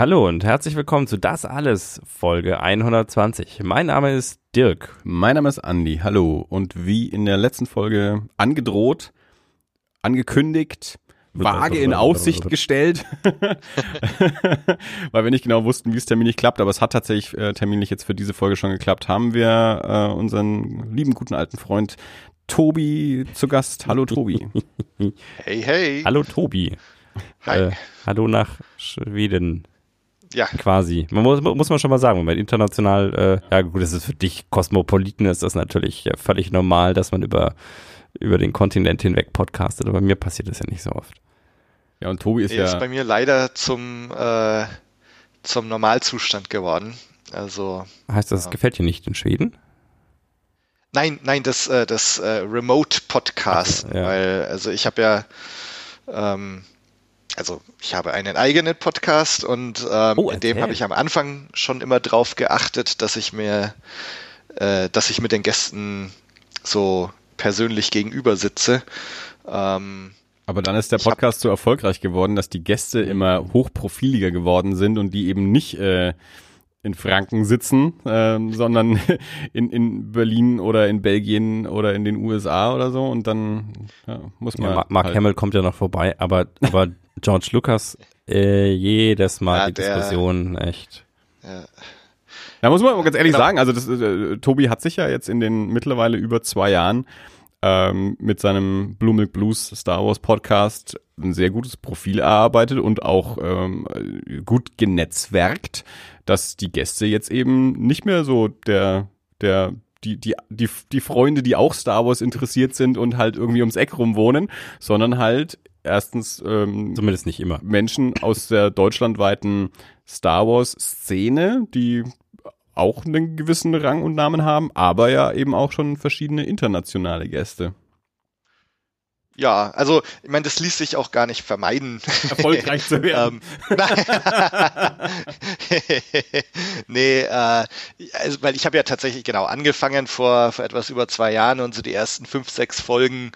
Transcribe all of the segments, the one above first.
Hallo und herzlich willkommen zu Das Alles, Folge 120. Mein Name ist Dirk. Mein Name ist Andi. Hallo. Und wie in der letzten Folge angedroht, angekündigt, vage in Aussicht gestellt, weil wir nicht genau wussten, wie es terminlich klappt, aber es hat tatsächlich äh, terminlich jetzt für diese Folge schon geklappt, haben wir äh, unseren lieben guten alten Freund Tobi zu Gast. Hallo Tobi. Hey, hey. Hallo Tobi. Hi. Äh, hallo nach Schweden. Ja. Quasi. Man muss, muss man schon mal sagen, Moment, international, äh, ja gut, das ist für dich Kosmopoliten, ist das natürlich ja, völlig normal, dass man über, über den Kontinent hinweg podcastet, aber bei mir passiert das ja nicht so oft. Ja, und Tobi ist Er ja. ist bei mir leider zum, äh, zum Normalzustand geworden. Also, Heißt das, es Ja. gefällt dir nicht in Schweden? nein, nein, das, äh, das äh, Remote-Podcast, Ach, ja. weil, also ich habe ja, ähm, also ich habe einen eigenen Podcast und ähm, Oh, in dem habe ich am Anfang schon immer drauf geachtet, dass ich mir, äh, dass ich mit den Gästen so persönlich gegenüber sitze. Ähm, Aber dann ist der Ich hab- Podcast so erfolgreich geworden, dass die Gäste immer hochprofiliger geworden sind und die eben nicht äh, in Franken sitzen, ähm, sondern in, in Berlin oder in Belgien oder in den USA oder so. Und dann ja, muss man. Ja, Ma- Mark halt- Hamill kommt ja noch vorbei, aber, aber George Lucas, äh, jedes Mal Ja, die der- Diskussion, echt. ja, Da muss man ganz ehrlich Genau. sagen, also das, äh, Tobi hat sich ja jetzt in den mittlerweile über zwei Jahren ähm, mit seinem Blue Milk Blues Star Wars Podcast ein sehr gutes Profil erarbeitet und auch ähm, gut genetzwerkt, dass die Gäste jetzt eben nicht mehr so der, der die, die, die, die Freunde, die auch Star Wars interessiert sind und halt irgendwie ums Eck rum wohnen, sondern halt erstens ähm, Zumindest nicht immer. Menschen aus der deutschlandweiten Star Wars Szene, die auch einen gewissen Rang und Namen haben, aber ja eben auch schon verschiedene internationale Gäste. Ja, also ich meine, das ließ sich auch gar nicht vermeiden. Erfolgreich zu werden. ähm, nee, äh, also, weil ich habe ja tatsächlich genau angefangen vor, vor etwas über zwei Jahren und so die ersten fünf, sechs Folgen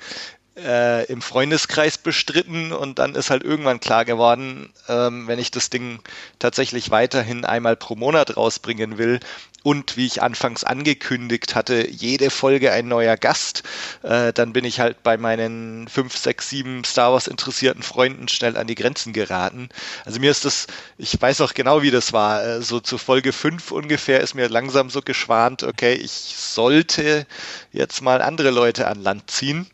äh, im Freundeskreis bestritten und dann ist halt irgendwann klar geworden, ähm, wenn ich das Ding tatsächlich weiterhin einmal pro Monat rausbringen will und wie ich anfangs angekündigt hatte, jede Folge ein neuer Gast, äh, dann bin ich halt bei meinen fünf, sechs, sieben Star Wars interessierten Freunden schnell an die Grenzen geraten. Also mir ist das, ich weiß auch genau, wie das war, äh, so zu Folge fünf ungefähr ist mir langsam so geschwant, okay, ich sollte jetzt mal andere Leute an Land ziehen.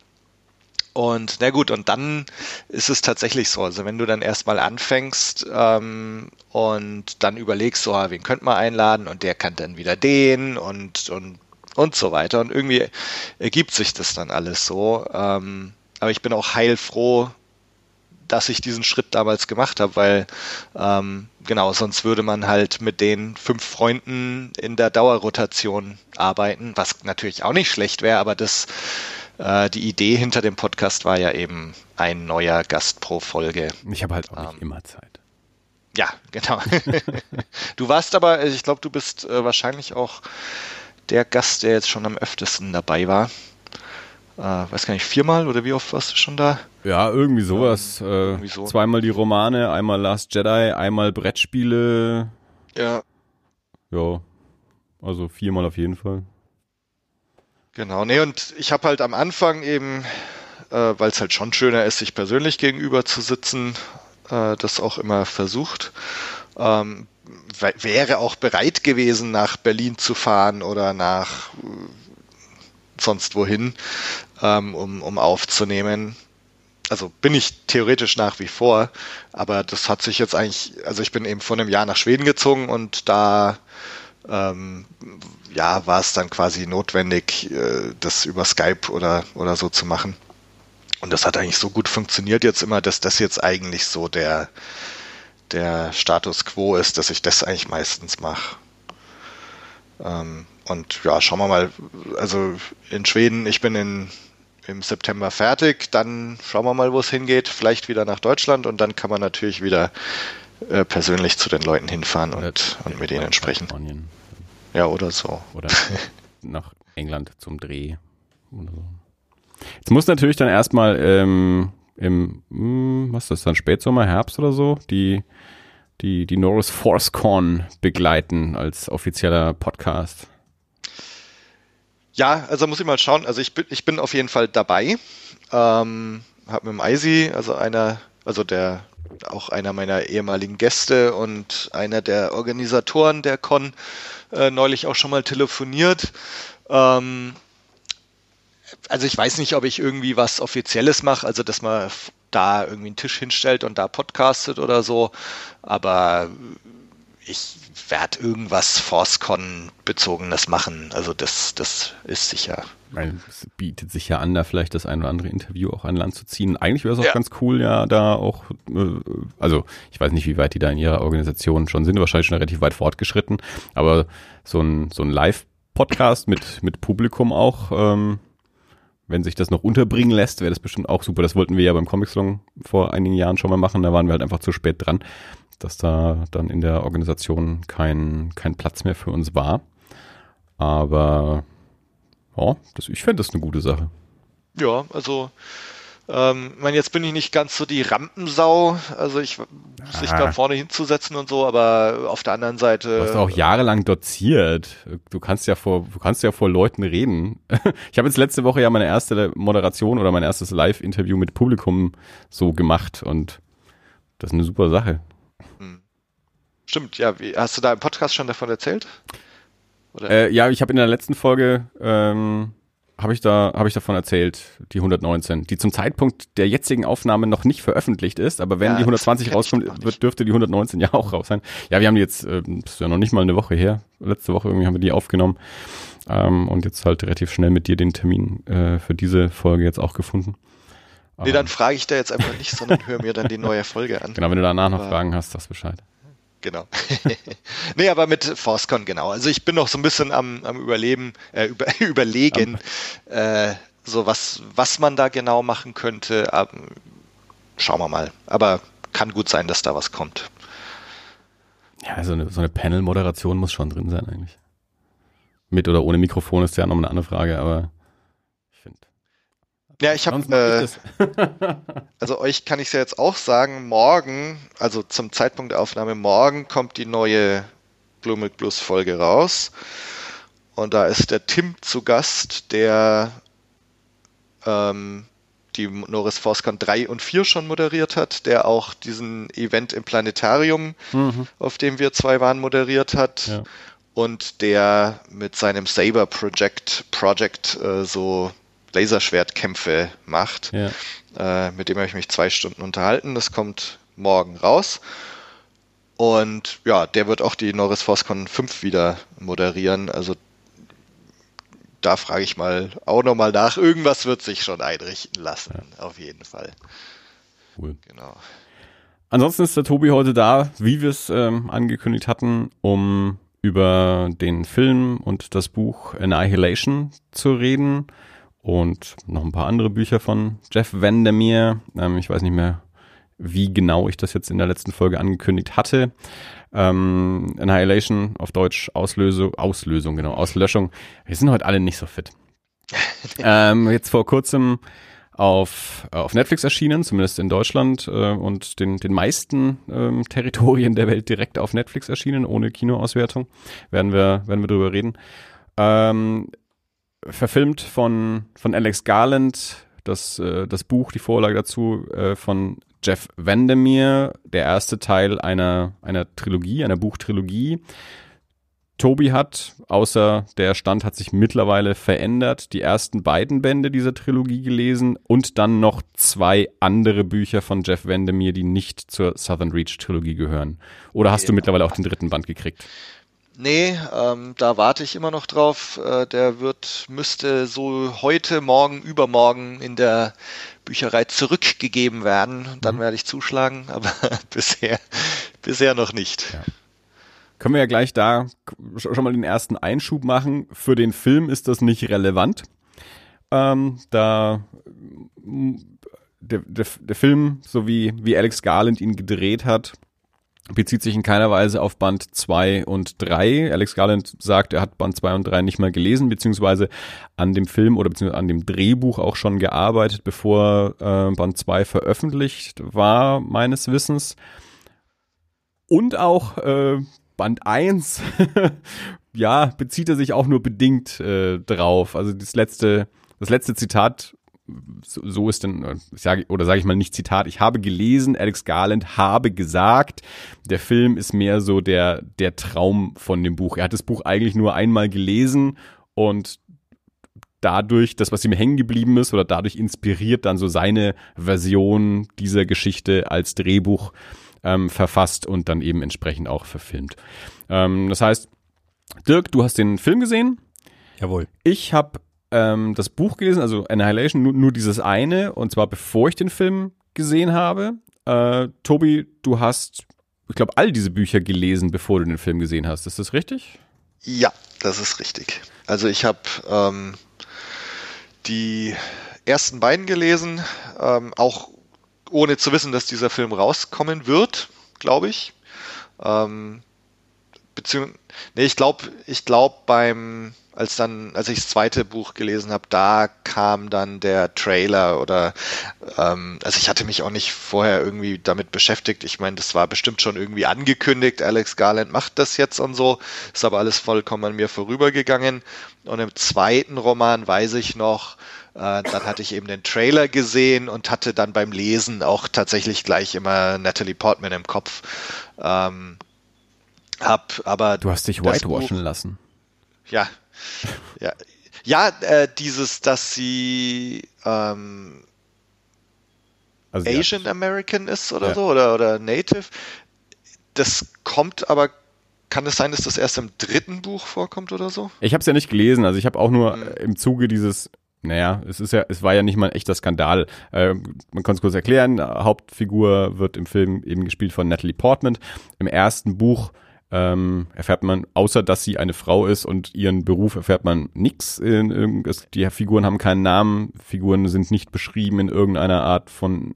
Und na gut, und dann ist es tatsächlich so. Also wenn du dann erstmal anfängst ähm, und dann überlegst, so, ah, wen könnte man einladen und der kann dann wieder den und und und so weiter. Und irgendwie ergibt sich das dann alles so. Ähm, aber ich bin auch heilfroh, dass ich diesen Schritt damals gemacht habe, weil ähm, genau, sonst würde man halt mit den fünf Freunden in der Dauerrotation arbeiten, was natürlich auch nicht schlecht wäre, aber das äh, die Idee hinter dem Podcast war ja eben ein neuer Gast pro Folge. Ich habe halt auch nicht Ähm, immer Zeit. Ja, genau. du warst aber, also ich glaube, du bist äh, wahrscheinlich auch der Gast, der jetzt schon am öftesten dabei war. Äh, weiß gar nicht, viermal oder wie oft warst du schon da? Ja, irgendwie sowas. Äh, irgendwie so. Zweimal die Romane, einmal Last Jedi, einmal Brettspiele. Ja. Ja, also viermal auf jeden Fall. Genau, nee, und ich habe halt am Anfang eben, äh, weil es halt schon schöner ist, sich persönlich gegenüber zu sitzen, äh, das auch immer versucht. Ähm, wä- wäre auch bereit gewesen, nach Berlin zu fahren oder nach äh, sonst wohin, ähm, um, um aufzunehmen. Also bin ich theoretisch nach wie vor, aber das hat sich jetzt eigentlich, also ich bin eben vor einem Jahr nach Schweden gezogen und da ähm, ja, war es dann quasi notwendig, äh, das über Skype oder, oder so zu machen. Und das hat eigentlich so gut funktioniert jetzt immer, dass das jetzt eigentlich so der, der Status quo ist, dass ich das eigentlich meistens mache. Ähm, und ja, schauen wir mal. Also in Schweden, ich bin in, im September fertig, dann schauen wir mal, wo es hingeht. Vielleicht wieder nach Deutschland und dann kann man natürlich wieder äh, persönlich zu den Leuten hinfahren und, und mit ihnen sprechen. Ja, oder so. Oder nach England zum Dreh. Oder so. Jetzt muss natürlich dann erstmal ähm, im, hm, was ist das dann, Spätsommer, Herbst oder so, die die, die Norris ForceCon begleiten als offizieller Podcast? Ja, also muss ich mal schauen. Also ich bin, ich bin auf jeden Fall dabei. Ähm, habe mit dem Eisi, also einer, also der auch einer meiner ehemaligen Gäste und einer der Organisatoren der Con äh, neulich auch schon mal telefoniert. Ähm, also ich weiß nicht, ob ich irgendwie was Offizielles mache, also dass man da irgendwie einen Tisch hinstellt und da podcastet oder so, aber ich werde irgendwas ForceCon bezogenes machen. Also das, das ist sicher. Es bietet sich ja an, da vielleicht das ein oder andere Interview auch an Land zu ziehen. Eigentlich wäre es auch ja. ganz cool, ja, da auch, äh, also ich weiß nicht, wie weit die da in ihrer Organisation schon sind, wahrscheinlich schon relativ weit fortgeschritten, aber so ein, so ein Live-Podcast mit, mit Publikum auch, ähm, wenn sich das noch unterbringen lässt, wäre das bestimmt auch super. Das wollten wir ja beim Comic Salon vor einigen Jahren schon mal machen, da waren wir halt einfach zu spät dran dass da dann in der Organisation kein, kein Platz mehr für uns war. Aber ja, das, ich fände das eine gute Sache. Ja, also ähm, ich meine, jetzt bin ich nicht ganz so die Rampensau, also ich sich da vorne hinzusetzen und so, aber auf der anderen Seite. Du hast auch jahrelang doziert. Du kannst ja vor, du kannst ja vor Leuten reden. Ich habe jetzt letzte Woche ja meine erste Moderation oder mein erstes Live-Interview mit Publikum so gemacht und das ist eine super Sache. Stimmt, ja. Wie, hast du da im Podcast schon davon erzählt? Äh, ja, ich habe in der letzten Folge ähm, habe ich da habe ich davon erzählt, die 119, die zum Zeitpunkt der jetzigen Aufnahme noch nicht veröffentlicht ist, aber wenn ja, die 120 rauskommt, wird, dürfte die 119 ja auch raus sein. Ja, wir haben die jetzt, äh, das ist ja noch nicht mal eine Woche her, letzte Woche irgendwie haben wir die aufgenommen ähm, und jetzt halt relativ schnell mit dir den Termin äh, für diese Folge jetzt auch gefunden. Nee, dann frage ich da jetzt einfach nicht, sondern höre mir dann die neue Folge an. Genau, wenn du danach noch Fragen hast, sagst Bescheid. Genau. nee, aber mit ForceCon, genau. Also ich bin noch so ein bisschen am, am Überleben, äh, über, überlegen, äh, so was, was man da genau machen könnte. Aber, schauen wir mal. Aber kann gut sein, dass da was kommt. Ja, so eine, so eine Panel-Moderation muss schon drin sein eigentlich. Mit oder ohne Mikrofon ist ja nochmal eine andere Frage, aber ja, ich habe, äh, also euch kann ich es ja jetzt auch sagen, morgen, also zum Zeitpunkt der Aufnahme morgen, kommt die neue Blue Milk Blues Folge raus. Und da ist der Tim zu Gast, der ähm, die Norris ForceCon 3 und 4 schon moderiert hat, der auch diesen Event im Planetarium, mhm. auf dem wir zwei waren, moderiert hat. Ja. Und der mit seinem Saber Project Project äh, so Laserschwertkämpfe macht. Ja. Äh, mit dem habe ich mich zwei Stunden unterhalten. Das kommt morgen raus. Und ja, der wird auch die Norris ForceCon 5 wieder moderieren. Also da frage ich mal auch nochmal nach. Irgendwas wird sich schon einrichten lassen, ja. auf jeden Fall. Cool. Genau. Ansonsten ist der Tobi heute da, wie wir es ähm, angekündigt hatten, um über den Film und das Buch Annihilation zu reden und noch ein paar andere Bücher von Jeff Vandermeer. Ähm, ich weiß nicht mehr, wie genau ich das jetzt in der letzten Folge angekündigt hatte. Ähm, Annihilation auf Deutsch Auslösung, Auslösung, genau, Auslöschung. Wir sind heute alle nicht so fit. ähm, jetzt vor kurzem auf, auf Netflix erschienen, zumindest in Deutschland äh, und den, den meisten ähm, Territorien der Welt direkt auf Netflix erschienen, ohne Kinoauswertung. Werden wir, werden wir drüber reden. Ähm, verfilmt von, von Alex Garland, das, äh, das Buch, die Vorlage dazu äh, von Jeff Vandermeer, der erste Teil einer, einer Trilogie, einer Buchtrilogie. Tobi hat, außer der Stand hat sich mittlerweile verändert, die ersten beiden Bände dieser Trilogie gelesen und dann noch zwei andere Bücher von Jeff Vandermeer, die nicht zur Southern Reach Trilogie gehören. Oder hast ja. du mittlerweile auch den dritten Band gekriegt? Nee, ähm, da warte ich immer noch drauf. Äh, der wird, müsste so heute, morgen, übermorgen in der Bücherei zurückgegeben werden. Dann mhm. werde ich zuschlagen, aber bisher, bisher noch nicht. Ja. Können wir ja gleich da schon mal den ersten Einschub machen. Für den Film ist das nicht relevant. Ähm, da der, der, der Film, so wie, wie Alex Garland ihn gedreht hat, bezieht sich in keiner Weise auf Band 2 und 3. Alex Garland sagt, er hat Band 2 und 3 nicht mal gelesen, beziehungsweise an dem Film oder beziehungsweise an dem Drehbuch auch schon gearbeitet, bevor äh, Band 2 veröffentlicht war, meines Wissens. Und auch äh, Band 1, ja, bezieht er sich auch nur bedingt äh, drauf. Also das letzte, das letzte Zitat so, ist denn, äh, sage, oder sage ich mal nicht Zitat, ich habe gelesen, Alex Garland habe gesagt, der Film ist mehr so der, der Traum von dem Buch. Er hat das Buch eigentlich nur einmal gelesen und dadurch, das, was ihm hängen geblieben ist, oder dadurch inspiriert dann so seine Version dieser Geschichte als Drehbuch ähm, verfasst und dann eben entsprechend auch verfilmt. Ähm, das heißt, Dirk, du hast den Film gesehen. Jawohl. Ich habe ähm, das Buch gelesen, also Annihilation, nur, nur dieses eine, und zwar bevor ich den Film gesehen habe. Äh, Tobi, du hast, ich glaube, all diese Bücher gelesen, bevor du den Film gesehen hast. Ist das richtig? Ja, das ist richtig. Also ich habe ähm, die ersten beiden gelesen, ähm, auch ohne zu wissen, dass dieser Film rauskommen wird, glaube ich. Ähm, beziehungsweise, nee, ich glaube, ich glaube beim als dann, als ich das zweite Buch gelesen habe, da kam dann der Trailer oder ähm, also ich hatte mich auch nicht vorher irgendwie damit beschäftigt. Ich meine, das war bestimmt schon irgendwie angekündigt, Alex Garland macht das jetzt und so, ist aber alles vollkommen an mir vorübergegangen. Und im zweiten Roman weiß ich noch, äh, dann hatte ich eben den Trailer gesehen und hatte dann beim Lesen auch tatsächlich gleich immer Natalie Portman im Kopf. Ähm, hab aber du hast dich whitewashen lassen. Ja, ja, ja äh, dieses, dass sie ähm, also Asian American ist oder ja. so oder, oder Native, das kommt aber kann es sein, dass das erst im dritten Buch vorkommt oder so? Ich habe es ja nicht gelesen, also ich habe auch nur mhm. im Zuge dieses naja, es ist ja, es war ja nicht mal ein echter Skandal. Äh, man kann es kurz erklären. Hauptfigur wird im Film eben gespielt von Natalie Portman. Im ersten Buch ähm, erfährt man, außer dass sie eine Frau ist und ihren Beruf erfährt man nichts. Die Figuren haben keinen Namen, Figuren sind nicht beschrieben in irgendeiner Art von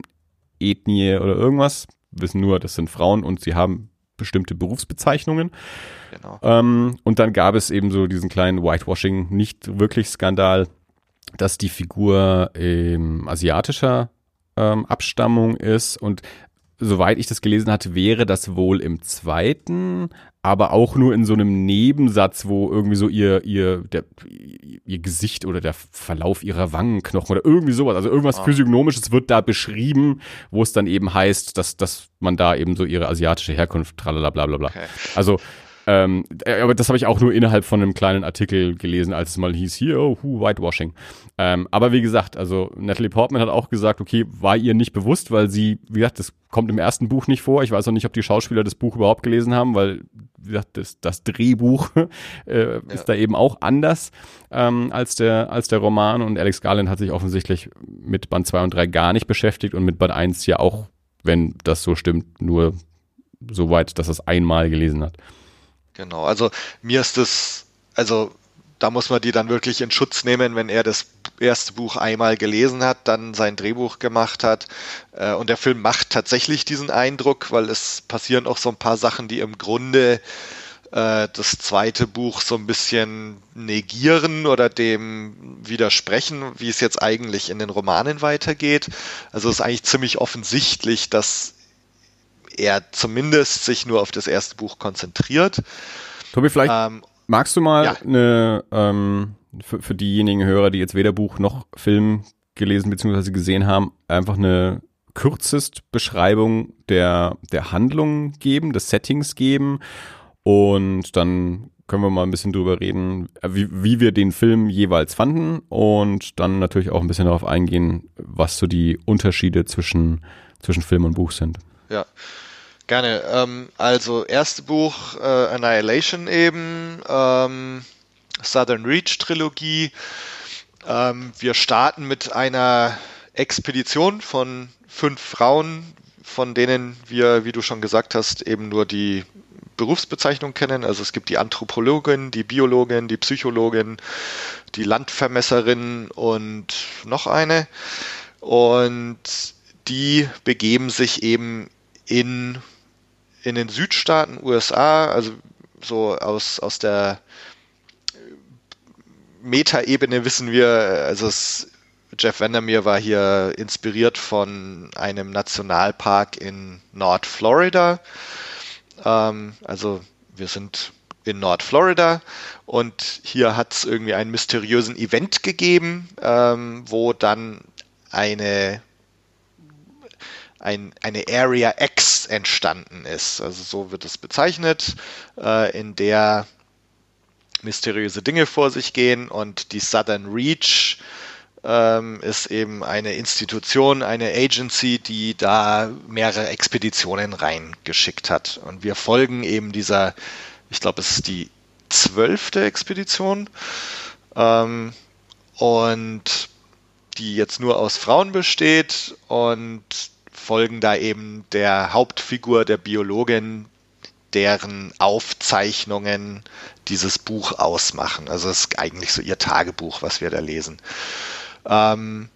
Ethnie oder irgendwas. Wissen nur, das sind Frauen und sie haben bestimmte Berufsbezeichnungen. Genau. Ähm, und dann gab es eben so diesen kleinen Whitewashing, nicht wirklich Skandal, dass die Figur ähm, asiatischer ähm, Abstammung ist und soweit ich das gelesen hatte, wäre das wohl im zweiten, aber auch nur in so einem Nebensatz, wo irgendwie so ihr, ihr, der, ihr Gesicht oder der Verlauf ihrer Wangenknochen oder irgendwie sowas, also irgendwas ah. Physiognomisches wird da beschrieben, wo es dann eben heißt, dass, dass man da eben so ihre asiatische Herkunft, tralala, bla bla bla. Okay. Also ähm, äh, aber das habe ich auch nur innerhalb von einem kleinen Artikel gelesen, als es mal hieß, hier, oh, who, Whitewashing. Ähm, aber wie gesagt, also Natalie Portman hat auch gesagt, okay, war ihr nicht bewusst, weil sie, wie gesagt, das kommt im ersten Buch nicht vor. Ich weiß auch nicht, ob die Schauspieler das Buch überhaupt gelesen haben, weil, wie gesagt, das, das Drehbuch äh, ja. ist da eben auch anders ähm, als, der, als der Roman. Und Alex Garland hat sich offensichtlich mit Band 2 und 3 gar nicht beschäftigt und mit Band 1 ja auch, wenn das so stimmt, nur so weit, dass er es einmal gelesen hat. Genau, also mir ist das, also da muss man die dann wirklich in Schutz nehmen, wenn er das erste Buch einmal gelesen hat, dann sein Drehbuch gemacht hat. Äh, und der Film macht tatsächlich diesen Eindruck, weil es passieren auch so ein paar Sachen, die im Grunde äh, das zweite Buch so ein bisschen negieren oder dem widersprechen, wie es jetzt eigentlich in den Romanen weitergeht. Also es ist eigentlich ziemlich offensichtlich, dass er zumindest sich nur auf das erste Buch konzentriert. Tobi, vielleicht ähm, magst du mal ja. eine, ähm, für, für diejenigen Hörer, die jetzt weder Buch noch Film gelesen bzw. gesehen haben, einfach eine kürzest Beschreibung der, der Handlung geben, des Settings geben und dann können wir mal ein bisschen drüber reden, wie, wie wir den Film jeweils fanden und dann natürlich auch ein bisschen darauf eingehen, was so die Unterschiede zwischen, zwischen Film und Buch sind. Ja, Gerne. Ähm, also erste Buch äh, Annihilation eben, ähm, Southern Reach Trilogie. Ähm, wir starten mit einer Expedition von fünf Frauen, von denen wir, wie du schon gesagt hast, eben nur die Berufsbezeichnung kennen. Also es gibt die Anthropologin, die Biologin, die Psychologin, die Landvermesserin und noch eine. Und die begeben sich eben in in den Südstaaten USA, also so aus, aus der Metaebene wissen wir, also es, Jeff Vandermeer war hier inspiriert von einem Nationalpark in Nordflorida. Ähm, also wir sind in Nordflorida und hier hat es irgendwie einen mysteriösen Event gegeben, ähm, wo dann eine ein, eine Area X entstanden ist. Also so wird es bezeichnet, äh, in der mysteriöse Dinge vor sich gehen und die Southern Reach ähm, ist eben eine Institution, eine Agency, die da mehrere Expeditionen reingeschickt hat. Und wir folgen eben dieser, ich glaube, es ist die zwölfte Expedition ähm, und die jetzt nur aus Frauen besteht und folgen da eben der Hauptfigur der Biologin, deren Aufzeichnungen dieses Buch ausmachen. Also es ist eigentlich so ihr Tagebuch, was wir da lesen. Ähm,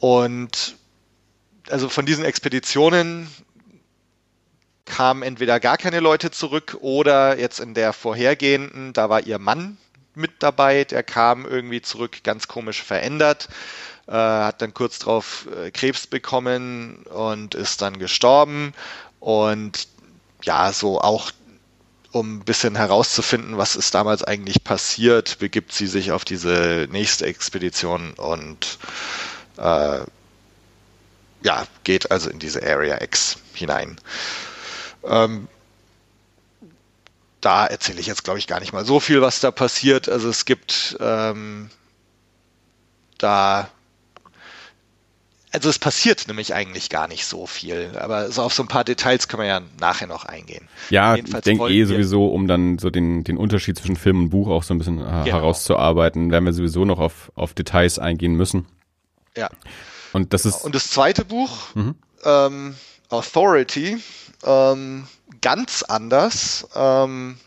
und also von diesen Expeditionen kamen entweder gar keine Leute zurück oder jetzt in der vorhergehenden, da war ihr Mann mit dabei, der kam irgendwie zurück, ganz komisch verändert, äh, hat dann kurz darauf äh, Krebs bekommen und ist dann gestorben und ja, so auch um ein bisschen herauszufinden, was ist damals eigentlich passiert, begibt sie sich auf diese nächste Expedition und äh, ja, geht also in diese Area X hinein. Ähm, da erzähle ich jetzt, glaube ich, gar nicht mal so viel, was da passiert. Also es gibt ähm, da also es passiert nämlich eigentlich gar nicht so viel, aber so auf so ein paar Details können wir ja nachher noch eingehen. Ja, Jedenfalls ich denke eh sowieso, um dann so den, den Unterschied zwischen Film und Buch auch so ein bisschen äh, genau. herauszuarbeiten, werden wir sowieso noch auf, auf Details eingehen müssen. Ja. Und das ist. Und das zweite Buch, mhm. ähm, Authority, ähm, ganz anders. Ähm,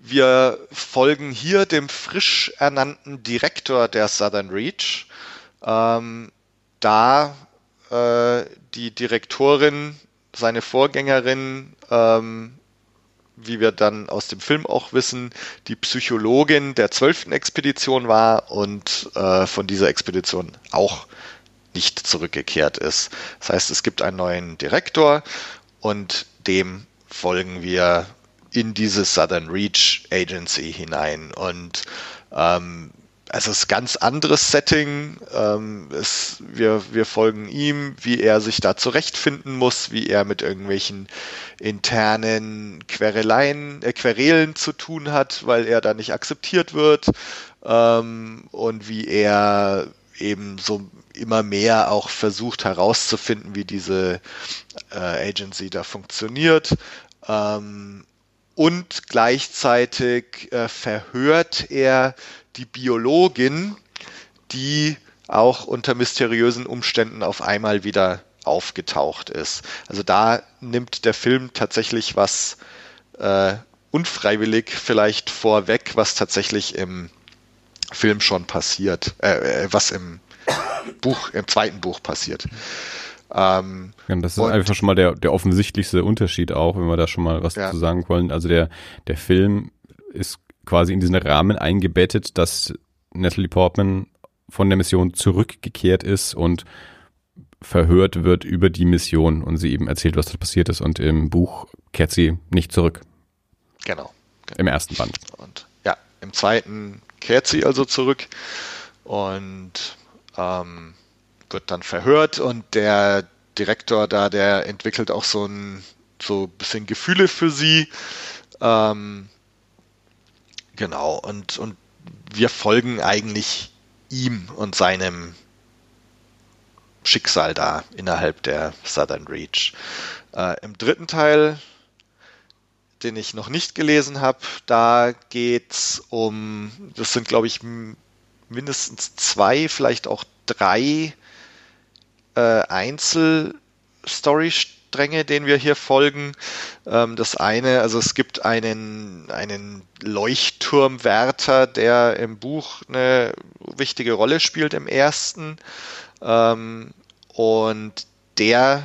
wir folgen hier dem frisch ernannten Direktor der Southern Reach, ähm, da äh, die Direktorin, seine Vorgängerin, ähm, wie wir dann aus dem Film auch wissen, die Psychologin der zwölften Expedition war und äh, von dieser Expedition auch nicht zurückgekehrt ist. Das heißt, es gibt einen neuen Direktor und dem folgen wir in diese Southern Reach Agency hinein. Und ähm, also es ist ein ganz anderes Setting. Ähm, es, wir, wir folgen ihm, wie er sich da zurechtfinden muss, wie er mit irgendwelchen internen Quereleien, äh, Querelen zu tun hat, weil er da nicht akzeptiert wird ähm, und wie er eben so immer mehr auch versucht herauszufinden, wie diese äh, Agency da funktioniert. Ähm, und gleichzeitig äh, verhört er die Biologin, die auch unter mysteriösen Umständen auf einmal wieder aufgetaucht ist. Also da nimmt der Film tatsächlich was äh, unfreiwillig vielleicht vorweg, was tatsächlich im Film schon passiert, äh, äh was im Buch, im zweiten Buch passiert. Ähm, ja, das ist einfach schon mal der, der offensichtlichste Unterschied auch, wenn wir da schon mal was ja. zu sagen wollen. Also der, der Film ist quasi in diesen Rahmen eingebettet, dass Natalie Portman von der Mission zurückgekehrt ist und verhört wird über die Mission und sie eben erzählt, was da passiert ist. Und im Buch kehrt sie nicht zurück. Genau. Im ersten Band. Und ja, im zweiten kehrt sie also zurück und ähm, wird dann verhört und der Direktor da, der entwickelt auch so ein so ein bisschen Gefühle für sie. Ähm, Genau, und, und wir folgen eigentlich ihm und seinem Schicksal da innerhalb der Southern Reach. Äh, Im dritten Teil, den ich noch nicht gelesen habe, da geht es um, das sind glaube ich mindestens zwei, vielleicht auch drei äh, Einzelstory Stränge, denen wir hier folgen. Ähm, das eine, also es gibt einen, einen Leuchtturmwärter, der im Buch eine wichtige Rolle spielt im ersten. Ähm, und der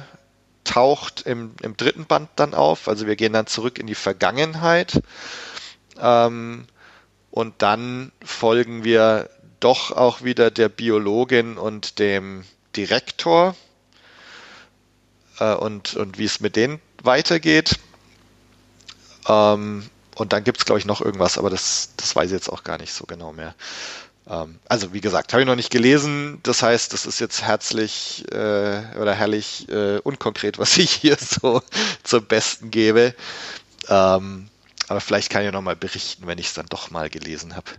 taucht im, im dritten Band dann auf. Also wir gehen dann zurück in die Vergangenheit. Ähm, und dann folgen wir doch auch wieder der Biologin und dem Direktor äh, und, und wie es mit denen weitergeht. Ähm, und dann gibt es, glaube ich, noch irgendwas, aber das, das weiß ich jetzt auch gar nicht so genau mehr. Ähm, also, wie gesagt, habe ich noch nicht gelesen. Das heißt, das ist jetzt herzlich äh, oder herrlich äh, unkonkret, was ich hier so zum Besten gebe. Ähm, aber vielleicht kann ich noch mal berichten, wenn ich es dann doch mal gelesen habe.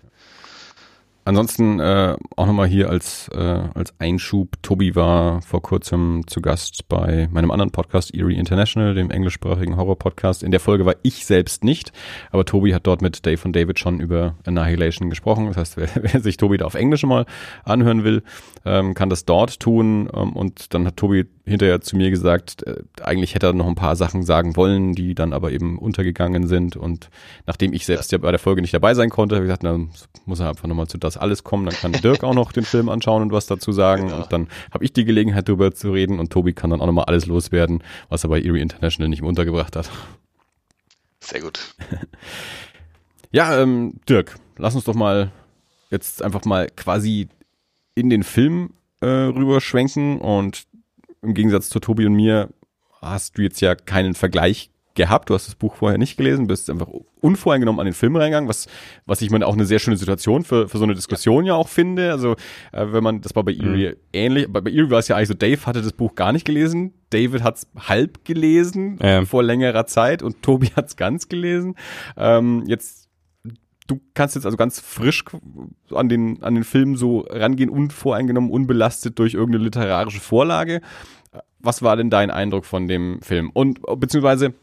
Ansonsten äh, auch nochmal hier als, äh, als Einschub. Tobi war vor kurzem zu Gast bei meinem anderen Podcast Eerie International, dem englischsprachigen Horror-Podcast. In der Folge war ich selbst nicht, aber Tobi hat dort mit Dave und David schon über Annihilation gesprochen. Das heißt, wer, wer sich Tobi da auf Englisch mal anhören will, ähm, kann das dort tun. Ähm, und dann hat Tobi hinterher zu mir gesagt, äh, eigentlich hätte er noch ein paar Sachen sagen wollen, die dann aber eben untergegangen sind. Und nachdem ich selbst ja bei der Folge nicht dabei sein konnte, habe ich gesagt, dann muss er einfach nochmal zu das alles kommen. Dann kann Dirk auch noch den Film anschauen und was dazu sagen. Genau. Und dann habe ich die Gelegenheit, darüber zu reden. Und Tobi kann dann auch nochmal alles loswerden, was er bei Erie International nicht untergebracht hat. Sehr gut. ja, ähm, Dirk, lass uns doch mal jetzt einfach mal quasi in den Film äh, rüberschwenken. Und im Gegensatz zu Tobi und mir hast du jetzt ja keinen Vergleich gehabt. Du hast das Buch vorher nicht gelesen, bist einfach unvoreingenommen an den Film reingegangen, was, was ich meine auch eine sehr schöne Situation für, für so eine Diskussion ja, ja auch finde. Also, äh, wenn man, das war bei Erie mhm. ähnlich, bei, bei Erie war es ja eigentlich so, Dave hatte das Buch gar nicht gelesen, David hat es halb gelesen ja. vor längerer Zeit und Tobi hat es ganz gelesen. Ähm, jetzt du kannst jetzt also ganz frisch an den, an den Film so rangehen, unvoreingenommen, unbelastet durch irgendeine literarische Vorlage. Was war denn dein Eindruck von dem Film? Und beziehungsweise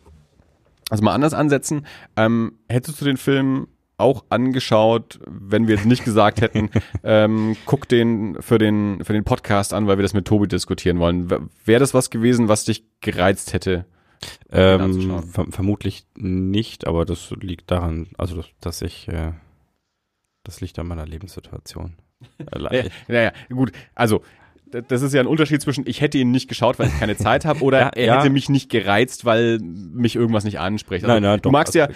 also mal anders ansetzen. Ähm, hättest du den Film auch angeschaut, wenn wir jetzt nicht gesagt hätten, ähm, guck den für den für den Podcast an, weil wir das mit Tobi diskutieren wollen. Wäre das was gewesen, was dich gereizt hätte? Ähm, ver vermutlich nicht, aber das liegt daran, also dass ich, äh, das liegt an meiner Lebenssituation. naja, naja, gut, also das ist ja ein Unterschied zwischen, ich hätte ihn nicht geschaut, weil ich keine Zeit habe, oder ja, er ja. hätte mich nicht gereizt, weil mich irgendwas nicht anspricht. Also, nein, nein, du doch, magst ja,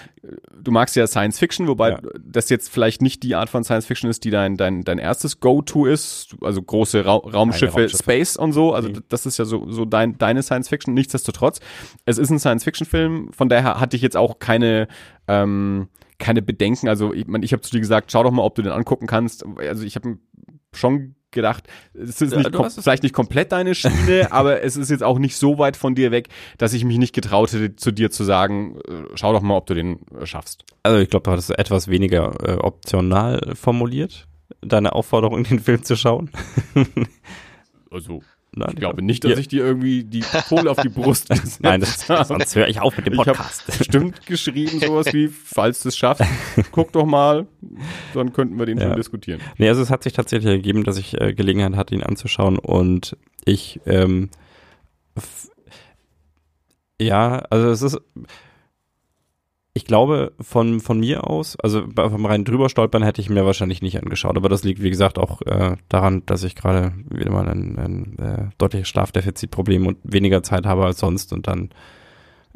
du magst ja Science Fiction, wobei ja. das jetzt vielleicht nicht die Art von Science Fiction ist, die dein, dein, dein erstes Go-To ist, also große Ra Raumschiffe, Raumschiffe, Space und so. Also mhm. das ist ja so, so dein, deine Science Fiction. Nichtsdestotrotz, es ist ein Science Fiction Film, von daher hatte ich jetzt auch keine, ähm, keine Bedenken. Also ich, mein, ich habe zu dir gesagt, schau doch mal, ob du den angucken kannst. Also ich habe schon gedacht, es ist nicht ja, vielleicht nicht komplett deine Schiene, aber es ist jetzt auch nicht so weit von dir weg, dass ich mich nicht getraut hätte, zu dir zu sagen, äh, schau doch mal, ob du den äh, schaffst. Also ich glaube, du hattest etwas weniger äh, optional formuliert, deine Aufforderung, den Film zu schauen. also Nein, ich glaube nicht, dass ja. ich dir irgendwie die Pole auf die Brust gesetzt Nein, das, sonst höre ich auf mit dem Podcast. Ich bestimmt geschrieben sowas wie, falls du es schaffst, guck doch mal, dann könnten wir den ja. schon diskutieren. Nee, also es hat sich tatsächlich ergeben, dass ich äh, Gelegenheit hatte, ihn anzuschauen und ich, ähm, ja, also es ist, ich glaube, von, von mir aus, also vom rein drüber stolpern hätte ich mir wahrscheinlich nicht angeschaut. Aber das liegt, wie gesagt, auch äh, daran, dass ich gerade wieder mal ein, ein äh, deutliches Schlafdefizitproblem und weniger Zeit habe als sonst. Und dann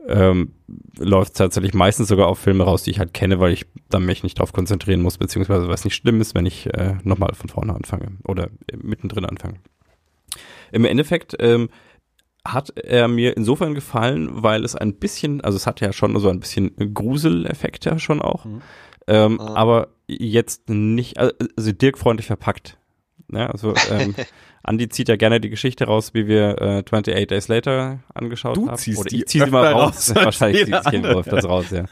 ähm, läuft es tatsächlich meistens sogar auf Filme raus, die ich halt kenne, weil ich dann mich nicht darauf konzentrieren muss, beziehungsweise was nicht schlimm ist, wenn ich äh, nochmal von vorne anfange oder mittendrin anfange. Im Endeffekt ähm, hat er mir insofern gefallen, weil es ein bisschen, also es hat ja schon so ein bisschen Gruseleffekt ja schon auch, mhm. ähm, ah. aber jetzt nicht, also Dirk freundlich verpackt. Ja, also ähm, Andi zieht ja gerne die Geschichte raus, wie wir äh, 28 Days Later angeschaut du haben. Ziehst Oder ich ziehe sie mal raus. raus Wahrscheinlich zieht sie öfters raus, ja.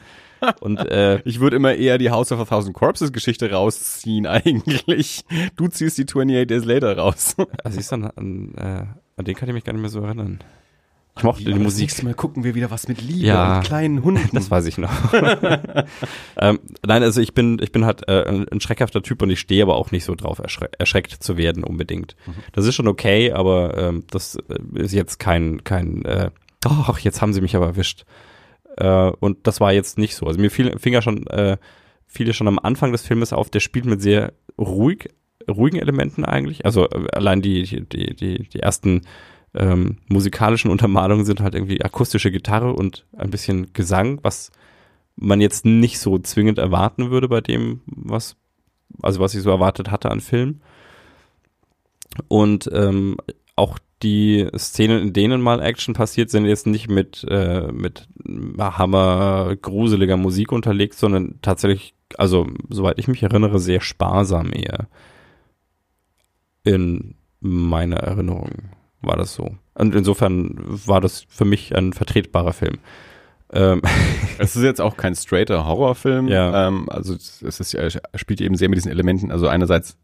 Und äh, ich würde immer eher die House of a Thousand Corpses Geschichte rausziehen eigentlich. Du ziehst die 28 Days Later raus. Also ist dann an, äh, an den kann ich mich gar nicht mehr so erinnern. Ich mochte die, die Musik. Mal gucken wir wieder was mit Liebe ja, und kleinen Hunden. Das weiß ich noch. ähm, nein, also ich bin, ich bin halt äh, ein schreckhafter Typ und ich stehe aber auch nicht so drauf, erschre erschreckt zu werden unbedingt. Mhm. Das ist schon okay, aber ähm, das äh, ist jetzt kein, kein, äh, ach, jetzt haben sie mich aber erwischt. Äh, und das war jetzt nicht so. Also mir fiel, fing ja schon, äh, viele schon am Anfang des Filmes auf, der spielt mit sehr ruhig, ruhigen Elementen eigentlich. Also äh, allein die, die, die, die ersten ähm, musikalischen Untermalungen sind halt irgendwie akustische Gitarre und ein bisschen Gesang, was man jetzt nicht so zwingend erwarten würde bei dem, was, also was ich so erwartet hatte an Film. Und ähm, auch die Szenen, in denen mal Action passiert, sind jetzt nicht mit, äh, mit Hammer gruseliger Musik unterlegt, sondern tatsächlich, also soweit ich mich erinnere, sehr sparsam eher. In meiner Erinnerung war das so. Und insofern war das für mich ein vertretbarer Film. Ähm. Es ist jetzt auch kein straighter Horrorfilm. Ja. Ähm, also es ist, er spielt eben sehr mit diesen Elementen. Also einerseits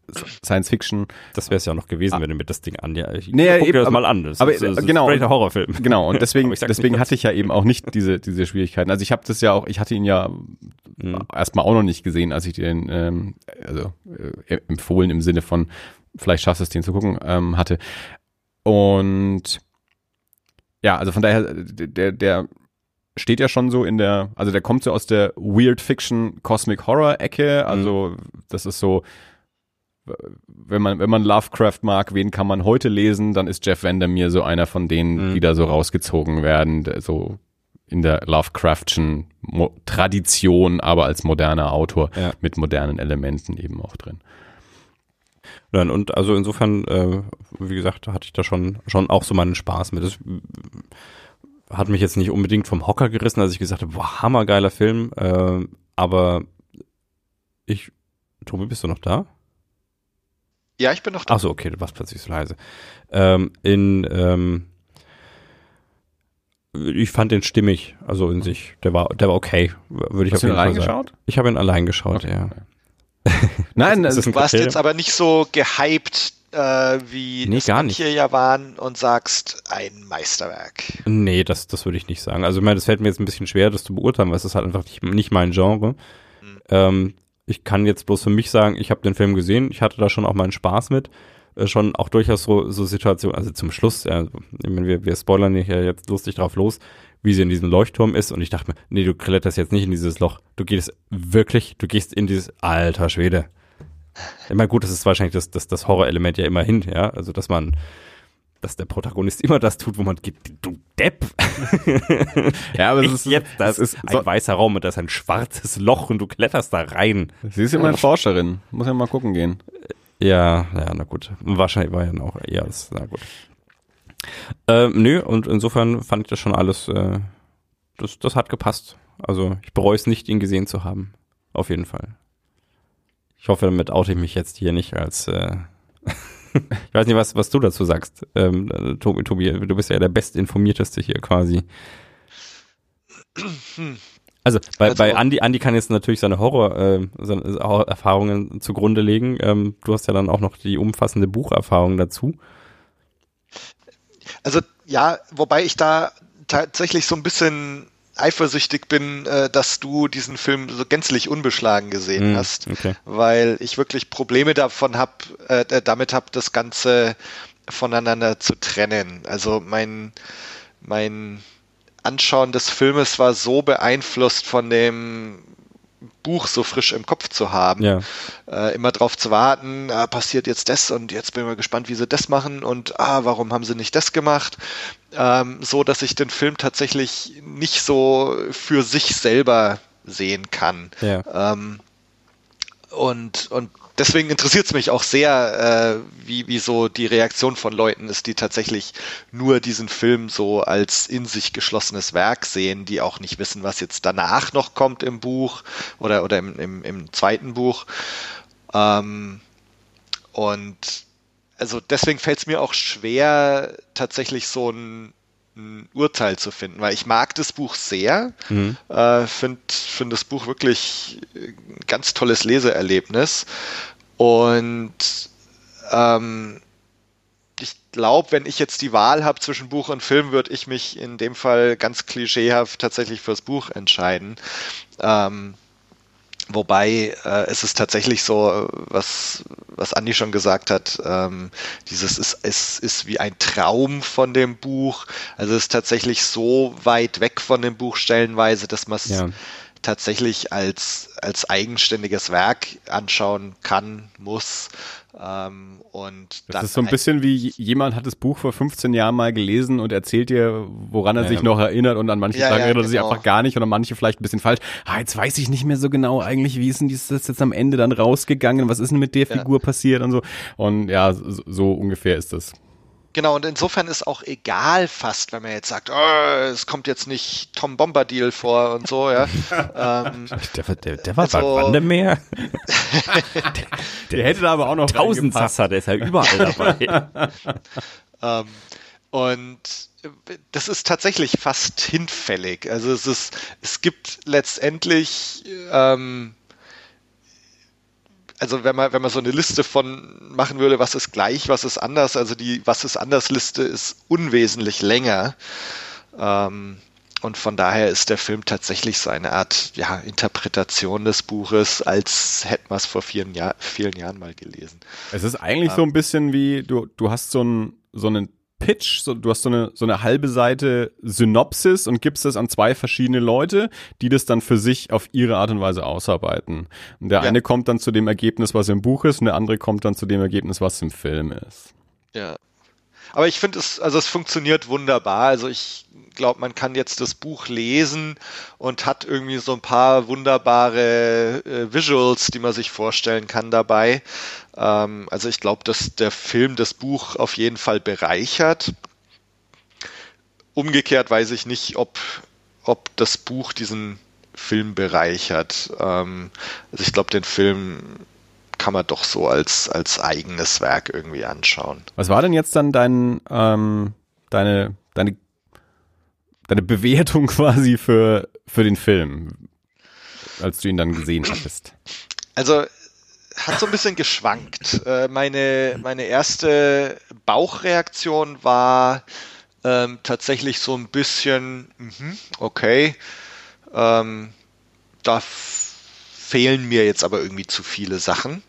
Science Fiction. Das wäre es ja noch gewesen, ah. wenn du mit das Ding an. Ja, ich nee, guck dir das mal an. Das aber ist, das ist genau, straighter Horrorfilm. Genau. Und deswegen, deswegen hatte ich ja eben auch nicht diese diese Schwierigkeiten. Also ich habe das ja auch. Ich hatte ihn ja mhm. erstmal auch noch nicht gesehen, als ich den ähm, also äh, empfohlen im Sinne von vielleicht schaffst du es, den zu gucken ähm, hatte. Und ja, also von daher der der steht ja schon so in der, also der kommt so aus der Weird Fiction Cosmic Horror Ecke, also mhm. das ist so, wenn man, wenn man Lovecraft mag, wen kann man heute lesen, dann ist Jeff Vandermeer so einer von denen, mhm. die da so rausgezogen werden, so in der Lovecraftschen Mo Tradition, aber als moderner Autor ja. mit modernen Elementen eben auch drin. Und also insofern, äh, wie gesagt, hatte ich da schon, schon auch so meinen Spaß mit. Das, hat mich jetzt nicht unbedingt vom Hocker gerissen, als ich gesagt habe, boah, hammergeiler Film, äh, aber ich, Tobi, bist du noch da? Ja, ich bin noch da. Ach so, okay, du warst plötzlich so leise. Ähm, in, ähm, ich fand den stimmig, also in sich. Der war, der war okay, würde ich Hast auf jeden Fall sagen. Ich habe ihn allein geschaut, okay. ja. Nein, das, das du warst jetzt aber nicht so gehypt äh, wie nee, gar nicht. hier ja waren und sagst, ein Meisterwerk. Nee, das, das würde ich nicht sagen. Also ich meine, das fällt mir jetzt ein bisschen schwer, das zu beurteilen, weil es ist halt einfach nicht, nicht mein Genre. Mhm. Ähm, ich kann jetzt bloß für mich sagen, ich habe den Film gesehen, ich hatte da schon auch meinen Spaß mit. Äh, schon auch durchaus so, so Situationen, also zum Schluss, ja, ich meine, wir, wir spoilern hier jetzt lustig drauf los, wie sie in diesem Leuchtturm ist und ich dachte mir, nee, du kletterst jetzt nicht in dieses Loch, du gehst wirklich, du gehst in dieses, alter Schwede, Immer gut, das ist wahrscheinlich das, das, das Horrorelement ja immerhin, ja. Also, dass man, dass der Protagonist immer das tut, wo man geht, du Depp. ja, aber es ist jetzt, das ist ein so weißer Raum und da ist ein schwarzes Loch und du kletterst da rein. Sie ist ja mal eine Forscherin. Muss ja mal gucken gehen. Ja, ja, na gut. Wahrscheinlich war ja noch eher das, na gut. Ähm, nö, und insofern fand ich das schon alles, äh, das, das hat gepasst. Also ich bereue es nicht, ihn gesehen zu haben. Auf jeden Fall. Ich hoffe, damit oute ich mich jetzt hier nicht als äh ich weiß nicht, was, was du dazu sagst. Ähm, Tobi, Tobi, du bist ja der bestinformierteste hier quasi. Also bei, also, bei Andy, Andy kann jetzt natürlich seine äh, seine Erfahrungen zugrunde legen. Ähm, du hast ja dann auch noch die umfassende Bucherfahrung dazu. Also ja, wobei ich da tatsächlich so ein bisschen eifersüchtig bin, äh, dass du diesen Film so gänzlich unbeschlagen gesehen mm, hast, okay. weil ich wirklich Probleme davon hab, äh, äh damit habe, das Ganze voneinander zu trennen. Also mein mein Anschauen des Filmes war so beeinflusst von dem Buch so frisch im Kopf zu haben. Ja. Äh, immer drauf zu warten, ah, passiert jetzt das und jetzt bin ich mal gespannt, wie sie das machen und ah, warum haben sie nicht das gemacht? Ähm, so, dass ich den Film tatsächlich nicht so für sich selber sehen kann. Ja. Ähm, und, und deswegen interessiert es mich auch sehr, äh, wie, wie so die Reaktion von Leuten ist, die tatsächlich nur diesen Film so als in sich geschlossenes Werk sehen, die auch nicht wissen, was jetzt danach noch kommt im Buch oder, oder im, im, im zweiten Buch. Ähm, und also deswegen fällt es mir auch schwer, tatsächlich so ein ein Urteil zu finden, weil ich mag das Buch sehr, mhm. äh, finde find das Buch wirklich ein ganz tolles Leseerlebnis und ähm, ich glaube, wenn ich jetzt die Wahl habe zwischen Buch und Film, würde ich mich in dem Fall ganz klischeehaft tatsächlich fürs Buch entscheiden. Ähm, Wobei äh, es ist tatsächlich so, was, was Andi schon gesagt hat, ähm, dieses ist, es ist wie ein Traum von dem Buch. Also es ist tatsächlich so weit weg von dem Buch stellenweise, dass man es ja. Tatsächlich als, als eigenständiges Werk anschauen kann, muss. Ähm, und das ist so ein bisschen wie jemand hat das Buch vor 15 Jahren mal gelesen und erzählt dir, woran er ja, sich noch erinnert und an manche ja, Sachen ja, erinnert er sich genau. einfach gar nicht oder manche vielleicht ein bisschen falsch. Ah, jetzt weiß ich nicht mehr so genau eigentlich, wie ist denn dieses jetzt am Ende dann rausgegangen, was ist denn mit der Figur passiert und so. Und ja, so, so ungefähr ist das. Genau, und insofern ist auch egal fast, wenn man jetzt sagt, oh, es kommt jetzt nicht Tom Bombadil vor und so, ja. ähm, der, der, der war also, bei Wandemeer. der, der hätte da aber auch noch tausend Sasser, der ist ja überall dabei. ähm, und das ist tatsächlich fast hinfällig. Also es ist, es gibt letztendlich ähm, also wenn man, wenn man so eine Liste von machen würde, was ist gleich, was ist anders, also die Was ist anders Liste ist unwesentlich länger. Ähm, und von daher ist der Film tatsächlich so eine Art ja, Interpretation des Buches, als hätten wir es vor vielen, Jahr, vielen Jahren mal gelesen. Es ist eigentlich ähm, so ein bisschen wie, du, du hast so, ein, so einen Pitch, so, du hast so eine, so eine halbe Seite Synopsis und gibst das an zwei verschiedene Leute, die das dann für sich auf ihre Art und Weise ausarbeiten. Und der ja. eine kommt dann zu dem Ergebnis, was im Buch ist, und der andere kommt dann zu dem Ergebnis, was im Film ist. Ja. Aber ich finde es, also es funktioniert wunderbar. Also ich glaube, man kann jetzt das Buch lesen und hat irgendwie so ein paar wunderbare äh, Visuals, die man sich vorstellen kann dabei. Ähm, also ich glaube, dass der Film das Buch auf jeden Fall bereichert. Umgekehrt weiß ich nicht, ob, ob das Buch diesen Film bereichert. Ähm, also ich glaube, den Film kann man doch so als, als eigenes Werk irgendwie anschauen. Was war denn jetzt dann dein, ähm, deine, deine, deine Bewertung quasi für, für den Film, als du ihn dann gesehen hattest? Also, hat so ein bisschen geschwankt. Äh, meine, meine erste Bauchreaktion war ähm, tatsächlich so ein bisschen, mh, okay, ähm, da fehlen mir jetzt aber irgendwie zu viele Sachen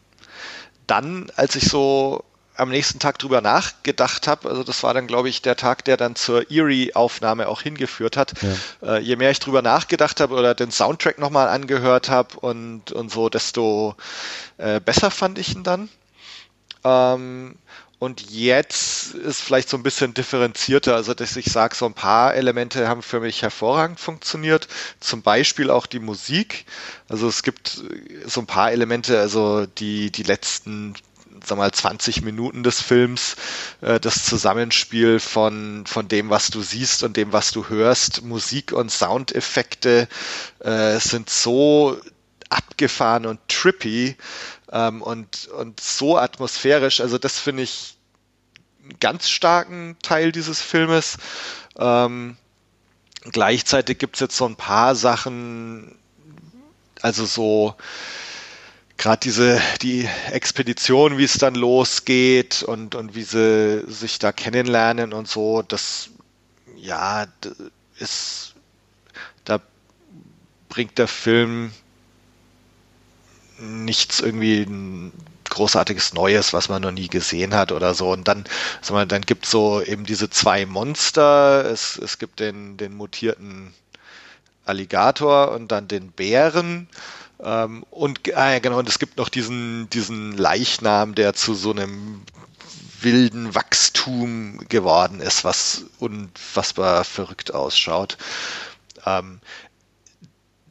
dann, als ich so am nächsten Tag drüber nachgedacht habe, also das war dann, glaube ich, der Tag, der dann zur Eerie-Aufnahme auch hingeführt hat. Ja. Äh, je mehr ich drüber nachgedacht habe oder den Soundtrack nochmal angehört habe und, und so, desto äh, besser fand ich ihn dann. Ähm, und jetzt ist vielleicht so ein bisschen differenzierter, also dass ich sage, so ein paar Elemente haben für mich hervorragend funktioniert. Zum Beispiel auch die Musik. Also es gibt so ein paar Elemente, also die, die letzten sag mal, 20 Minuten des Films, äh, das Zusammenspiel von, von dem, was du siehst und dem, was du hörst, Musik und Soundeffekte äh, sind so abgefahren und trippy, ähm, und, und so atmosphärisch. Also das finde ich einen ganz starken Teil dieses Filmes. Ähm, gleichzeitig gibt es jetzt so ein paar Sachen, also so gerade diese die Expedition, wie es dann losgeht und und wie sie sich da kennenlernen und so, das ja ist da bringt der Film nichts irgendwie großartiges Neues, was man noch nie gesehen hat oder so. Und dann, sag dann gibt es so eben diese zwei Monster. Es, es gibt den, den mutierten Alligator und dann den Bären. Ähm, und äh, genau, und es gibt noch diesen, diesen Leichnam, der zu so einem wilden Wachstum geworden ist, was unfassbar verrückt ausschaut. Ähm,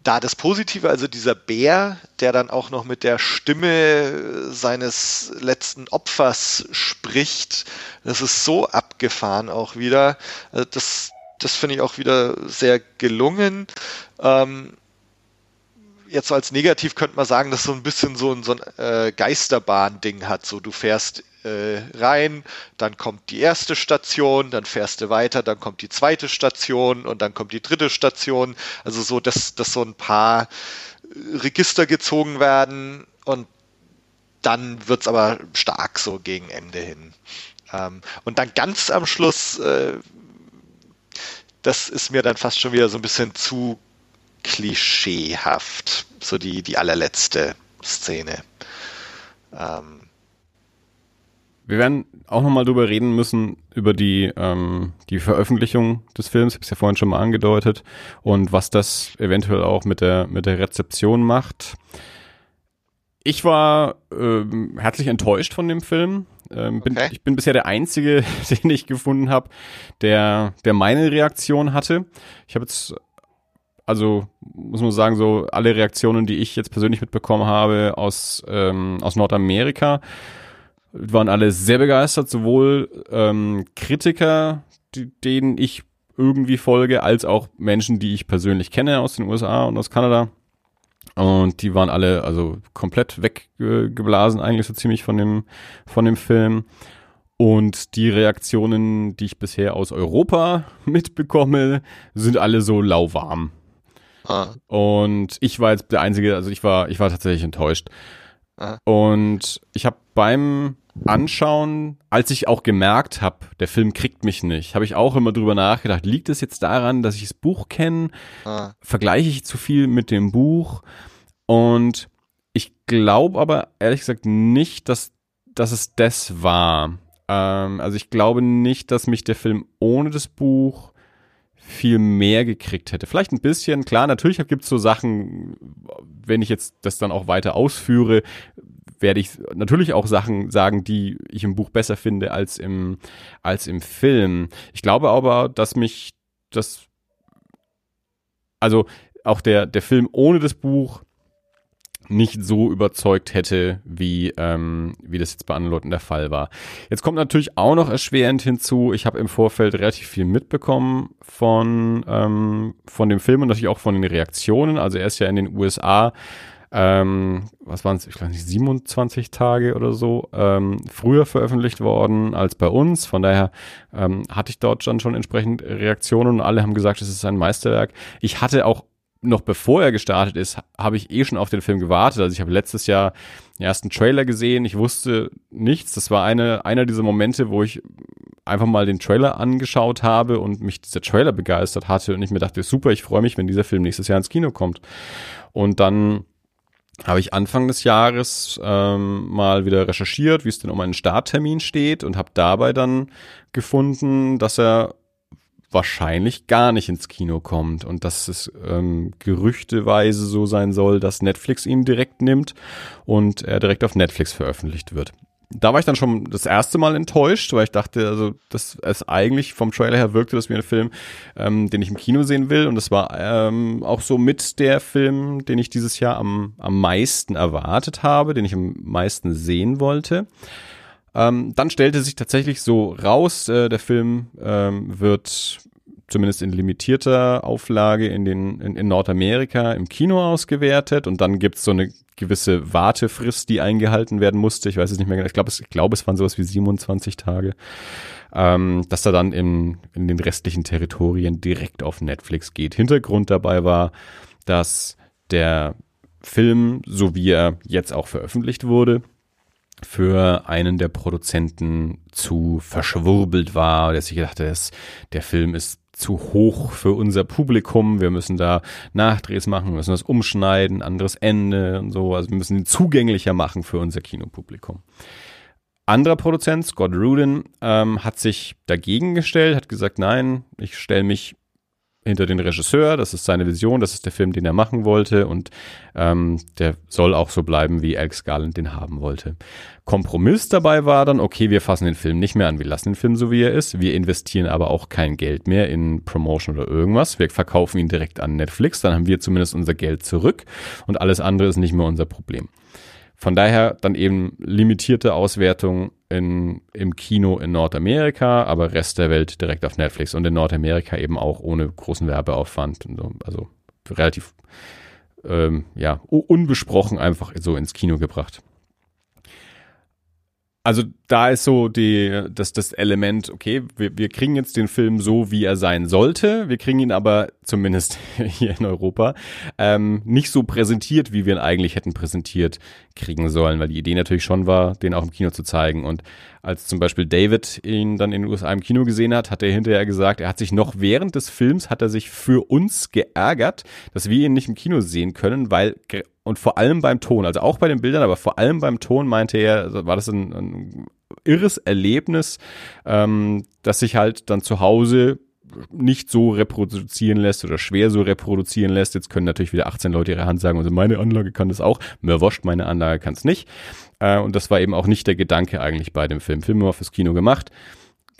da das Positive, also dieser Bär, der dann auch noch mit der Stimme seines letzten Opfers spricht, das ist so abgefahren auch wieder. Also das, das finde ich auch wieder sehr gelungen. Ähm, jetzt als negativ könnte man sagen, dass so ein bisschen so ein, so ein äh, Geisterbahn-Ding hat. So, du fährst äh, rein, dann kommt die erste Station, dann fährst du weiter, dann kommt die zweite Station und dann kommt die dritte Station. Also so, dass, dass so ein paar Register gezogen werden und dann wird es aber stark so gegen Ende hin. Ähm, und dann ganz am Schluss, äh, das ist mir dann fast schon wieder so ein bisschen zu klischeehaft. So die, die allerletzte Szene. Ähm, wir werden auch nochmal drüber reden müssen, über die, ähm, die Veröffentlichung des Films. Ich habe es ja vorhin schon mal angedeutet. Und was das eventuell auch mit der, mit der Rezeption macht. Ich war ähm, herzlich enttäuscht von dem Film. Ähm, bin, okay. Ich bin bisher der Einzige, den ich gefunden habe, der, der meine Reaktion hatte. Ich habe jetzt, also muss man sagen, so alle Reaktionen, die ich jetzt persönlich mitbekommen habe aus, ähm, aus Nordamerika, waren alle sehr begeistert, sowohl ähm, Kritiker, die, denen ich irgendwie folge, als auch Menschen, die ich persönlich kenne aus den USA und aus Kanada. Und die waren alle also komplett weggeblasen eigentlich so ziemlich von dem, von dem Film. Und die Reaktionen, die ich bisher aus Europa mitbekomme, sind alle so lauwarm. Ah. Und ich war jetzt der Einzige, also ich war, ich war tatsächlich enttäuscht. Ah. Und ich habe beim Anschauen, als ich auch gemerkt habe, der Film kriegt mich nicht, habe ich auch immer drüber nachgedacht, liegt es jetzt daran, dass ich das Buch kenne? Ah. Vergleiche ich zu viel mit dem Buch? Und ich glaube aber ehrlich gesagt nicht, dass, dass es das war. Ähm, also ich glaube nicht, dass mich der Film ohne das Buch viel mehr gekriegt hätte. Vielleicht ein bisschen, klar, natürlich gibt es so Sachen, wenn ich jetzt das dann auch weiter ausführe, werde ich natürlich auch Sachen sagen, die ich im Buch besser finde als im, als im Film. Ich glaube aber, dass mich das, also auch der, der Film ohne das Buch nicht so überzeugt hätte, wie, ähm, wie das jetzt bei anderen Leuten der Fall war. Jetzt kommt natürlich auch noch erschwerend hinzu, ich habe im Vorfeld relativ viel mitbekommen von, ähm, von dem Film und natürlich auch von den Reaktionen. Also er ist ja in den USA, ähm, was waren es, ich glaube nicht, 27 Tage oder so, ähm, früher veröffentlicht worden als bei uns. Von daher ähm, hatte ich dort dann schon entsprechend Reaktionen und alle haben gesagt, es ist ein Meisterwerk. Ich hatte auch noch bevor er gestartet ist, habe ich eh schon auf den Film gewartet. Also ich habe letztes Jahr den ersten Trailer gesehen. Ich wusste nichts. Das war eine, einer dieser Momente, wo ich einfach mal den Trailer angeschaut habe und mich dieser Trailer begeistert hatte und ich mir dachte, super, ich freue mich, wenn dieser Film nächstes Jahr ins Kino kommt. Und dann habe ich Anfang des Jahres ähm, mal wieder recherchiert, wie es denn um einen Starttermin steht und habe dabei dann gefunden, dass er wahrscheinlich gar nicht ins Kino kommt und dass es ähm, gerüchteweise so sein soll, dass Netflix ihn direkt nimmt und er direkt auf Netflix veröffentlicht wird. Da war ich dann schon das erste Mal enttäuscht, weil ich dachte, also dass es eigentlich vom Trailer her wirkte, dass mir ein Film, ähm, den ich im Kino sehen will und das war ähm, auch so mit der Film, den ich dieses Jahr am, am meisten erwartet habe, den ich am meisten sehen wollte. Ähm, dann stellte sich tatsächlich so raus, äh, der Film ähm, wird zumindest in limitierter Auflage in, den, in, in Nordamerika im Kino ausgewertet und dann gibt's so eine gewisse Wartefrist, die eingehalten werden musste. Ich weiß es nicht mehr genau. Ich glaube, es, ich glaube, es waren sowas wie 27 Tage, ähm, dass er dann in, in den restlichen Territorien direkt auf Netflix geht. Hintergrund dabei war, dass der Film, so wie er jetzt auch veröffentlicht wurde, für einen der Produzenten zu verschwurbelt war, der sich gedacht hat, der Film ist zu hoch für unser Publikum. Wir müssen da Nachdrehs machen, müssen das umschneiden, anderes Ende und so. Also wir müssen ihn zugänglicher machen für unser Kinopublikum. Anderer Produzent, Scott Rudin, ähm, hat sich dagegen gestellt, hat gesagt, nein, ich stelle mich hinter den Regisseur, das ist seine Vision, das ist der Film, den er machen wollte und ähm, der soll auch so bleiben, wie Alex Garland den haben wollte. Kompromiss dabei war dann, okay, wir fassen den Film nicht mehr an, wir lassen den Film so, wie er ist, wir investieren aber auch kein Geld mehr in Promotion oder irgendwas, wir verkaufen ihn direkt an Netflix, dann haben wir zumindest unser Geld zurück und alles andere ist nicht mehr unser Problem. Von daher dann eben limitierte Auswertung in, im Kino in Nordamerika, aber Rest der Welt direkt auf Netflix und in Nordamerika eben auch ohne großen Werbeaufwand. So. Also relativ ähm, ja, unbesprochen einfach so ins Kino gebracht also da ist so die, das, das Element, okay, wir, wir kriegen jetzt den Film so, wie er sein sollte. Wir kriegen ihn aber zumindest hier in Europa ähm, nicht so präsentiert, wie wir ihn eigentlich hätten präsentiert kriegen sollen, weil die Idee natürlich schon war, den auch im Kino zu zeigen. Und als zum Beispiel David ihn dann in den USA im Kino gesehen hat, hat er hinterher gesagt, er hat sich noch während des Films, hat er sich für uns geärgert, dass wir ihn nicht im Kino sehen können, weil und vor allem beim Ton, also auch bei den Bildern, aber vor allem beim Ton meinte er, also war das ein, ein irres Erlebnis, ähm, dass sich halt dann zu Hause nicht so reproduzieren lässt oder schwer so reproduzieren lässt. Jetzt können natürlich wieder 18 Leute ihre Hand sagen, also meine Anlage kann das auch, mir wascht, meine Anlage kann es nicht. Äh, und das war eben auch nicht der Gedanke eigentlich bei dem Film. Film war fürs Kino gemacht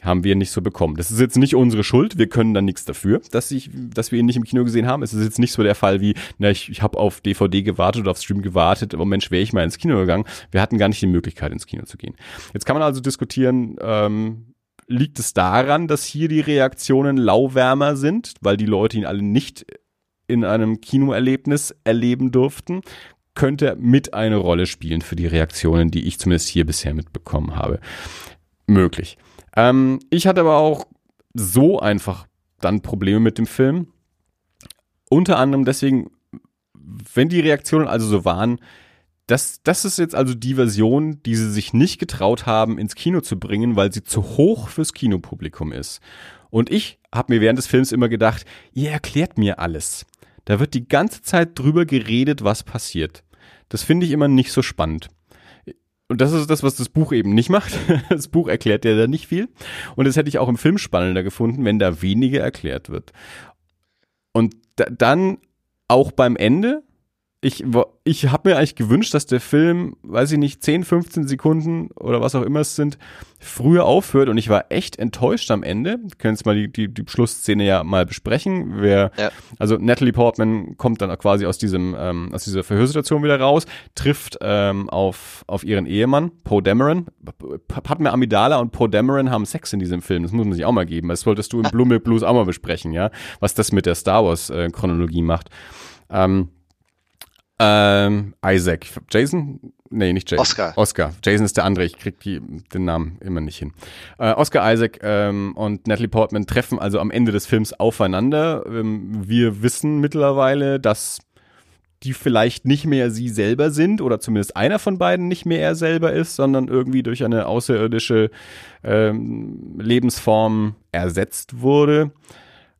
haben wir nicht so bekommen. Das ist jetzt nicht unsere Schuld, wir können da nichts dafür, dass, ich, dass wir ihn nicht im Kino gesehen haben. Es ist jetzt nicht so der Fall wie, na, ich, ich habe auf DVD gewartet oder auf Stream gewartet, aber Mensch, wäre ich mal ins Kino gegangen. Wir hatten gar nicht die Möglichkeit, ins Kino zu gehen. Jetzt kann man also diskutieren, ähm, liegt es daran, dass hier die Reaktionen lauwärmer sind, weil die Leute ihn alle nicht in einem Kinoerlebnis erleben durften? Könnte mit eine Rolle spielen für die Reaktionen, die ich zumindest hier bisher mitbekommen habe. Möglich. Ähm, ich hatte aber auch so einfach dann Probleme mit dem Film. Unter anderem deswegen, wenn die Reaktionen also so waren, das, das ist jetzt also die Version, die sie sich nicht getraut haben, ins Kino zu bringen, weil sie zu hoch fürs Kinopublikum ist. Und ich habe mir während des Films immer gedacht, ihr erklärt mir alles. Da wird die ganze Zeit drüber geredet, was passiert. Das finde ich immer nicht so spannend. Und das ist das, was das Buch eben nicht macht. Das Buch erklärt ja da nicht viel. Und das hätte ich auch im Film spannender gefunden, wenn da weniger erklärt wird. Und da, dann auch beim Ende ich, ich habe mir eigentlich gewünscht, dass der Film, weiß ich nicht, 10, 15 Sekunden oder was auch immer es sind, früher aufhört und ich war echt enttäuscht am Ende. Wir können jetzt mal die, die, die Schlussszene ja mal besprechen. Wer, ja. Also Natalie Portman kommt dann quasi aus diesem, ähm, aus dieser Verhörsituation wieder raus, trifft ähm, auf, auf ihren Ehemann, Poe Dameron. Padme Amidala und Poe Dameron haben Sex in diesem Film. Das muss man sich auch mal geben. Das wolltest du im Blume Blues auch mal besprechen, ja, was das mit der Star Wars äh, Chronologie macht. Ähm, ähm, Isaac. Jason? Nee, nicht Jason. Oscar. Oscar. Jason ist der andere. Ich krieg die, den Namen immer nicht hin. Äh, Oscar Isaac ähm, und Natalie Portman treffen also am Ende des Films aufeinander. Ähm, wir wissen mittlerweile, dass die vielleicht nicht mehr sie selber sind oder zumindest einer von beiden nicht mehr er selber ist, sondern irgendwie durch eine außerirdische ähm, Lebensform ersetzt wurde.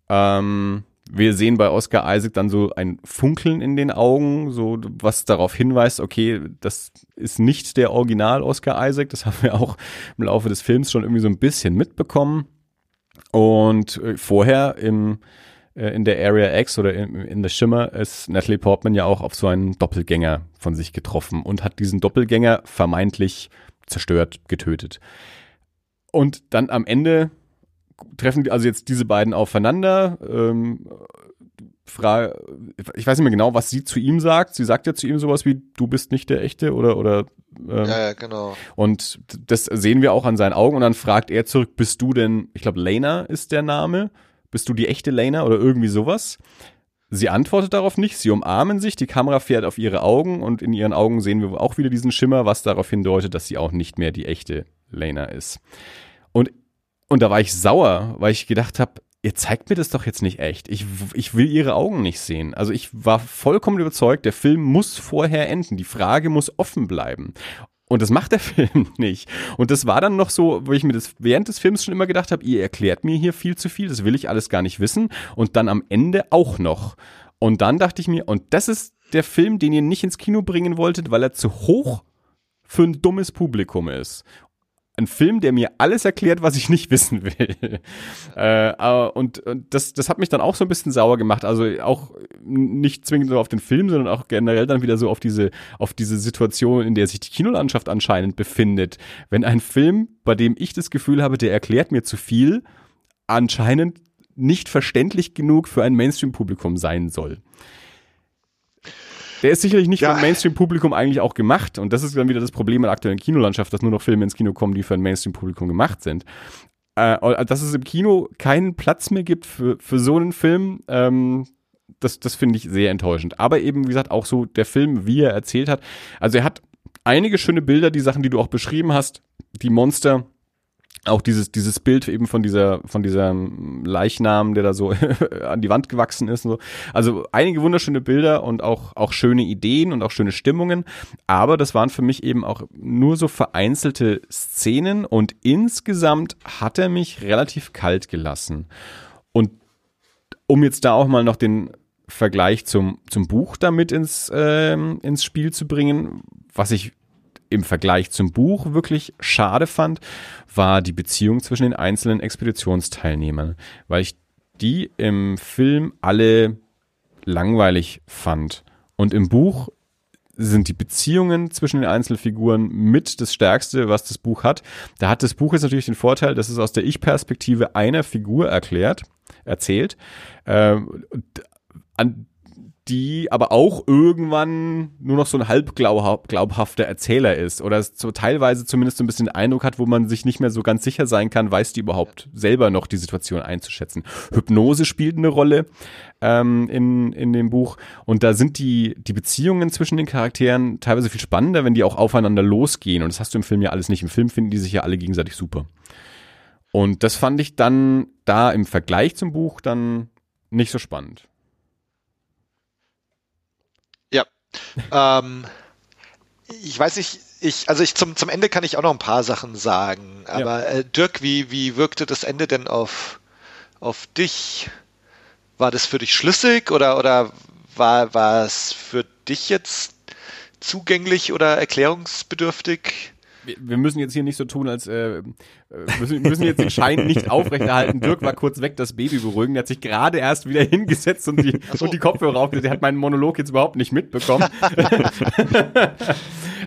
Ähm, wir sehen bei Oscar Isaac dann so ein Funkeln in den Augen, so was darauf hinweist, okay, das ist nicht der Original Oscar Isaac. Das haben wir auch im Laufe des Films schon irgendwie so ein bisschen mitbekommen. Und äh, vorher im äh, in der Area X oder in, in The Shimmer ist Natalie Portman ja auch auf so einen Doppelgänger von sich getroffen und hat diesen Doppelgänger vermeintlich zerstört, getötet. Und dann am Ende treffen also jetzt diese beiden aufeinander. Ähm, Frage, ich weiß nicht mehr genau, was sie zu ihm sagt. Sie sagt ja zu ihm sowas wie, du bist nicht der Echte oder, oder, ähm, ja, ja, genau. Und das sehen wir auch an seinen Augen und dann fragt er zurück, bist du denn, ich glaube, Lena ist der Name, bist du die echte Lena oder irgendwie sowas? Sie antwortet darauf nicht, sie umarmen sich, die Kamera fährt auf ihre Augen und in ihren Augen sehen wir auch wieder diesen Schimmer, was darauf hindeutet, dass sie auch nicht mehr die echte Lena ist. Und da war ich sauer, weil ich gedacht habe, ihr zeigt mir das doch jetzt nicht echt. Ich, ich will ihre Augen nicht sehen. Also ich war vollkommen überzeugt, der Film muss vorher enden. Die Frage muss offen bleiben. Und das macht der Film nicht. Und das war dann noch so, wo ich mir das während des Films schon immer gedacht habe, ihr erklärt mir hier viel zu viel, das will ich alles gar nicht wissen. Und dann am Ende auch noch. Und dann dachte ich mir, und das ist der Film, den ihr nicht ins Kino bringen wolltet, weil er zu hoch für ein dummes Publikum ist ein Film, der mir alles erklärt, was ich nicht wissen will. äh, und, und das, das hat mich dann auch so ein bisschen sauer gemacht. Also auch nicht zwingend so auf den Film, sondern auch generell dann wieder so auf diese, auf diese Situation, in der sich die Kinolandschaft anscheinend befindet. Wenn ein Film, bei dem ich das Gefühl habe, der erklärt mir zu viel, anscheinend nicht verständlich genug für ein Mainstream-Publikum sein soll. Der ist sicherlich nicht ja. für ein Mainstream-Publikum eigentlich auch gemacht. Und das ist dann wieder das Problem in der aktuellen Kinolandschaft, dass nur noch Filme ins Kino kommen, die für ein Mainstream-Publikum gemacht sind. Äh, dass es im Kino keinen Platz mehr gibt für, für so einen Film, ähm, das, das finde ich sehr enttäuschend. Aber eben, wie gesagt, auch so der Film, wie er erzählt hat. Also er hat einige schöne Bilder, die Sachen, die du auch beschrieben hast, die Monster auch dieses, dieses Bild eben von dieser, von dieser Leichnam, der da so an die Wand gewachsen ist und so. Also einige wunderschöne Bilder und auch, auch schöne Ideen und auch schöne Stimmungen. Aber das waren für mich eben auch nur so vereinzelte Szenen und insgesamt hat er mich relativ kalt gelassen. Und um jetzt da auch mal noch den Vergleich zum, zum Buch damit ins, ähm, ins Spiel zu bringen, was ich im Vergleich zum Buch wirklich schade fand, war die Beziehung zwischen den einzelnen Expeditionsteilnehmern, weil ich die im Film alle langweilig fand. Und im Buch sind die Beziehungen zwischen den Einzelfiguren mit das Stärkste, was das Buch hat. Da hat das Buch jetzt natürlich den Vorteil, dass es aus der Ich-Perspektive einer Figur erklärt, erzählt, äh, an die aber auch irgendwann nur noch so ein halb glaubhafter Erzähler ist oder es so teilweise zumindest so ein bisschen Eindruck hat, wo man sich nicht mehr so ganz sicher sein kann, weiß die überhaupt selber noch die Situation einzuschätzen. Hypnose spielt eine Rolle ähm, in, in dem Buch und da sind die, die Beziehungen zwischen den Charakteren teilweise viel spannender, wenn die auch aufeinander losgehen und das hast du im Film ja alles nicht. Im Film finden die sich ja alle gegenseitig super. Und das fand ich dann da im Vergleich zum Buch dann nicht so spannend. Ähm, ich weiß nicht, ich, also ich zum, zum Ende kann ich auch noch ein paar Sachen sagen. Aber ja. äh, Dirk, wie, wie wirkte das Ende denn auf, auf dich? War das für dich schlüssig oder, oder war, war es für dich jetzt zugänglich oder erklärungsbedürftig? Wir müssen jetzt hier nicht so tun, als äh, müssen, müssen jetzt den Schein nicht aufrechterhalten. Dirk war kurz weg, das Baby beruhigen. Der hat sich gerade erst wieder hingesetzt und die, so. und die Kopfhörer aufgelegt. Der hat meinen Monolog jetzt überhaupt nicht mitbekommen.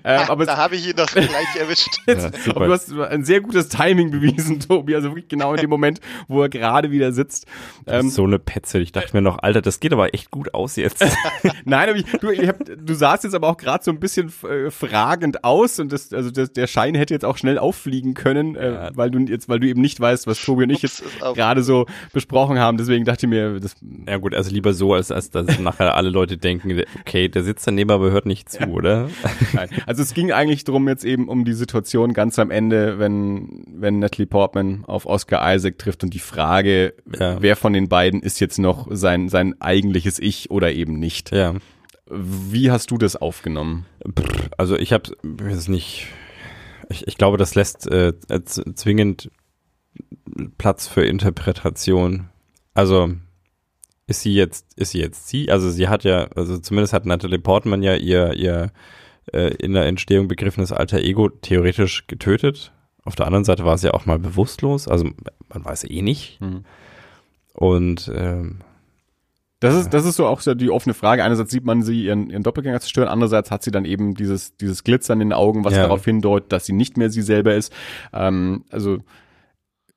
Ähm, aber da habe ich ihn doch gleich erwischt. Ja, aber du hast ein sehr gutes Timing bewiesen, Tobi. Also wirklich genau in dem Moment, wo er gerade wieder sitzt. Ähm, so eine Petze. Ich dachte mir noch, Alter, das geht aber echt gut aus jetzt. Nein, aber ich, du, ich hab, du sahst jetzt aber auch gerade so ein bisschen äh, fragend aus und das, also das, der Schein hätte jetzt auch schnell auffliegen können, äh, ja. weil du jetzt, weil du eben nicht weißt, was Tobi und ich jetzt gerade so besprochen haben. Deswegen dachte ich mir, das. Ja gut, also lieber so, als, als dass nachher alle Leute denken, okay, der sitzt daneben, aber hört nicht zu, ja. oder? Nein. Also es ging eigentlich drum jetzt eben um die Situation ganz am Ende, wenn, wenn Natalie Portman auf Oscar Isaac trifft und die Frage, ja. wer von den beiden ist jetzt noch sein, sein eigentliches Ich oder eben nicht. Ja. Wie hast du das aufgenommen? Also ich habe es nicht, ich, ich glaube, das lässt äh, zwingend Platz für Interpretation. Also ist sie jetzt, ist sie jetzt sie? Also sie hat ja, also zumindest hat Natalie Portman ja ihr, ihr äh, in der Entstehung begriffenes alter Ego theoretisch getötet. Auf der anderen Seite war sie ja auch mal bewusstlos, also man weiß eh nicht. Mhm. Und ähm, das ist, das ist so auch so die offene Frage. Einerseits sieht man sie ihren, ihren Doppelgänger zerstören, andererseits hat sie dann eben dieses, dieses Glitzern in den Augen, was ja. darauf hindeutet, dass sie nicht mehr sie selber ist. Ähm, also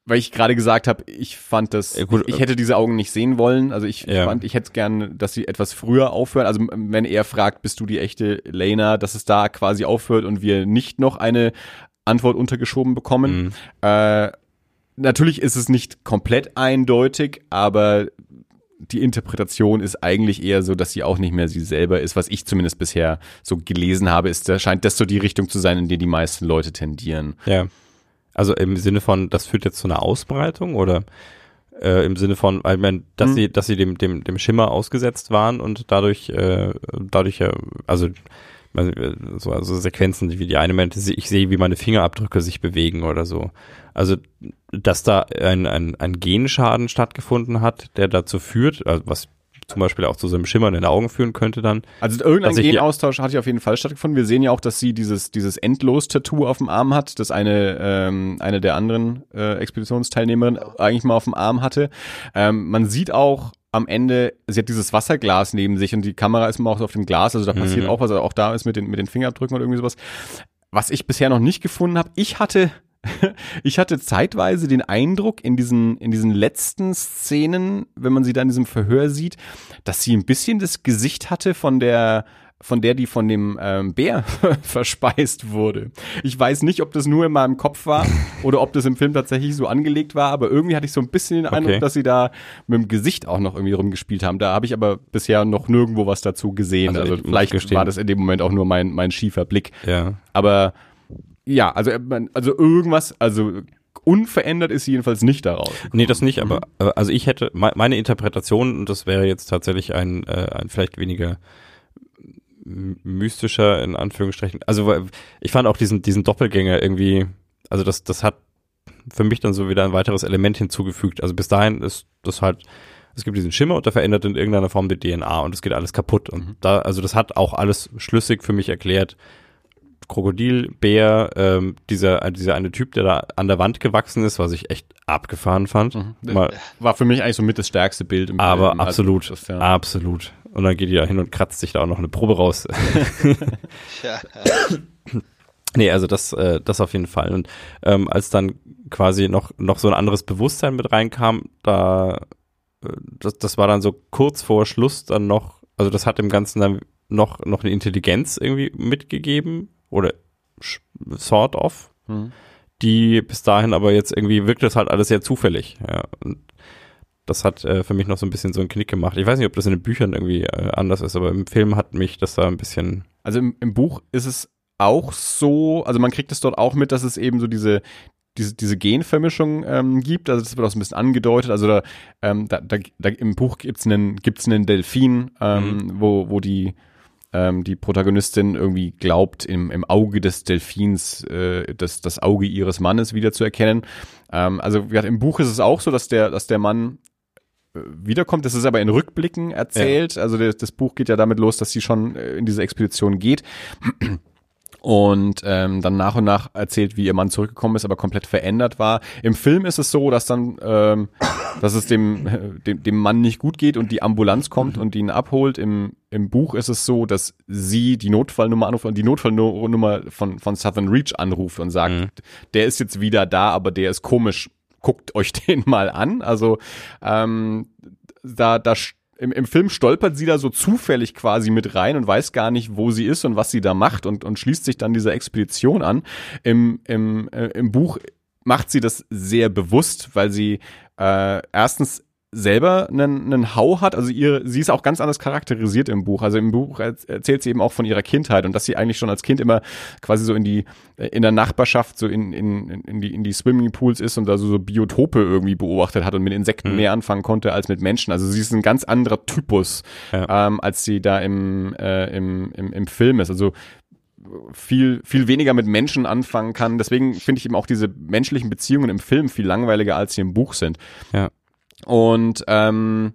weil ich gerade gesagt habe, ich fand das, ja, gut, ich, hätte diese Augen nicht sehen wollen. Also ich ja. fand, ich hätte gern, dass sie etwas früher aufhören. Also wenn er fragt, bist du die echte Lena, dass es da quasi aufhört und wir nicht noch eine Antwort untergeschoben bekommen. Mhm. Äh, natürlich ist es nicht komplett eindeutig, aber die Interpretation ist eigentlich eher so, dass sie auch nicht mehr sie selber ist. Was ich zumindest bisher so gelesen habe, ist, da scheint das so die Richtung zu sein, in die die meisten Leute tendieren. Ja. Also im Sinne von, das führt jetzt zu einer Ausbreitung oder äh, im Sinne von, ich meine, dass hm. sie, dass sie dem, dem, dem Schimmer ausgesetzt waren und dadurch, äh, dadurch, äh, also so also Sequenzen, wie die eine meinte, ich sehe, wie meine Fingerabdrücke sich bewegen oder so. Also, dass da ein, ein, ein Genschaden stattgefunden hat, der dazu führt, also was zum Beispiel auch zu so einem Schimmer in den Augen führen könnte dann. Also irgendein Genaustausch hat ja auf jeden Fall stattgefunden. Wir sehen ja auch, dass sie dieses, dieses Endlos-Tattoo auf dem Arm hat, das eine, ähm, eine der anderen äh, Expeditionsteilnehmerinnen eigentlich mal auf dem Arm hatte. Ähm, man sieht auch am Ende, sie hat dieses Wasserglas neben sich und die Kamera ist immer auch so auf dem Glas, also da passiert mhm. auch was, also auch da ist mit den, mit den Fingerabdrücken oder irgendwie sowas. Was ich bisher noch nicht gefunden habe, ich hatte ich hatte zeitweise den Eindruck in diesen, in diesen letzten Szenen, wenn man sie da in diesem Verhör sieht, dass sie ein bisschen das Gesicht hatte von der, von der, die von dem ähm, Bär verspeist wurde. Ich weiß nicht, ob das nur in meinem Kopf war oder ob das im Film tatsächlich so angelegt war, aber irgendwie hatte ich so ein bisschen den Eindruck, okay. dass sie da mit dem Gesicht auch noch irgendwie rumgespielt haben. Da habe ich aber bisher noch nirgendwo was dazu gesehen. Also, also vielleicht war das in dem Moment auch nur mein, mein schiefer Blick. Ja. Aber ja, also, äh, also irgendwas, also unverändert ist sie jedenfalls nicht daraus. Nee, das nicht, aber mhm. also ich hätte meine Interpretation, und das wäre jetzt tatsächlich ein, äh, ein vielleicht weniger mystischer in Anführungsstrichen. Also ich fand auch diesen diesen Doppelgänger irgendwie, also das das hat für mich dann so wieder ein weiteres Element hinzugefügt. Also bis dahin ist das halt es gibt diesen Schimmer und der verändert in irgendeiner Form die DNA und es geht alles kaputt und mhm. da also das hat auch alles schlüssig für mich erklärt, Krokodilbär, ähm, dieser, dieser eine Typ, der da an der Wand gewachsen ist, was ich echt abgefahren fand. Mhm. Mal, War für mich eigentlich so mit das stärkste Bild. Im aber Film. absolut, das, ja. absolut. Und dann geht die da hin und kratzt sich da auch noch eine Probe raus. Ja, Nee, also das, äh, das auf jeden Fall. Und ähm, als dann quasi noch, noch so ein anderes Bewusstsein mit reinkam, da äh, das, das war dann so kurz vor Schluss dann noch, also das hat dem Ganzen dann noch, noch eine Intelligenz irgendwie mitgegeben oder sort of, Hm. die bis dahin aber jetzt irgendwie wirkt das halt alles sehr zufällig. Ja. Und das hat äh, für mich noch so ein bisschen so einen Knick gemacht. Ich weiß nicht, ob das in den Büchern irgendwie äh, anders ist, aber im Film hat mich das da ein bisschen. Also im, im Buch ist es auch so, also man kriegt es dort auch mit, dass es eben so diese diese, diese Genvermischung ähm, gibt, also das wird auch so ein bisschen angedeutet, also da, ähm, da, da, da im Buch gibt's einen, gibt's einen Delfin, ähm, wo, wo die, ähm, die Protagonistin irgendwie glaubt, im, im Auge des Delfins äh, das, das Auge ihres Mannes wieder zu erkennen. Ähm, also wie gesagt, im Buch ist es auch so, dass der, dass der Mann äh, wiederkommt. Das ist aber in Rückblicken erzählt. Also das, das Buch geht ja damit los, dass sie schon äh, in diese Expedition geht und ähm, dann nach und nach erzählt, wie ihr Mann zurückgekommen ist, aber komplett verändert war. Im Film ist es so, dass dann, ähm, dass es dem, äh, dem, dem Mann nicht gut geht und die Ambulanz kommt und ihn abholt. Im, Im Buch ist es so, dass sie die Notfallnummer anruft und die Notfallnummer von, von Southern Reach anruft und sagt, Mhm. der ist jetzt wieder da, aber der ist komisch. Guckt euch den mal an. Also ähm, da, da im, im Film stolpert sie da so zufällig quasi mit rein und weiß gar nicht, wo sie ist und was sie da macht und, und schließt sich dann dieser Expedition an. Im, im, äh, im Buch macht sie das sehr bewusst, weil sie äh, erstens selber einen, einen Hau hat, also ihre, sie ist auch ganz anders charakterisiert im Buch. Also im Buch erz- erzählt sie eben auch von ihrer Kindheit und dass sie eigentlich schon als Kind immer quasi so in die, äh, in der Nachbarschaft, so in, in, in die, in die Swimmingpools ist und da so, so Biotope irgendwie beobachtet hat und mit Insekten Mhm. mehr anfangen konnte als mit Menschen. Also sie ist ein ganz anderer Typus, Ja. ähm, als sie da im, äh, im, im, im Film ist. Also viel, viel weniger mit Menschen anfangen kann. Deswegen finde ich eben auch diese menschlichen Beziehungen im Film viel langweiliger, als sie im Buch sind. Ja. Und ähm,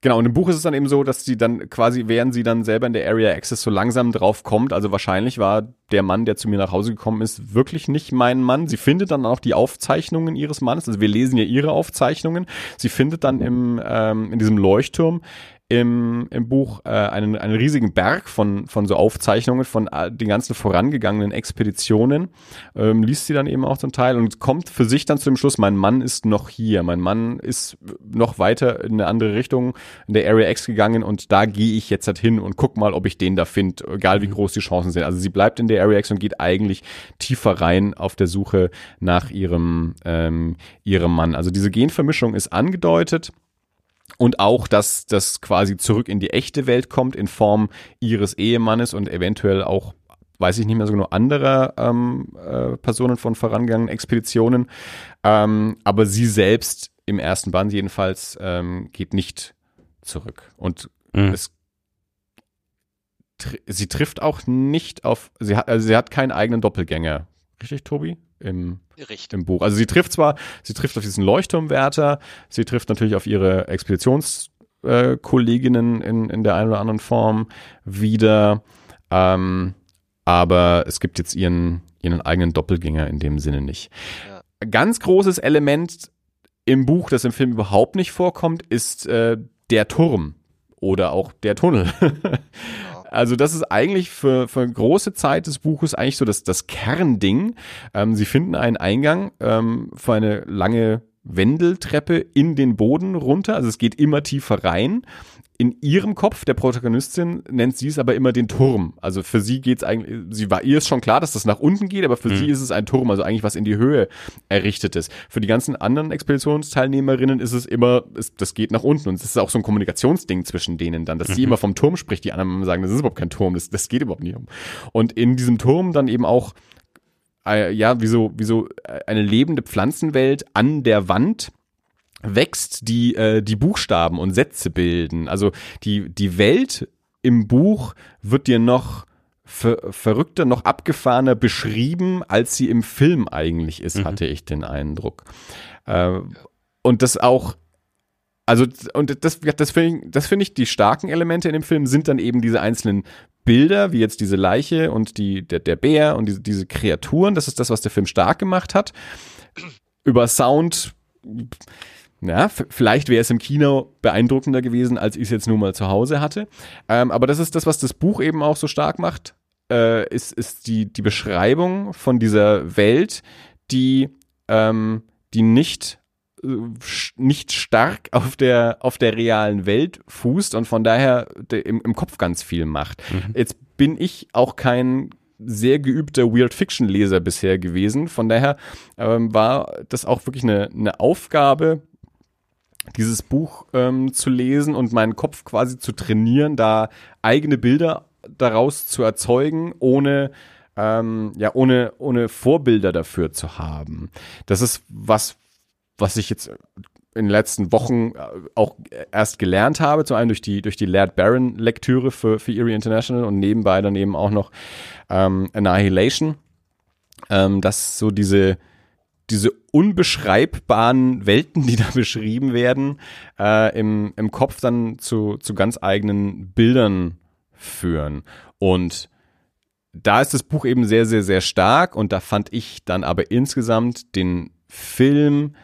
genau, und im Buch ist es dann eben so, dass sie dann quasi, während sie dann selber in der Area Access so langsam drauf kommt, also wahrscheinlich war der Mann, der zu mir nach Hause gekommen ist, wirklich nicht mein Mann. Sie findet dann auch die Aufzeichnungen ihres Mannes, also wir lesen ja ihre Aufzeichnungen. Sie findet dann im, ähm, in diesem Leuchtturm im, im Buch äh, einen, einen riesigen Berg von, von so Aufzeichnungen von äh, den ganzen vorangegangenen Expeditionen, ähm, liest sie dann eben auch zum Teil und kommt für sich dann zu dem Schluss, mein Mann ist noch hier, mein Mann ist noch weiter in eine andere Richtung in der Area X gegangen und da gehe ich jetzt halt hin und guck mal, ob ich den da finde, egal wie groß die Chancen sind. Also sie bleibt in der Area X und geht eigentlich tiefer rein auf der Suche nach ihrem, ähm, ihrem Mann. Also diese Genvermischung ist angedeutet. Und auch, dass das quasi zurück in die echte Welt kommt in Form ihres Ehemannes und eventuell auch, weiß ich nicht mehr so genau, anderer ähm, äh, Personen von vorangegangenen Expeditionen. Ähm, aber sie selbst im ersten Band jedenfalls ähm, geht nicht zurück. Und Mhm. es tr sie trifft auch nicht auf, sie hat, also sie hat keinen eigenen Doppelgänger. Richtig, Tobi? Im, Richtig. im Buch. Also sie trifft zwar, sie trifft auf diesen Leuchtturmwärter, sie trifft natürlich auf ihre Expeditionskolleginnen äh, in, in der einen oder anderen Form wieder, ähm, aber es gibt jetzt ihren, ihren eigenen Doppelgänger in dem Sinne nicht. Ganz großes Element im Buch, das im Film überhaupt nicht vorkommt, ist äh, der Turm oder auch der Tunnel. Also das ist eigentlich für, für große Zeit des Buches eigentlich so das, das Kernding. Ähm, sie finden einen Eingang ähm, für eine lange Wendeltreppe in den Boden runter. Also es geht immer tiefer rein. In ihrem Kopf, der Protagonistin, nennt sie es aber immer den Turm. Also für sie geht's eigentlich, sie war ihr ist schon klar, dass das nach unten geht, aber für Mhm. sie ist es ein Turm, also eigentlich was in die Höhe errichtet ist. Für die ganzen anderen Expeditionsteilnehmerinnen ist es immer, es, das geht nach unten und es ist auch so ein Kommunikationsding zwischen denen dann, dass sie immer vom Turm spricht, die anderen sagen, das ist überhaupt kein Turm, das, das geht überhaupt nicht um. Und in diesem Turm dann eben auch äh, ja, wie so, wie so äh, eine lebende Pflanzenwelt an der Wand wächst, die äh, die Buchstaben und Sätze bilden. Also die, die Welt im Buch wird dir noch ver verrückter, noch abgefahrener beschrieben, als sie im Film eigentlich ist, Mhm. hatte ich den Eindruck. Äh, und das auch also, und das, das finde ich, das finde ich, die starken Elemente in dem Film sind dann eben diese einzelnen Bilder, wie jetzt diese Leiche und die, der, der Bär und diese, diese Kreaturen. Das ist das, was der Film stark gemacht hat. Über Sound, ja, vielleicht wäre es im Kino beeindruckender gewesen, als ich es jetzt nur mal zu Hause hatte. Ähm, aber das ist das, was das Buch eben auch so stark macht, äh, ist, ist die, die Beschreibung von dieser Welt, die, ähm, die nicht nicht stark auf der, auf der realen Welt fußt und von daher im, im Kopf ganz viel macht. Mhm. Jetzt bin ich auch kein sehr geübter Weird Fiction Leser bisher gewesen. Von daher ähm, war das auch wirklich eine, eine Aufgabe, dieses Buch ähm, zu lesen und meinen Kopf quasi zu trainieren, da eigene Bilder daraus zu erzeugen, ohne ähm, ja ohne ohne Vorbilder dafür zu haben. Das ist was, was ich jetzt in den letzten Wochen äh, auch erst gelernt habe, zum einen durch die, durch die Laird Barron Lektüre für, für Erie International und nebenbei dann eben auch noch ähm, Annihilation, ähm, dass so diese, diese unbeschreibbaren Welten, die da beschrieben werden, äh, im, im Kopf dann zu, zu ganz eigenen Bildern führen. Und da ist das Buch eben sehr, sehr, sehr stark und da fand ich dann aber insgesamt den Film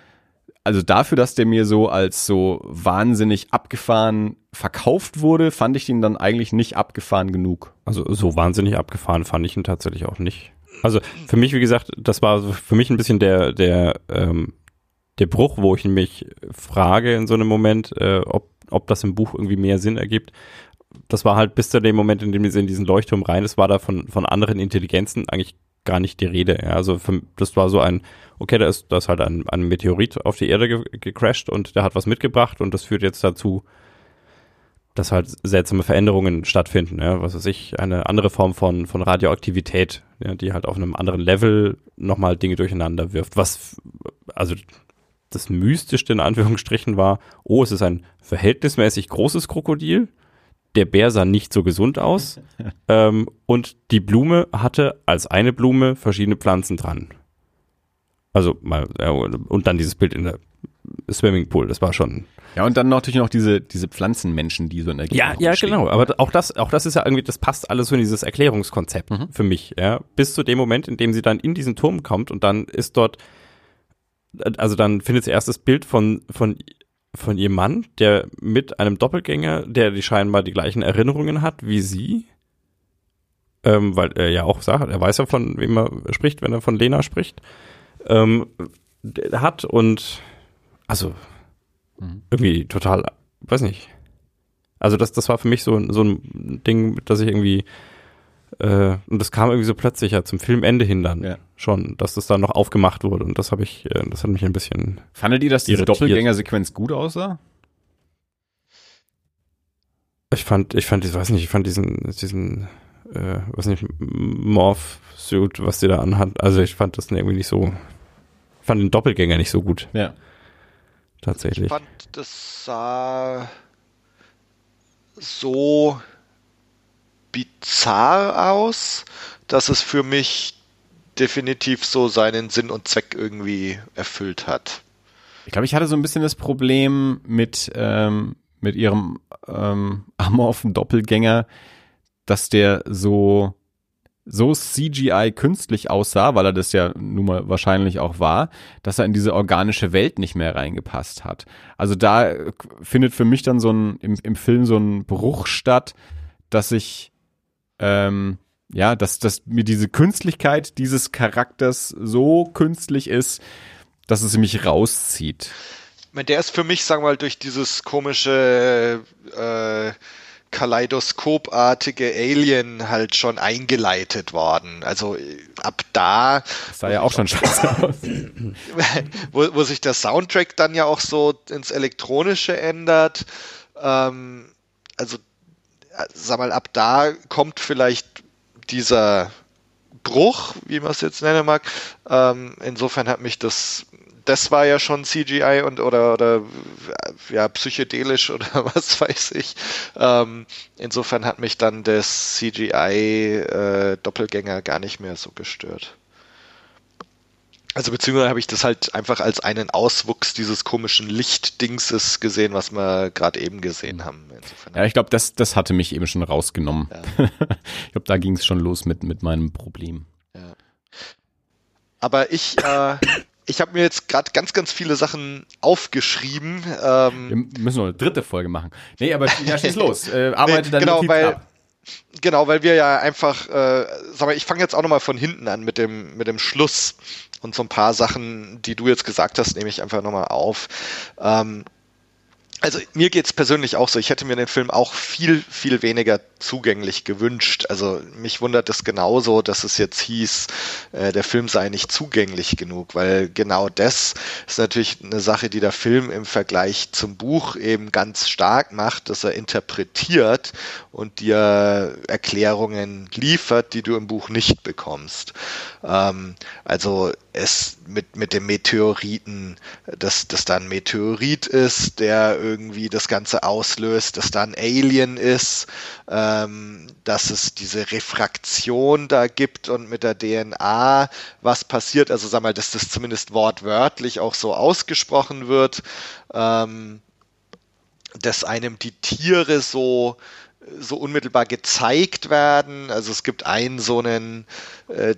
also dafür, dass der mir so als so wahnsinnig abgefahren verkauft wurde, fand ich ihn dann eigentlich nicht abgefahren genug. Also so wahnsinnig abgefahren fand ich ihn tatsächlich auch nicht. Also für mich, wie gesagt, das war für mich ein bisschen der, der, ähm, der Bruch, wo ich mich frage in so einem Moment, äh, ob, ob das im Buch irgendwie mehr Sinn ergibt. Das war halt bis zu dem Moment, in dem sie in diesen Leuchtturm rein ist, war da von, von anderen Intelligenzen eigentlich gar nicht die Rede. Ja. Also für, das war so ein, okay, da ist, da ist halt ein, ein Meteorit auf die Erde ge gecrashed und der hat was mitgebracht und das führt jetzt dazu, dass halt seltsame Veränderungen stattfinden. Ja. Was weiß ich, eine andere Form von, von Radioaktivität, ja, die halt auf einem anderen Level nochmal Dinge durcheinander wirft. Was, also das Mystischste in Anführungsstrichen war, oh, es ist ein verhältnismäßig großes Krokodil der Bär sah nicht so gesund aus ähm, und die Blume hatte als eine Blume verschiedene Pflanzen dran. Also mal und dann dieses Bild in der Swimmingpool, das war schon. Ja, und dann natürlich noch diese, diese Pflanzenmenschen, die so in der Gegend Ja, ja, genau. Aber auch das, auch das ist ja irgendwie, das passt alles so in dieses Erklärungskonzept mhm. für mich, ja. Bis zu dem Moment, in dem sie dann in diesen Turm kommt und dann ist dort, also dann findet sie erst das Bild von, von von ihrem Mann, der mit einem Doppelgänger, der die scheinbar die gleichen Erinnerungen hat wie sie. Ähm, weil er ja auch sagt, er weiß ja von wem er spricht, wenn er von Lena spricht. Ähm, hat und also mhm. irgendwie total, weiß nicht. Also das, das war für mich so, so ein Ding, dass ich irgendwie äh, und das kam irgendwie so plötzlich ja zum Filmende hin dann ja. schon, dass das dann noch aufgemacht wurde. Und das habe ich, äh, das hat mich ein bisschen. Fandet ihr, dass diese Doppelgängersequenz gut aussah? Ich fand, ich fand, ich weiß nicht, ich fand diesen, diesen, äh, was nicht, Morph-Suit, was die da anhat. Also ich fand das irgendwie nicht so, ich fand den Doppelgänger nicht so gut. Ja. Tatsächlich. Ich fand, das sah so bizarr aus, dass es für mich definitiv so seinen Sinn und Zweck irgendwie erfüllt hat. Ich glaube, ich hatte so ein bisschen das Problem mit, ähm, mit ihrem ähm, amorphen Doppelgänger, dass der so so CGI künstlich aussah, weil er das ja nun mal wahrscheinlich auch war, dass er in diese organische Welt nicht mehr reingepasst hat. Also da findet für mich dann so ein im, im Film so ein Bruch statt, dass ich ähm, ja, dass, dass mir diese Künstlichkeit dieses Charakters so künstlich ist, dass es mich rauszieht. Ich meine, der ist für mich, sagen wir mal, durch dieses komische äh, Kaleidoskopartige Alien halt schon eingeleitet worden. Also ab da. Das sah ja auch schon scheiße aus. wo, wo sich der Soundtrack dann ja auch so ins Elektronische ändert. Ähm, also sag mal, ab da kommt vielleicht dieser Bruch, wie man es jetzt nennen mag. Ähm, insofern hat mich das, das war ja schon CGI und oder oder ja psychedelisch oder was weiß ich. Ähm, insofern hat mich dann das CGI äh, Doppelgänger gar nicht mehr so gestört. Also beziehungsweise habe ich das halt einfach als einen Auswuchs dieses komischen Lichtdingses gesehen, was wir gerade eben gesehen haben. Insofern ja, ich glaube, das, das hatte mich eben schon rausgenommen. Ja. ich glaube, da ging es schon los mit, mit meinem Problem. Ja. Aber ich, äh, ich habe mir jetzt gerade ganz, ganz viele Sachen aufgeschrieben. Ähm, Wir müssen noch eine dritte Folge machen. Nee, aber ja, schieß los. Äh, arbeite nee, dann genau, weil, ab. Genau, weil wir ja einfach, äh, sag mal, ich fange jetzt auch nochmal von hinten an mit dem, mit dem Schluss und so ein paar Sachen, die du jetzt gesagt hast, nehme ich einfach nochmal auf. Ähm, also mir geht's persönlich auch so. Ich hätte mir den Film auch viel, viel weniger zugänglich gewünscht. Also mich wundert es genauso, dass es jetzt hieß, äh, der Film sei nicht zugänglich genug, weil genau das ist natürlich eine Sache, die der Film im Vergleich zum Buch eben ganz stark macht, dass er interpretiert und dir Erklärungen liefert, die du im Buch nicht bekommst. Ähm, also es mit, mit dem Meteoriten, dass das da ein Meteorit ist, der irgendwie das Ganze auslöst, dass da ein Alien ist, ähm, dass es diese Refraktion da gibt und mit der DNA was passiert. Also sag mal, dass das zumindest wortwörtlich auch so ausgesprochen wird, ähm, dass einem die Tiere so so unmittelbar gezeigt werden. Also es gibt einen so einen äh,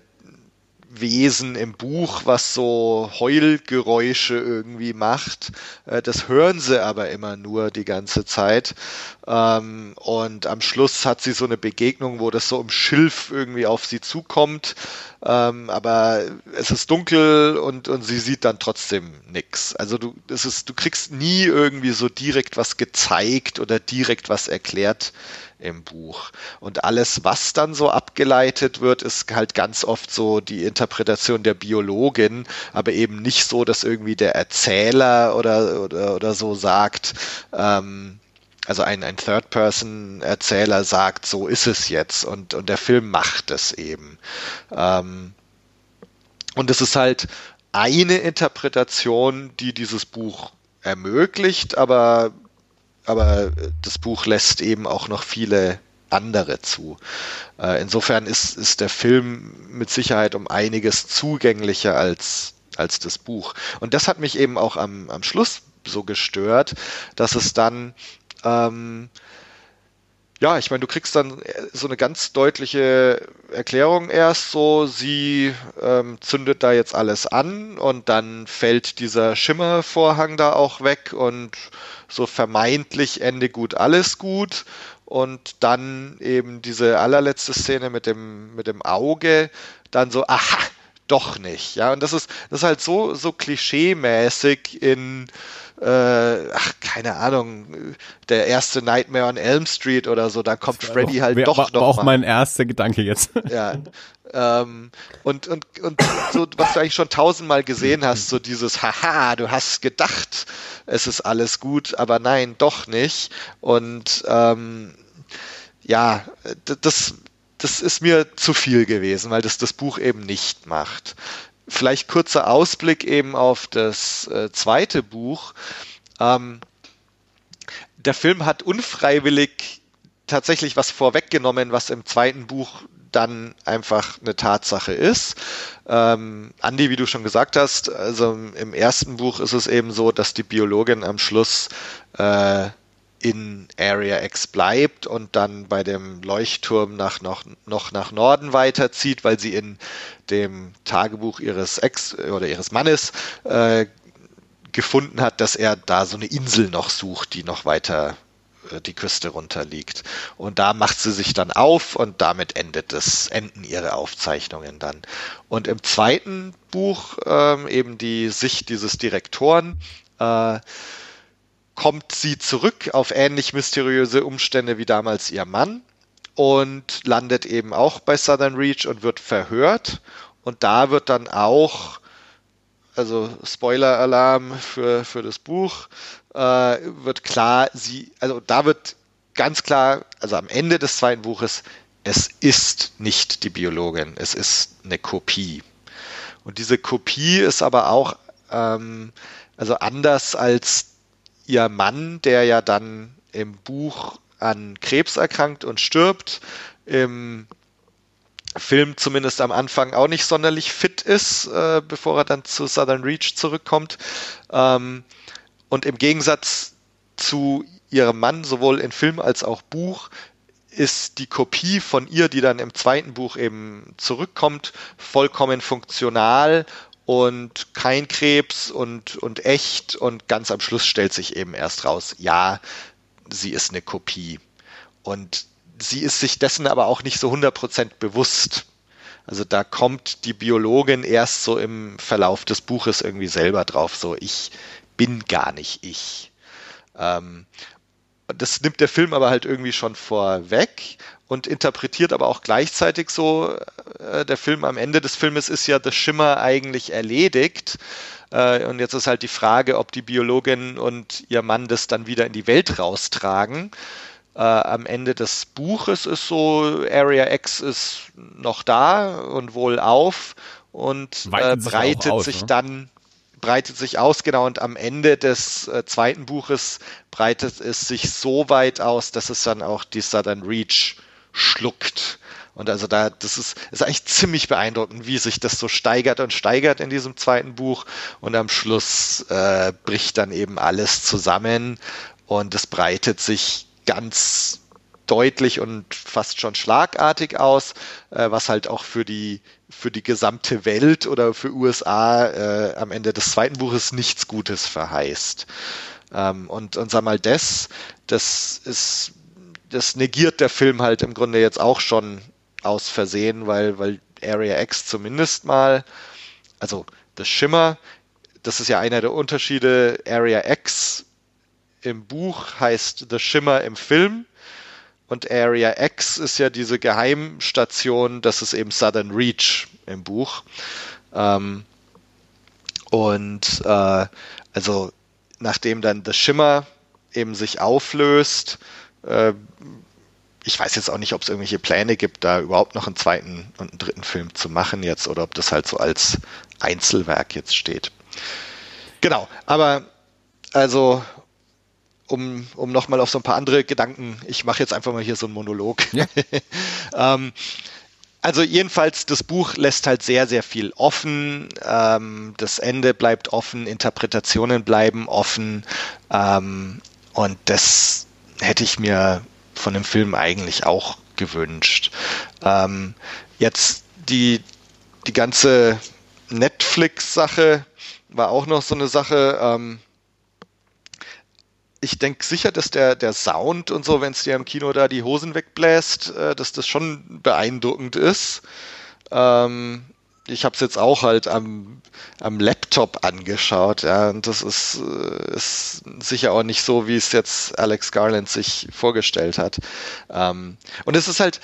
Wesen im Buch, was so Heulgeräusche irgendwie macht. Äh, das hören sie aber immer nur die ganze Zeit. Ähm, und am Schluss hat sie so eine Begegnung, wo das so im Schilf irgendwie auf sie zukommt. Ähm, aber es ist dunkel und, und sie sieht dann trotzdem nichts. Also du, es ist, du kriegst nie irgendwie so direkt was gezeigt oder direkt was erklärt im Buch. Und alles, was dann so abgeleitet wird, ist halt ganz oft so die Interpretation der Biologin, aber eben nicht so, dass irgendwie der Erzähler oder, oder, oder so sagt, ähm, also ein, ein Third-Person-Erzähler sagt, so ist es jetzt und, und der Film macht es eben. Ähm, und es ist halt eine Interpretation, die dieses Buch ermöglicht, aber aber das Buch lässt eben auch noch viele andere zu. Äh, insofern ist, ist der Film mit Sicherheit um einiges zugänglicher als, als das Buch. Und das hat mich eben auch am, am Schluss so gestört, dass es dann ähm, ja, ich meine, du kriegst dann so eine ganz deutliche Erklärung erst so, sie ähm, zündet da jetzt alles an und dann fällt dieser Schimmervorhang da auch weg und so vermeintlich Ende gut, alles gut. Und dann eben diese allerletzte Szene mit dem, mit dem Auge, dann so, aha, doch nicht. Ja, und das ist, das ist halt so, so klischee-mäßig in, äh, ach, keine Ahnung, der erste Nightmare on Elm Street oder so, da kommt Freddy halt wär, doch war, noch war auch mal. mein erster Gedanke jetzt. Ja. Ähm, und, und, und so, was du eigentlich schon tausendmal gesehen hast, so dieses Haha, du hast gedacht, es ist alles gut, aber nein, doch nicht. Und ähm, ja, das, das ist mir zu viel gewesen, weil das das Buch eben nicht macht. Vielleicht kurzer Ausblick eben auf das äh, zweite Buch. Ähm, der Film hat unfreiwillig tatsächlich was vorweggenommen, was im zweiten Buch dann einfach eine Tatsache ist. Ähm, Andi, wie du schon gesagt hast, also im ersten Buch ist es eben so, dass die Biologin am Schluss äh, in Area X bleibt und dann bei dem Leuchtturm nach, noch, noch nach Norden weiterzieht, weil sie in dem Tagebuch ihres Ex oder ihres Mannes äh, gefunden hat, dass er da so eine Insel noch sucht, die noch weiter äh, die Küste runterliegt. Und da macht sie sich dann auf und damit endet es, enden ihre Aufzeichnungen dann. Und im zweiten Buch, ähm, eben die Sicht dieses Direktoren, äh, kommt sie zurück auf ähnlich mysteriöse Umstände wie damals ihr Mann und landet eben auch bei Southern Reach und wird verhört. Und da wird dann auch, also Spoiler-Alarm für, für das Buch, äh, wird klar, sie, also da wird ganz klar, also am Ende des zweiten Buches, es ist nicht die Biologin, es ist eine Kopie. Und diese Kopie ist aber auch, ähm, also anders als ihr Mann, der ja dann im Buch an Krebs erkrankt und stirbt, im Film zumindest am Anfang auch nicht sonderlich fit ist, äh, bevor er dann zu Southern Reach zurückkommt. Ähm, und im Gegensatz zu ihrem Mann, sowohl in Film als auch Buch, ist die Kopie von ihr, die dann im zweiten Buch eben zurückkommt, vollkommen funktional und kein Krebs und, und echt und ganz am Schluss stellt sich eben erst raus, ja, sie ist eine Kopie. Und sie ist sich dessen aber auch nicht so 100% bewusst. Also da kommt die Biologin erst so im Verlauf des Buches irgendwie selber drauf, so ich bin gar nicht ich. Ähm, das nimmt der Film aber halt irgendwie schon vorweg und interpretiert aber auch gleichzeitig so, äh, der Film am Ende des Filmes ist ja das Schimmer eigentlich erledigt. Äh, und jetzt ist halt die Frage, ob die Biologin und ihr Mann das dann wieder in die Welt raustragen. Äh, am Ende des Buches ist so, Area X ist noch da und wohl auf und breitet aus, sich ne? dann breitet sich aus, genau, und am Ende des äh, zweiten Buches breitet es sich so weit aus, dass es dann auch die Southern Reach schluckt. Und also da, das ist, ist eigentlich ziemlich beeindruckend, wie sich das so steigert und steigert in diesem zweiten Buch. Und am Schluss äh, bricht dann eben alles zusammen und es breitet sich ganz deutlich und fast schon schlagartig aus, äh, was halt auch für die für die gesamte Welt oder für USA äh, am Ende des zweiten Buches nichts Gutes verheißt. Ähm, und, und sag mal, das, das ist, das negiert der Film halt im Grunde jetzt auch schon aus Versehen, weil, weil Area X zumindest mal, also das Schimmer, das ist ja einer der Unterschiede. Area X im Buch heißt The Shimmer im Film und Area X ist ja diese Geheimstation, das ist eben Southern Reach im Buch. Ähm, und äh, also nachdem dann The Shimmer eben sich auflöst, äh, ich weiß jetzt auch nicht, ob es irgendwelche Pläne gibt, da überhaupt noch einen zweiten und einen dritten Film zu machen jetzt oder ob das halt so als Einzelwerk jetzt steht. Genau, aber also um, um nochmal auf so ein paar andere Gedanken, ich mache jetzt einfach mal hier so einen Monolog. Ja. ähm, also jedenfalls, das Buch lässt halt sehr, sehr viel offen. Ähm, das Ende bleibt offen, Interpretationen bleiben offen. Ähm, und das hätte ich mir von dem Film eigentlich auch gewünscht. Ähm, jetzt die, die ganze Netflix-Sache war auch noch so eine Sache. Ich denke sicher, dass der, der Sound und so, wenn es dir im Kino da die Hosen wegbläst, äh, dass das schon beeindruckend ist. Ähm, ich habe es jetzt auch halt am, am Laptop angeschaut, ja, und das ist, äh, ist sicher auch nicht so, wie es jetzt Alex Garland sich vorgestellt hat. Ähm, und es ist halt,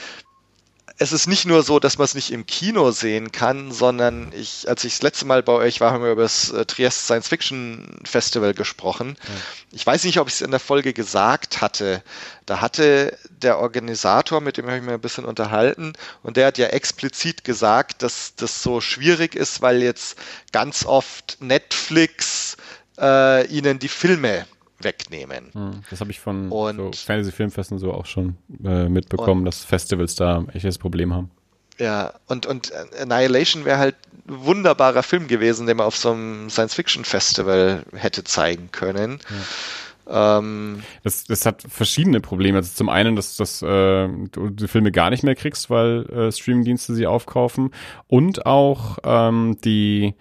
es ist nicht nur so, dass man es nicht im Kino sehen kann, sondern ich, als ich das letzte Mal bei euch war, haben wir über das äh, Trieste Science Fiction Festival gesprochen. Ja. Ich weiß nicht, ob ich es in der Folge gesagt hatte. Da hatte der Organisator, mit dem habe ich mir ein bisschen unterhalten, und der hat ja explizit gesagt, dass das so schwierig ist, weil jetzt ganz oft Netflix äh, ihnen die Filme wegnehmen. Hm, das habe ich von und, so Fantasy-Filmfesten so auch schon äh, mitbekommen, und, dass Festivals da ein echtes Problem haben. Ja, und, und Annihilation wäre halt ein wunderbarer Film gewesen, den man auf so einem Science-Fiction-Festival hätte zeigen können. Ja. Ähm, das, das hat verschiedene Probleme. Also zum einen, dass, dass äh, du die Filme gar nicht mehr kriegst, weil äh, Streamingdienste sie aufkaufen. Und auch ähm, die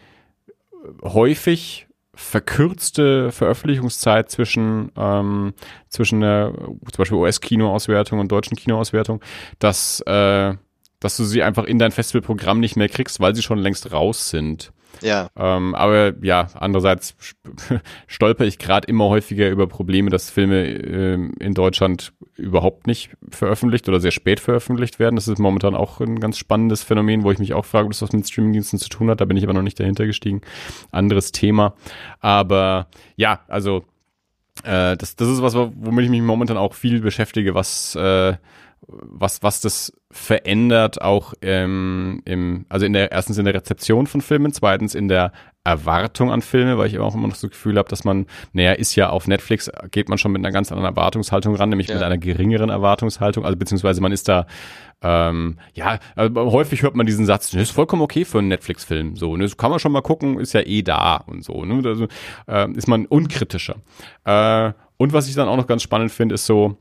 häufig verkürzte Veröffentlichungszeit zwischen, ähm, zwischen der zum Beispiel US-Kinoauswertung und deutschen Kinoauswertung, dass, äh, dass du sie einfach in dein Festivalprogramm nicht mehr kriegst, weil sie schon längst raus sind. Ja. Ähm, aber ja, andererseits stolper ich gerade immer häufiger über Probleme, dass Filme äh, in Deutschland überhaupt nicht veröffentlicht oder sehr spät veröffentlicht werden. Das ist momentan auch ein ganz spannendes Phänomen, wo ich mich auch frage, ob das was mit Streamingdiensten zu tun hat. Da bin ich aber noch nicht dahinter gestiegen. Anderes Thema. Aber ja, also äh, das, das ist was, womit ich mich momentan auch viel beschäftige, was äh, was, was das verändert auch ähm, im, also in der erstens in der Rezeption von Filmen, zweitens in der Erwartung an Filme, weil ich auch immer noch so das Gefühl habe, dass man, naja, ist ja auf Netflix, geht man schon mit einer ganz anderen Erwartungshaltung ran, nämlich ja. mit einer geringeren Erwartungshaltung, also beziehungsweise man ist da, ähm, ja, also häufig hört man diesen Satz, das ist vollkommen okay für einen Netflix-Film, so, ne, das kann man schon mal gucken, ist ja eh da und so, ne, also, äh, ist man unkritischer. Äh, und was ich dann auch noch ganz spannend finde, ist so,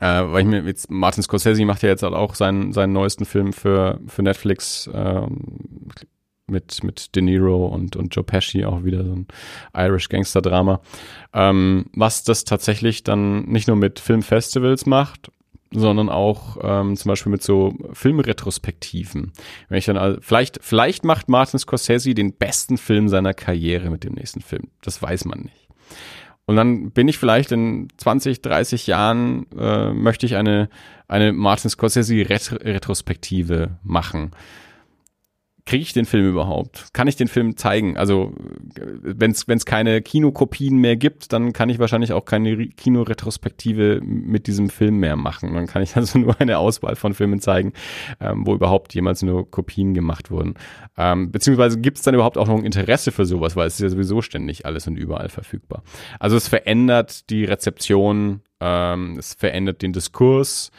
äh, weil ich mir jetzt, Martin Scorsese macht ja jetzt halt auch seinen, seinen neuesten Film für, für Netflix, ähm, mit, mit De Niro und, und Joe Pesci auch wieder so ein Irish Gangster-Drama, ähm, was das tatsächlich dann nicht nur mit Filmfestivals macht, sondern auch ähm, zum Beispiel mit so Filmretrospektiven. Wenn ich dann also, vielleicht vielleicht macht Martin Scorsese den besten Film seiner Karriere mit dem nächsten Film. Das weiß man nicht. Und dann bin ich vielleicht in 20, 30 Jahren äh, möchte ich eine eine Martin Scorsese Retrospektive machen kriege ich den Film überhaupt? Kann ich den Film zeigen? Also wenn es keine Kinokopien mehr gibt, dann kann ich wahrscheinlich auch keine Kinoretrospektive mit diesem Film mehr machen. Dann kann ich also nur eine Auswahl von Filmen zeigen, ähm, wo überhaupt jemals nur Kopien gemacht wurden. Ähm, beziehungsweise gibt es dann überhaupt auch noch ein Interesse für sowas, weil es ist ja sowieso ständig alles und überall verfügbar. Also es verändert die Rezeption, ähm, es verändert den Diskurs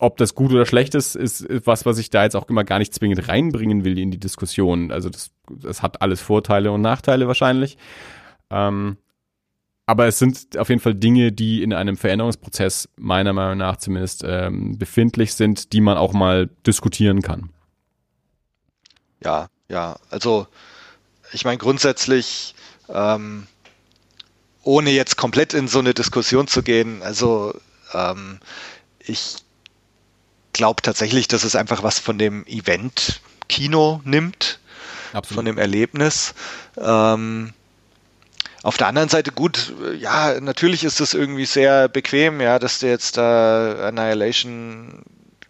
ob das gut oder schlecht ist, ist was, was ich da jetzt auch immer gar nicht zwingend reinbringen will in die Diskussion. Also das, das hat alles Vorteile und Nachteile wahrscheinlich. Ähm, aber es sind auf jeden Fall Dinge, die in einem Veränderungsprozess meiner Meinung nach zumindest ähm, befindlich sind, die man auch mal diskutieren kann. Ja, ja. Also ich meine grundsätzlich, ähm, ohne jetzt komplett in so eine Diskussion zu gehen, also ähm, ich glaube tatsächlich, dass es einfach was von dem Event Kino nimmt, Absolut. von dem Erlebnis. Ähm, auf der anderen Seite gut, ja, natürlich ist es irgendwie sehr bequem, ja, dass du jetzt da Annihilation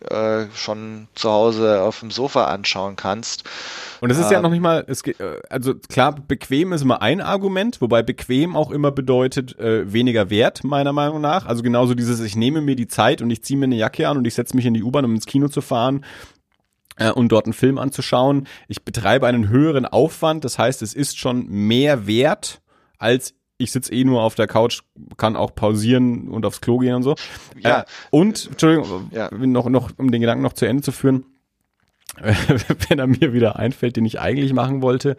äh, schon zu Hause auf dem Sofa anschauen kannst. Und es ist ähm, ja noch nicht mal, es geht, äh, also klar, bequem ist immer ein Argument, wobei bequem auch immer bedeutet äh, weniger Wert, meiner Meinung nach. Also genauso dieses, ich nehme mir die Zeit und ich ziehe mir eine Jacke an und ich setze mich in die U-Bahn, um ins Kino zu fahren äh, und dort einen Film anzuschauen. Ich betreibe einen höheren Aufwand, das heißt, es ist schon mehr wert, als ich sitze eh nur auf der Couch, kann auch pausieren und aufs Klo gehen und so. Ja. Äh, und, Entschuldigung, ja. noch, noch, um den Gedanken noch zu Ende zu führen, wenn er mir wieder einfällt, den ich eigentlich machen wollte.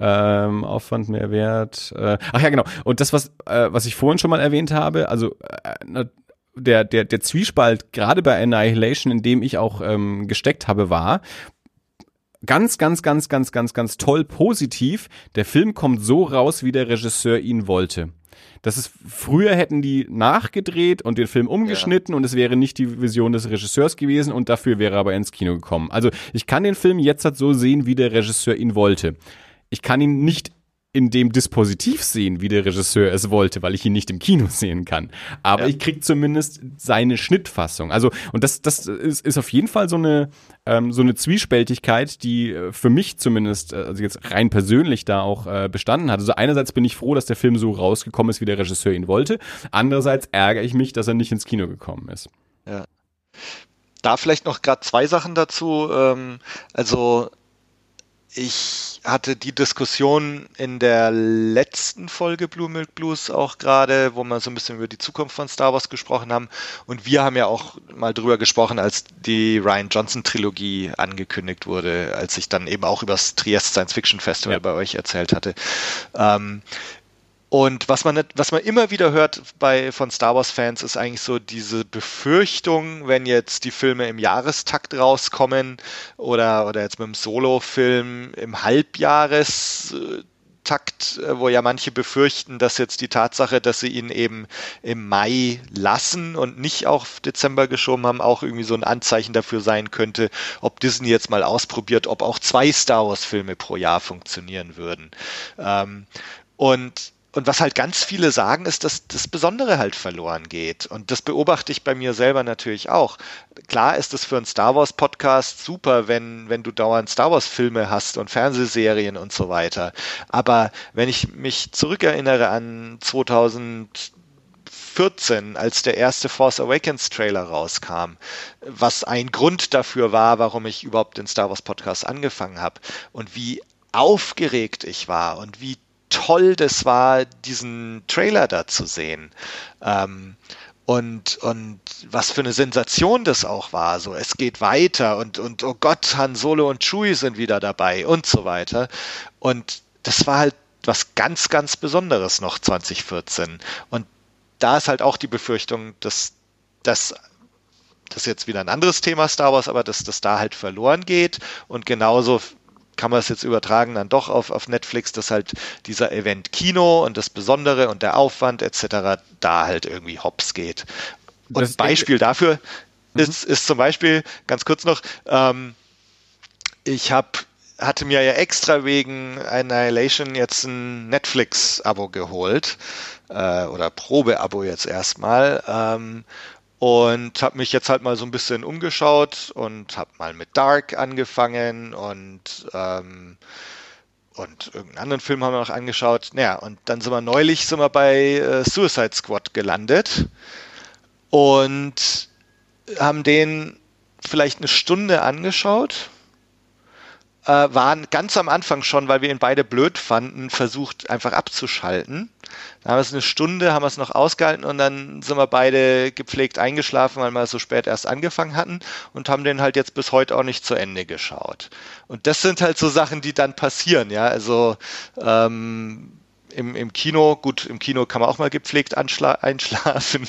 Ähm, Aufwand, Mehrwert. Äh, ach ja, genau. Und das, was, äh, was ich vorhin schon mal erwähnt habe, also äh, der, der, der Zwiespalt, gerade bei Annihilation, in dem ich auch ähm, gesteckt habe, war, ganz, ganz, ganz, ganz, ganz, ganz toll positiv. Der Film kommt so raus, wie der Regisseur ihn wollte. Das ist, früher hätten die nachgedreht und den Film umgeschnitten ja. und es wäre nicht die Vision des Regisseurs gewesen und dafür wäre er aber ins Kino gekommen. Also ich kann den Film jetzt halt so sehen, wie der Regisseur ihn wollte. Ich kann ihn nicht in dem Dispositiv sehen, wie der Regisseur es wollte, weil ich ihn nicht im Kino sehen kann. Aber ja. ich krieg zumindest seine Schnittfassung. Also, und das, das ist, ist auf jeden Fall so eine, ähm, so eine Zwiespältigkeit, die äh, für mich zumindest, äh, also jetzt rein persönlich da auch äh, bestanden hat. Also einerseits bin ich froh, dass der Film so rausgekommen ist, wie der Regisseur ihn wollte. Andererseits ärgere ich mich, dass er nicht ins Kino gekommen ist. Ja. Da vielleicht noch gerade zwei Sachen dazu. Ähm, also ich hatte die Diskussion in der letzten Folge Blue Milk Blues auch gerade, wo wir so ein bisschen über die Zukunft von Star Wars gesprochen haben. Und wir haben ja auch mal drüber gesprochen, als die Ryan Johnson Trilogie angekündigt wurde, als ich dann eben auch über das Trieste Science Fiction Festival ja. bei euch erzählt hatte. Ähm, und was man, was man immer wieder hört bei, von Star Wars-Fans, ist eigentlich so diese Befürchtung, wenn jetzt die Filme im Jahrestakt rauskommen oder, oder jetzt mit dem Solo-Film im Halbjahrestakt, äh, wo ja manche befürchten, dass jetzt die Tatsache, dass sie ihn eben im Mai lassen und nicht auf Dezember geschoben haben, auch irgendwie so ein Anzeichen dafür sein könnte, ob Disney jetzt mal ausprobiert, ob auch zwei Star Wars-Filme pro Jahr funktionieren würden. Ähm, und und was halt ganz viele sagen, ist, dass das Besondere halt verloren geht. Und das beobachte ich bei mir selber natürlich auch. Klar ist es für einen Star Wars Podcast super, wenn, wenn du dauernd Star Wars Filme hast und Fernsehserien und so weiter. Aber wenn ich mich zurückerinnere an 2014, als der erste Force Awakens Trailer rauskam, was ein Grund dafür war, warum ich überhaupt den Star Wars Podcast angefangen habe und wie aufgeregt ich war und wie toll das war, diesen Trailer da zu sehen. Ähm, und, und was für eine Sensation das auch war. So, es geht weiter und, und oh Gott, Han Solo und Chewie sind wieder dabei und so weiter. Und das war halt was ganz, ganz Besonderes noch 2014. Und da ist halt auch die Befürchtung, dass das das ist jetzt wieder ein anderes Thema Star Wars, aber dass das da halt verloren geht und genauso kann man es jetzt übertragen dann doch auf, auf Netflix, dass halt dieser Event Kino und das Besondere und der Aufwand etc. da halt irgendwie hops geht. Und das Beispiel dafür mhm. ist, ist zum Beispiel, ganz kurz noch, ähm, ich habe hatte mir ja extra wegen Annihilation jetzt ein Netflix-Abo geholt äh, oder Probe-Abo jetzt erstmal ähm, und habe mich jetzt halt mal so ein bisschen umgeschaut und habe mal mit Dark angefangen und ähm, und irgendeinen anderen Film haben wir noch angeschaut. Naja, und dann sind wir neulich sind wir bei äh, Suicide Squad gelandet und haben den vielleicht eine Stunde angeschaut waren ganz am Anfang schon, weil wir ihn beide blöd fanden, versucht einfach abzuschalten. Dann haben wir es eine Stunde, haben wir es noch ausgehalten und dann sind wir beide gepflegt eingeschlafen, weil wir so spät erst angefangen hatten und haben den halt jetzt bis heute auch nicht zu Ende geschaut. Und das sind halt so Sachen, die dann passieren, ja. Also ähm, im, im Kino, gut, im Kino kann man auch mal gepflegt einschlafen,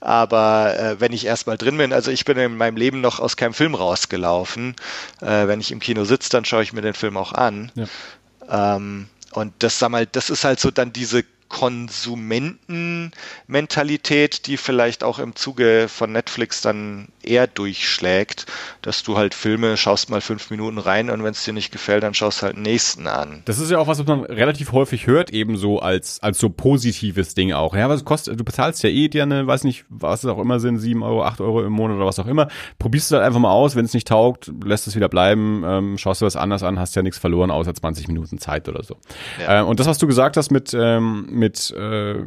aber äh, wenn ich erstmal drin bin, also ich bin in meinem Leben noch aus keinem Film rausgelaufen. Äh, wenn ich im Kino sitze, dann schaue ich mir den Film auch an. Ja. Ähm, und das, sag mal, das ist halt so dann diese Konsumentenmentalität, die vielleicht auch im Zuge von Netflix dann eher durchschlägt, dass du halt Filme schaust mal fünf Minuten rein und wenn es dir nicht gefällt, dann schaust halt den nächsten an. Das ist ja auch was, was man relativ häufig hört, eben so als, als so positives Ding auch. Ja, was kostet, du bezahlst ja eh dir eine, weiß nicht, was es auch immer sind, sieben Euro, acht Euro im Monat oder was auch immer. Probierst du halt einfach mal aus, wenn es nicht taugt, lässt es wieder bleiben, ähm, schaust du was anderes an, hast ja nichts verloren, außer 20 Minuten Zeit oder so. Ja. Ähm, und das, was du gesagt hast mit, ähm, mit äh,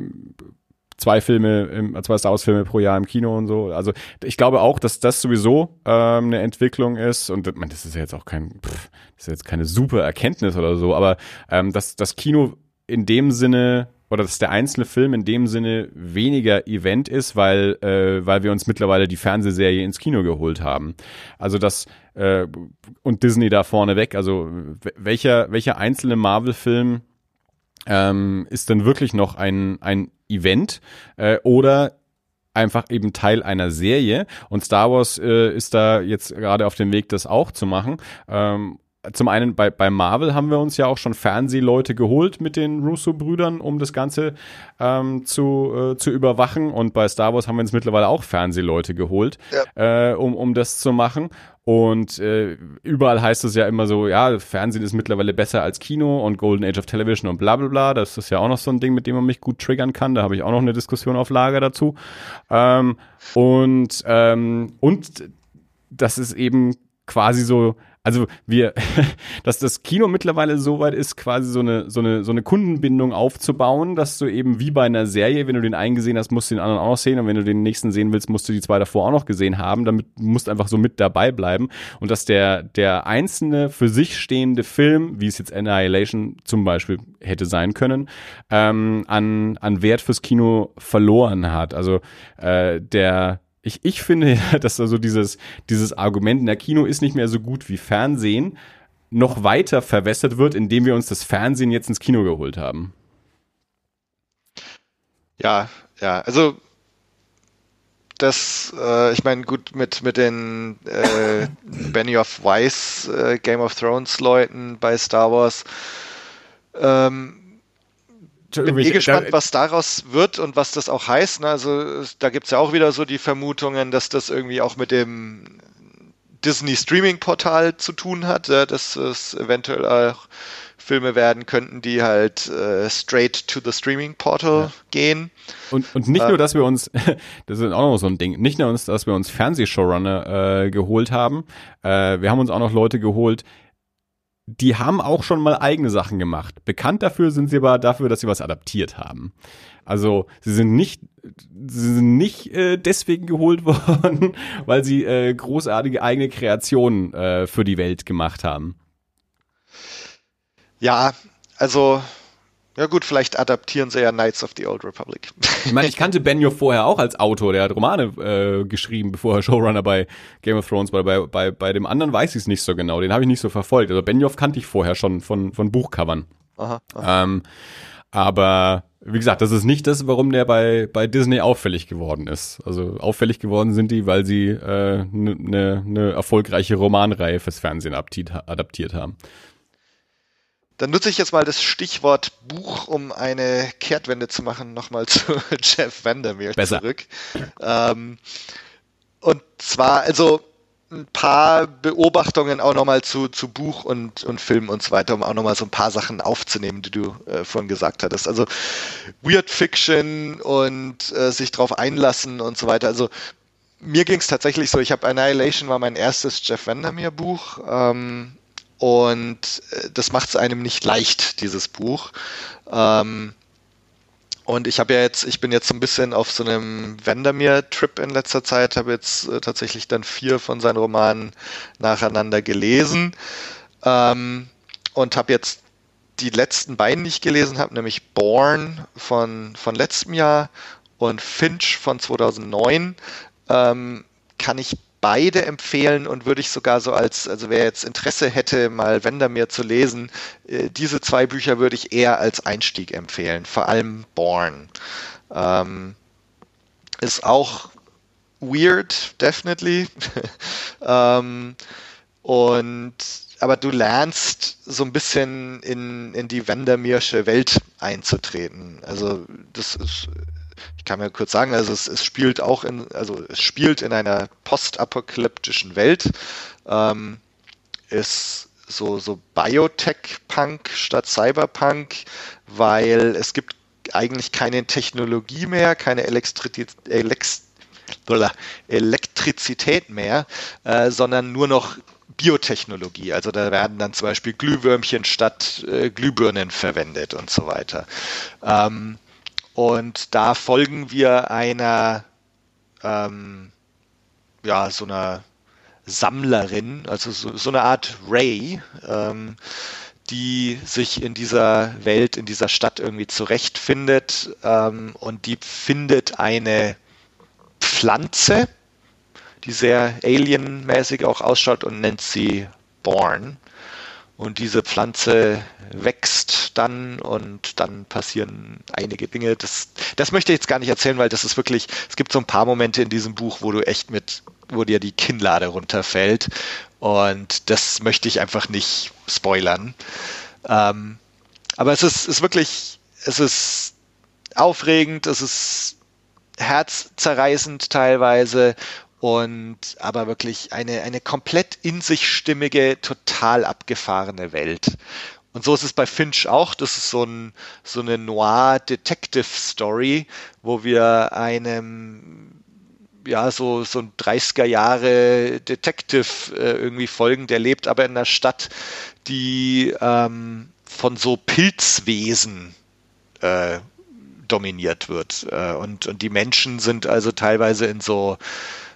zwei Filme, im, zwei Star Wars Filme pro Jahr im Kino und so. Also ich glaube auch, dass das sowieso ähm, eine Entwicklung ist und man, das ist ja jetzt auch kein, pff, das ist jetzt keine super Erkenntnis oder so, aber ähm, dass das Kino in dem Sinne oder dass der einzelne Film in dem Sinne weniger Event ist, weil äh, weil wir uns mittlerweile die Fernsehserie ins Kino geholt haben. Also das äh, und Disney da vorne weg. Also welcher welcher einzelne Marvel-Film ähm, ist dann wirklich noch ein, ein Event äh, oder einfach eben Teil einer Serie. Und Star Wars äh, ist da jetzt gerade auf dem Weg, das auch zu machen. Ähm, zum einen bei, bei Marvel haben wir uns ja auch schon Fernsehleute geholt mit den Russo-Brüdern, um das Ganze ähm, zu, äh, zu überwachen. Und bei Star Wars haben wir uns mittlerweile auch Fernsehleute geholt, ja. äh, um, um das zu machen. Und äh, überall heißt es ja immer so, ja, Fernsehen ist mittlerweile besser als Kino und Golden Age of Television und bla bla bla. Das ist ja auch noch so ein Ding, mit dem man mich gut triggern kann. Da habe ich auch noch eine Diskussion auf Lager dazu. Ähm, und, ähm, und das ist eben quasi so, also wir, dass das Kino mittlerweile so weit ist, quasi so eine, so eine, so eine Kundenbindung aufzubauen, dass du eben wie bei einer Serie, wenn du den einen gesehen hast, musst du den anderen auch noch sehen. Und wenn du den nächsten sehen willst, musst du die zwei davor auch noch gesehen haben, damit musst du einfach so mit dabei bleiben. Und dass der, der einzelne für sich stehende Film, wie es jetzt Annihilation zum Beispiel hätte sein können, ähm, an, an Wert fürs Kino verloren hat. Also äh, der ich, ich finde, dass also dieses, dieses Argument, der Kino ist nicht mehr so gut wie Fernsehen, noch weiter verwässert wird, indem wir uns das Fernsehen jetzt ins Kino geholt haben. Ja, ja, also das, äh, ich meine, gut, mit, mit den äh, Benioff Weiss äh, Game of Thrones Leuten bei Star Wars, ähm, bin eh gespannt, was daraus wird und was das auch heißt. Ne? Also da gibt es ja auch wieder so die Vermutungen, dass das irgendwie auch mit dem Disney Streaming Portal zu tun hat, ja? dass es eventuell auch Filme werden könnten, die halt äh, straight to the Streaming Portal ja. gehen. Und, und nicht äh, nur, dass wir uns, das ist auch noch so ein Ding, nicht nur, dass wir uns Fernsehshowrunner äh, geholt haben, äh, wir haben uns auch noch Leute geholt, die haben auch schon mal eigene Sachen gemacht. Bekannt dafür sind sie aber dafür, dass sie was adaptiert haben. Also sie sind nicht, sie sind nicht äh, deswegen geholt worden, weil sie äh, großartige eigene Kreationen äh, für die Welt gemacht haben. Ja, also ja gut, vielleicht adaptieren sie ja Knights of the Old Republic. Ich meine, ich kannte Benioff vorher auch als Autor, der hat Romane äh, geschrieben, bevor er Showrunner bei Game of Thrones war. Bei, bei, bei dem anderen weiß ich es nicht so genau, den habe ich nicht so verfolgt. Also Benioff kannte ich vorher schon von, von Buchcovern. Aha, aha. Ähm, aber wie gesagt, das ist nicht das, warum der bei, bei Disney auffällig geworden ist. Also auffällig geworden sind die, weil sie eine äh, ne, ne, ne erfolgreiche Romanreihe fürs Fernsehen adaptiert haben. Dann nutze ich jetzt mal das Stichwort Buch, um eine Kehrtwende zu machen, nochmal zu Jeff Vandermeer Besser. zurück. Ähm, und zwar, also ein paar Beobachtungen auch nochmal zu, zu Buch und, und Film und so weiter, um auch nochmal so ein paar Sachen aufzunehmen, die du äh, vorhin gesagt hattest. Also Weird Fiction und äh, sich drauf einlassen und so weiter. Also mir ging es tatsächlich so, ich habe Annihilation war mein erstes Jeff Vandermeer Buch ähm, und äh, das macht es einem nicht leicht, dieses Buch. Ähm, und ich habe ja jetzt, ich bin jetzt so ein bisschen auf so einem Vandermeer-Trip in letzter Zeit, habe jetzt äh, tatsächlich dann vier von seinen Romanen nacheinander gelesen ähm, und habe jetzt die letzten beiden, die ich gelesen habe, nämlich Born von, von letztem Jahr und Finch von 2009, ähm, kann ich beide empfehlen und würde ich sogar so als, also wer jetzt Interesse hätte, mal Wendermeer zu lesen, äh, diese zwei Bücher würde ich eher als Einstieg empfehlen, vor allem Born. Ähm, ist auch weird, definitely. ähm, und aber du lernst so ein bisschen in, in die Wendermeersche Welt einzutreten. Also das ist ich kann mir kurz sagen, also es, es spielt auch in, also es spielt in einer postapokalyptischen Welt, ähm, ist so, so Biotech-Punk statt Cyberpunk, weil es gibt eigentlich keine Technologie mehr, keine Elektrizität, mehr, äh, sondern nur noch Biotechnologie. Also da werden dann zum Beispiel Glühwürmchen statt äh, Glühbirnen verwendet und so weiter. Ähm, und da folgen wir einer, ähm, ja, so einer Sammlerin, also so, so eine Art Ray, ähm, die sich in dieser Welt, in dieser Stadt irgendwie zurechtfindet ähm, und die findet eine Pflanze, die sehr alienmäßig auch ausschaut und nennt sie Born. Und diese Pflanze wächst dann und dann passieren einige Dinge. Das, das möchte ich jetzt gar nicht erzählen, weil das ist wirklich, es gibt so ein paar Momente in diesem Buch, wo du echt mit, wo dir die Kinnlade runterfällt. Und das möchte ich einfach nicht spoilern. Ähm, aber es ist, ist wirklich, es ist aufregend, es ist herzzerreißend teilweise und aber wirklich eine, eine komplett in sich stimmige, total abgefahrene Welt. Und so ist es bei Finch auch. Das ist so, ein, so eine Noir-Detective-Story, wo wir einem ja, so, so ein 30er Jahre Detective äh, irgendwie folgen, der lebt aber in einer Stadt, die ähm, von so Pilzwesen äh, dominiert wird. Äh, und, und die Menschen sind also teilweise in so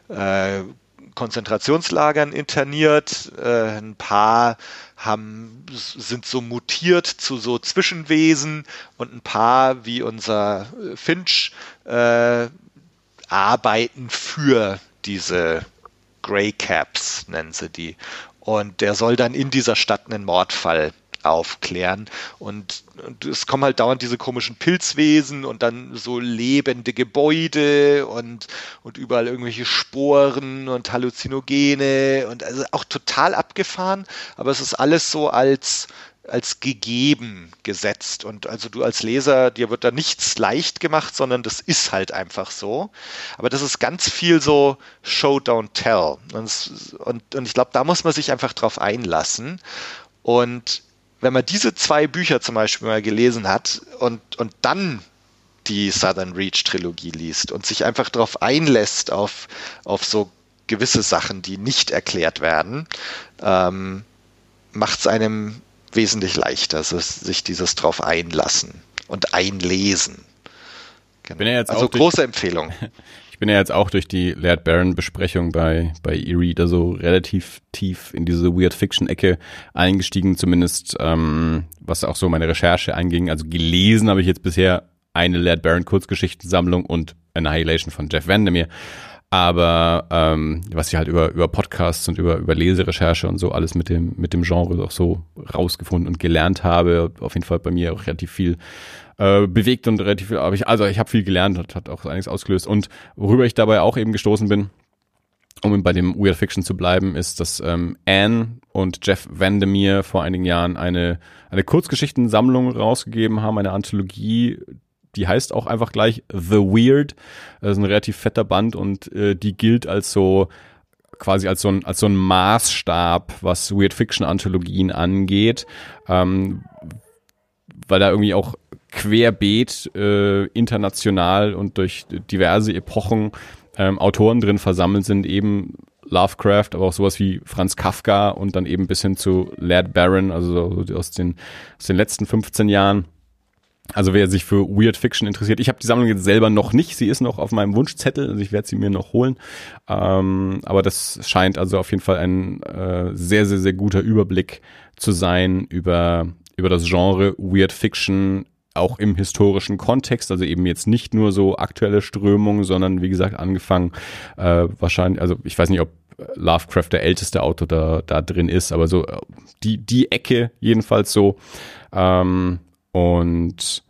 äh, Konzentrationslagern interniert. Äh, ein paar haben, sind so mutiert zu so Zwischenwesen und ein paar, wie unser Finch, äh, arbeiten für diese Grey Caps, nennen sie die. Und der soll dann in dieser Stadt einen Mordfall aufklären. Und, und, es kommen halt dauernd diese komischen Pilzwesen und dann so lebende Gebäude und, und überall irgendwelche Sporen und Halluzinogene und also auch total abgefahren, aber es ist alles so als als gegeben gesetzt und also du als Leser, dir wird da nichts leicht gemacht, sondern das ist halt einfach so. Aber das ist ganz viel so Show, don't tell. Und, und, und ich glaube, da muss man sich einfach drauf einlassen. Und wenn man diese zwei Bücher zum Beispiel mal gelesen hat und, und dann die Southern Reach Trilogie liest und sich einfach darauf einlässt, auf, auf so gewisse Sachen, die nicht erklärt werden, ähm, macht es einem wesentlich leichter, sich dieses drauf einlassen und einlesen. Genau. Ja also große Empfehlung. Ich bin ja jetzt auch durch die Laird Baron Besprechung bei, bei E-Reader so relativ tief in diese Weird Fiction Ecke eingestiegen, zumindest ähm, was auch so meine Recherche einging. Also gelesen habe ich jetzt bisher eine Laird Baron Kurzgeschichtensammlung und Annihilation von Jeff Vandermeer. Aber ähm, was ich halt über, über Podcasts und über, über Leserecherche und so alles mit dem, mit dem Genre auch so rausgefunden und gelernt habe, auf jeden Fall bei mir auch relativ viel äh, bewegt und relativ viel, aber ich, also ich habe viel gelernt und hat auch einiges ausgelöst. Und worüber ich dabei auch eben gestoßen bin, um bei dem Weird Fiction zu bleiben, ist, dass ähm, Anne und Jeff Vandermeer vor einigen Jahren eine, eine Kurzgeschichtensammlung rausgegeben haben, eine Anthologie, die heißt auch einfach gleich The Weird. Das ist ein relativ fetter Band und äh, die gilt als so quasi als so ein, als so ein Maßstab, was Weird Fiction Anthologien angeht, ähm, weil da irgendwie auch querbeet äh, international und durch diverse Epochen ähm, Autoren drin versammelt sind, eben Lovecraft, aber auch sowas wie Franz Kafka und dann eben bis hin zu Laird Barron, also aus den, aus den letzten 15 Jahren. Also wer sich für Weird Fiction interessiert, ich habe die Sammlung jetzt selber noch nicht, sie ist noch auf meinem Wunschzettel, also ich werde sie mir noch holen. Ähm, aber das scheint also auf jeden Fall ein äh, sehr, sehr, sehr guter Überblick zu sein über, über das Genre Weird Fiction, auch im historischen Kontext, also eben jetzt nicht nur so aktuelle Strömungen, sondern wie gesagt angefangen äh, wahrscheinlich, also ich weiß nicht, ob Lovecraft der älteste Autor da, da drin ist, aber so äh, die, die Ecke jedenfalls so. Ähm, und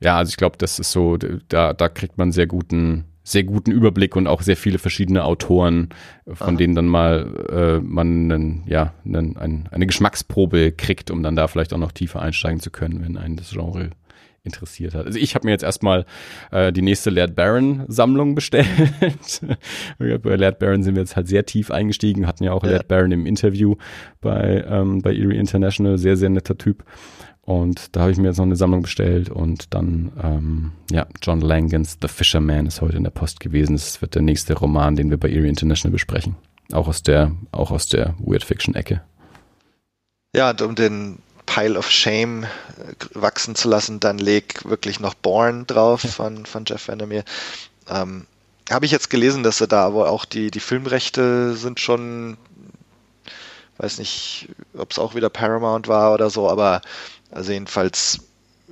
ja, also ich glaube, das ist so, da, da kriegt man sehr guten, sehr guten Überblick und auch sehr viele verschiedene Autoren, von Aha. denen dann mal äh, man einen, ja, einen, ein, eine Geschmacksprobe kriegt, um dann da vielleicht auch noch tiefer einsteigen zu können, wenn einen das Genre interessiert hat. Also ich habe mir jetzt erstmal äh, die nächste Laird Baron Sammlung bestellt. bei Laird Baron sind wir jetzt halt sehr tief eingestiegen, hatten ja auch ja. Laird Baron im Interview bei, ähm, bei Erie International, sehr, sehr netter Typ. Und da habe ich mir jetzt noch eine Sammlung bestellt und dann, ähm, ja, John Langans The Fisherman ist heute in der Post gewesen. Das wird der nächste Roman, den wir bei Erie International besprechen. Auch aus der, auch aus der Weird Fiction Ecke. Ja, und um den Pile of Shame äh, wachsen zu lassen, dann leg wirklich noch Born drauf von, von Jeff Vandermeer. Ähm, habe ich jetzt gelesen, dass er da wohl auch die, die Filmrechte sind schon, weiß nicht, ob es auch wieder Paramount war oder so, aber also jedenfalls,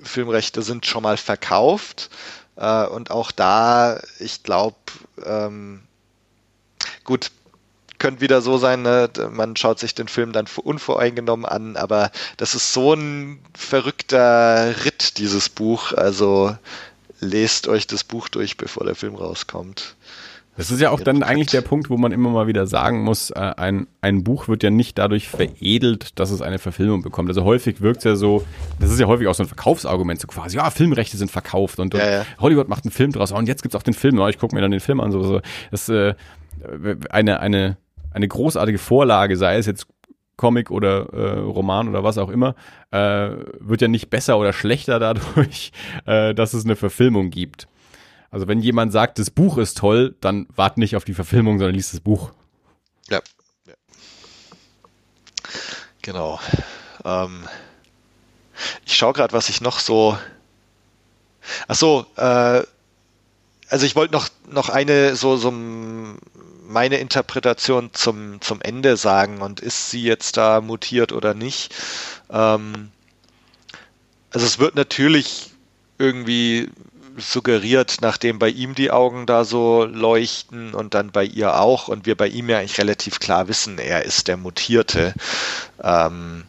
Filmrechte sind schon mal verkauft. Äh, und auch da, ich glaube, ähm, gut, könnte wieder so sein, ne? man schaut sich den Film dann unvoreingenommen an, aber das ist so ein verrückter Ritt, dieses Buch. Also lest euch das Buch durch, bevor der Film rauskommt. Das ist ja auch dann eigentlich der Punkt, wo man immer mal wieder sagen muss, äh, ein, ein Buch wird ja nicht dadurch veredelt, dass es eine Verfilmung bekommt. Also häufig wirkt es ja so, das ist ja häufig auch so ein Verkaufsargument, so quasi, ja, Filmrechte sind verkauft und, ja, ja. Hollywood macht einen Film draus und jetzt gibt's auch den Film, ich gucke mir dann den Film an. So, so. Das äh, eine, eine, eine großartige Vorlage, sei es jetzt Comic oder äh, Roman oder was auch immer, äh, wird ja nicht besser oder schlechter dadurch, äh, dass es eine Verfilmung gibt. Also wenn jemand sagt, das Buch ist toll, dann wart nicht auf die Verfilmung, sondern liest das Buch. Ja. ja. Genau. Ähm, ich schaue gerade, was ich noch so. Ach so, äh, also ich wollte noch noch eine so so meine Interpretation zum zum Ende sagen und ist sie jetzt da mutiert oder nicht? Ähm, also es wird natürlich irgendwie suggeriert, nachdem bei ihm die Augen da so leuchten und dann bei ihr auch und wir bei ihm ja eigentlich relativ klar wissen, er ist der Mutierte, ähm,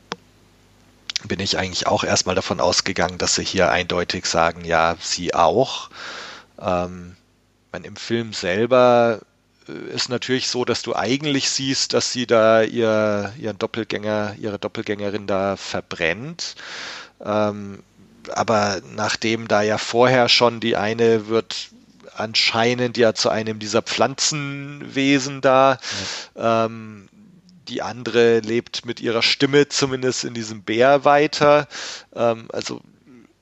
bin ich eigentlich auch erstmal davon ausgegangen, dass sie hier eindeutig sagen, ja, sie auch. Ähm, man, Im Film selber äh, ist natürlich so, dass du eigentlich siehst, dass sie da ihr, ihren Doppelgänger, ihre Doppelgängerin da verbrennt. Ähm, aber nachdem da ja vorher schon die eine wird anscheinend ja zu einem dieser Pflanzenwesen da, ja. ähm, die andere lebt mit ihrer Stimme zumindest in diesem Bär weiter. Ähm, also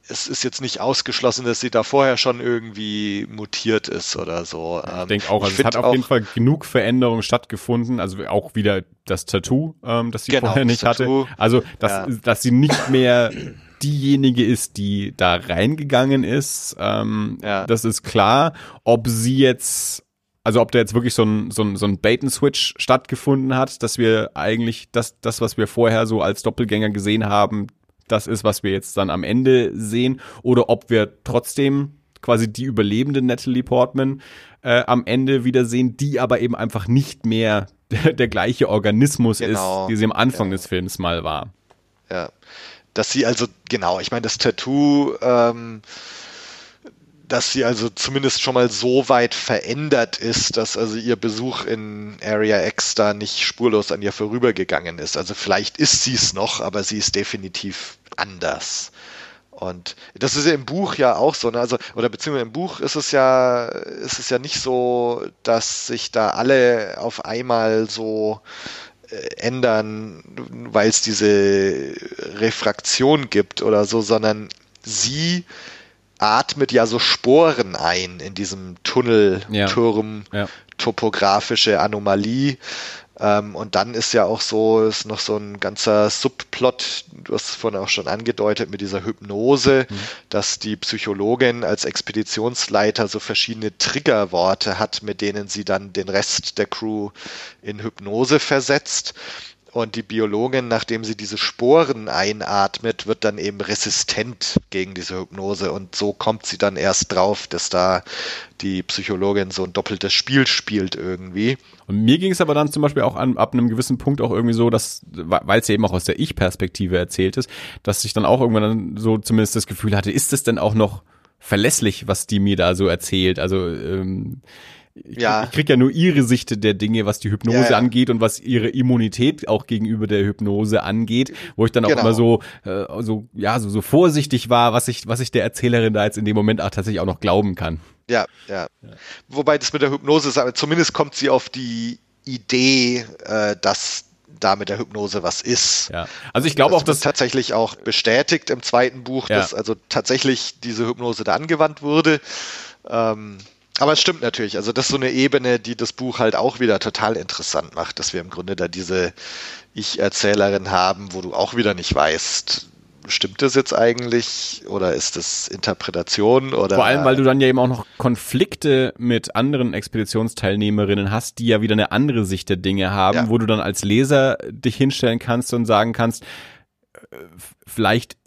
es ist jetzt nicht ausgeschlossen, dass sie da vorher schon irgendwie mutiert ist oder so. Ich ähm, denke auch, also es hat auf jeden Fall genug Veränderungen stattgefunden, also auch wieder das Tattoo, ähm, das sie genau, vorher nicht hatte. Also, dass, ja. dass sie nicht mehr diejenige ist, die da reingegangen ist. Ähm, ja. Das ist klar. Ob sie jetzt, also ob da jetzt wirklich so ein, so ein, so ein Bait-and-Switch stattgefunden hat, dass wir eigentlich das, das, was wir vorher so als Doppelgänger gesehen haben, das ist, was wir jetzt dann am Ende sehen, oder ob wir trotzdem quasi die überlebende Natalie Portman äh, am Ende wieder sehen, die aber eben einfach nicht mehr der, der gleiche Organismus genau. ist, wie sie am Anfang ja. des Films mal war. Ja, dass sie also, genau, ich meine, das Tattoo, ähm, dass sie also zumindest schon mal so weit verändert ist, dass also ihr Besuch in Area X da nicht spurlos an ihr vorübergegangen ist. Also vielleicht ist sie es noch, aber sie ist definitiv anders. Und das ist ja im Buch ja auch so, ne? Also, oder beziehungsweise im Buch ist es ja, ist es ja nicht so, dass sich da alle auf einmal so ändern, weil es diese Refraktion gibt oder so, sondern sie atmet ja so Sporen ein in diesem Tunnelturm, ja. ja. topografische Anomalie. Ähm, und dann ist ja auch so, ist noch so ein ganzer Subplot, du hast es vorhin auch schon angedeutet, mit dieser Hypnose, mhm. dass die Psychologin als Expeditionsleiter so verschiedene Triggerworte hat, mit denen sie dann den Rest der Crew in Hypnose versetzt. Und die Biologin, nachdem sie diese Sporen einatmet, wird dann eben resistent gegen diese Hypnose. Und so kommt sie dann erst drauf, dass da die Psychologin so ein doppeltes Spiel spielt irgendwie. Und mir ging es aber dann zum Beispiel auch an, ab einem gewissen Punkt auch irgendwie so, dass, weil es eben auch aus der Ich-Perspektive erzählt ist, dass ich dann auch irgendwann dann so zumindest das Gefühl hatte, ist es denn auch noch verlässlich, was die mir da so erzählt? Also ähm, ich, ja. ich krieg ja nur ihre Sicht der Dinge, was die Hypnose ja, ja. angeht und was ihre Immunität auch gegenüber der Hypnose angeht, wo ich dann auch genau. immer so, äh, so, ja, so, so vorsichtig war, was ich, was ich der Erzählerin da jetzt in dem Moment auch tatsächlich auch noch glauben kann. Ja, ja. Wobei das mit der Hypnose, zumindest kommt sie auf die Idee, äh, dass da mit der Hypnose was ist. Ja. Also ich glaube auch, dass tatsächlich auch bestätigt im zweiten Buch, ja. dass also tatsächlich diese Hypnose da angewandt wurde. Ähm, aber es stimmt natürlich. Also das ist so eine Ebene, die das Buch halt auch wieder total interessant macht, dass wir im Grunde da diese Ich-Erzählerin haben, wo du auch wieder nicht weißt, stimmt das jetzt eigentlich oder ist das Interpretation oder vor allem weil du dann ja eben auch noch Konflikte mit anderen Expeditionsteilnehmerinnen hast, die ja wieder eine andere Sicht der Dinge haben, ja. wo du dann als Leser dich hinstellen kannst und sagen kannst, äh, vielleicht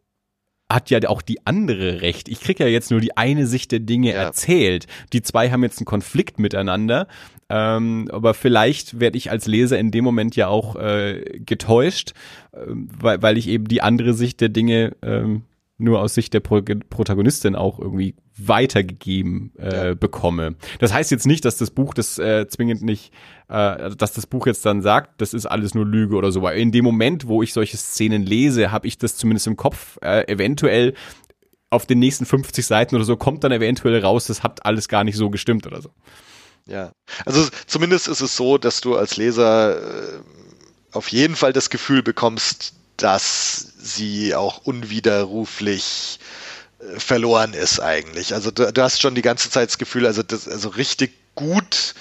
hat ja auch die andere Recht. Ich krieg ja jetzt nur die eine Sicht der Dinge ja. erzählt. Die zwei haben jetzt einen Konflikt miteinander. Ähm, aber vielleicht werde ich als Leser in dem Moment ja auch äh, getäuscht, äh, weil, weil ich eben die andere Sicht der Dinge ähm, nur aus Sicht der Pro Protagonistin auch irgendwie weitergegeben äh, ja. bekomme. Das heißt jetzt nicht, dass das Buch das äh, zwingend nicht, äh, dass das Buch jetzt dann sagt, das ist alles nur Lüge oder so. Weil in dem Moment, wo ich solche Szenen lese, habe ich das zumindest im Kopf. Äh, eventuell auf den nächsten 50 Seiten oder so kommt dann eventuell raus, das hat alles gar nicht so gestimmt oder so. Ja, also zumindest ist es so, dass du als Leser äh, auf jeden Fall das Gefühl bekommst, dass sie auch unwiderruflich äh, verloren ist eigentlich. Also du, du, hast schon die ganze Zeit das Gefühl, also, das, also richtig gut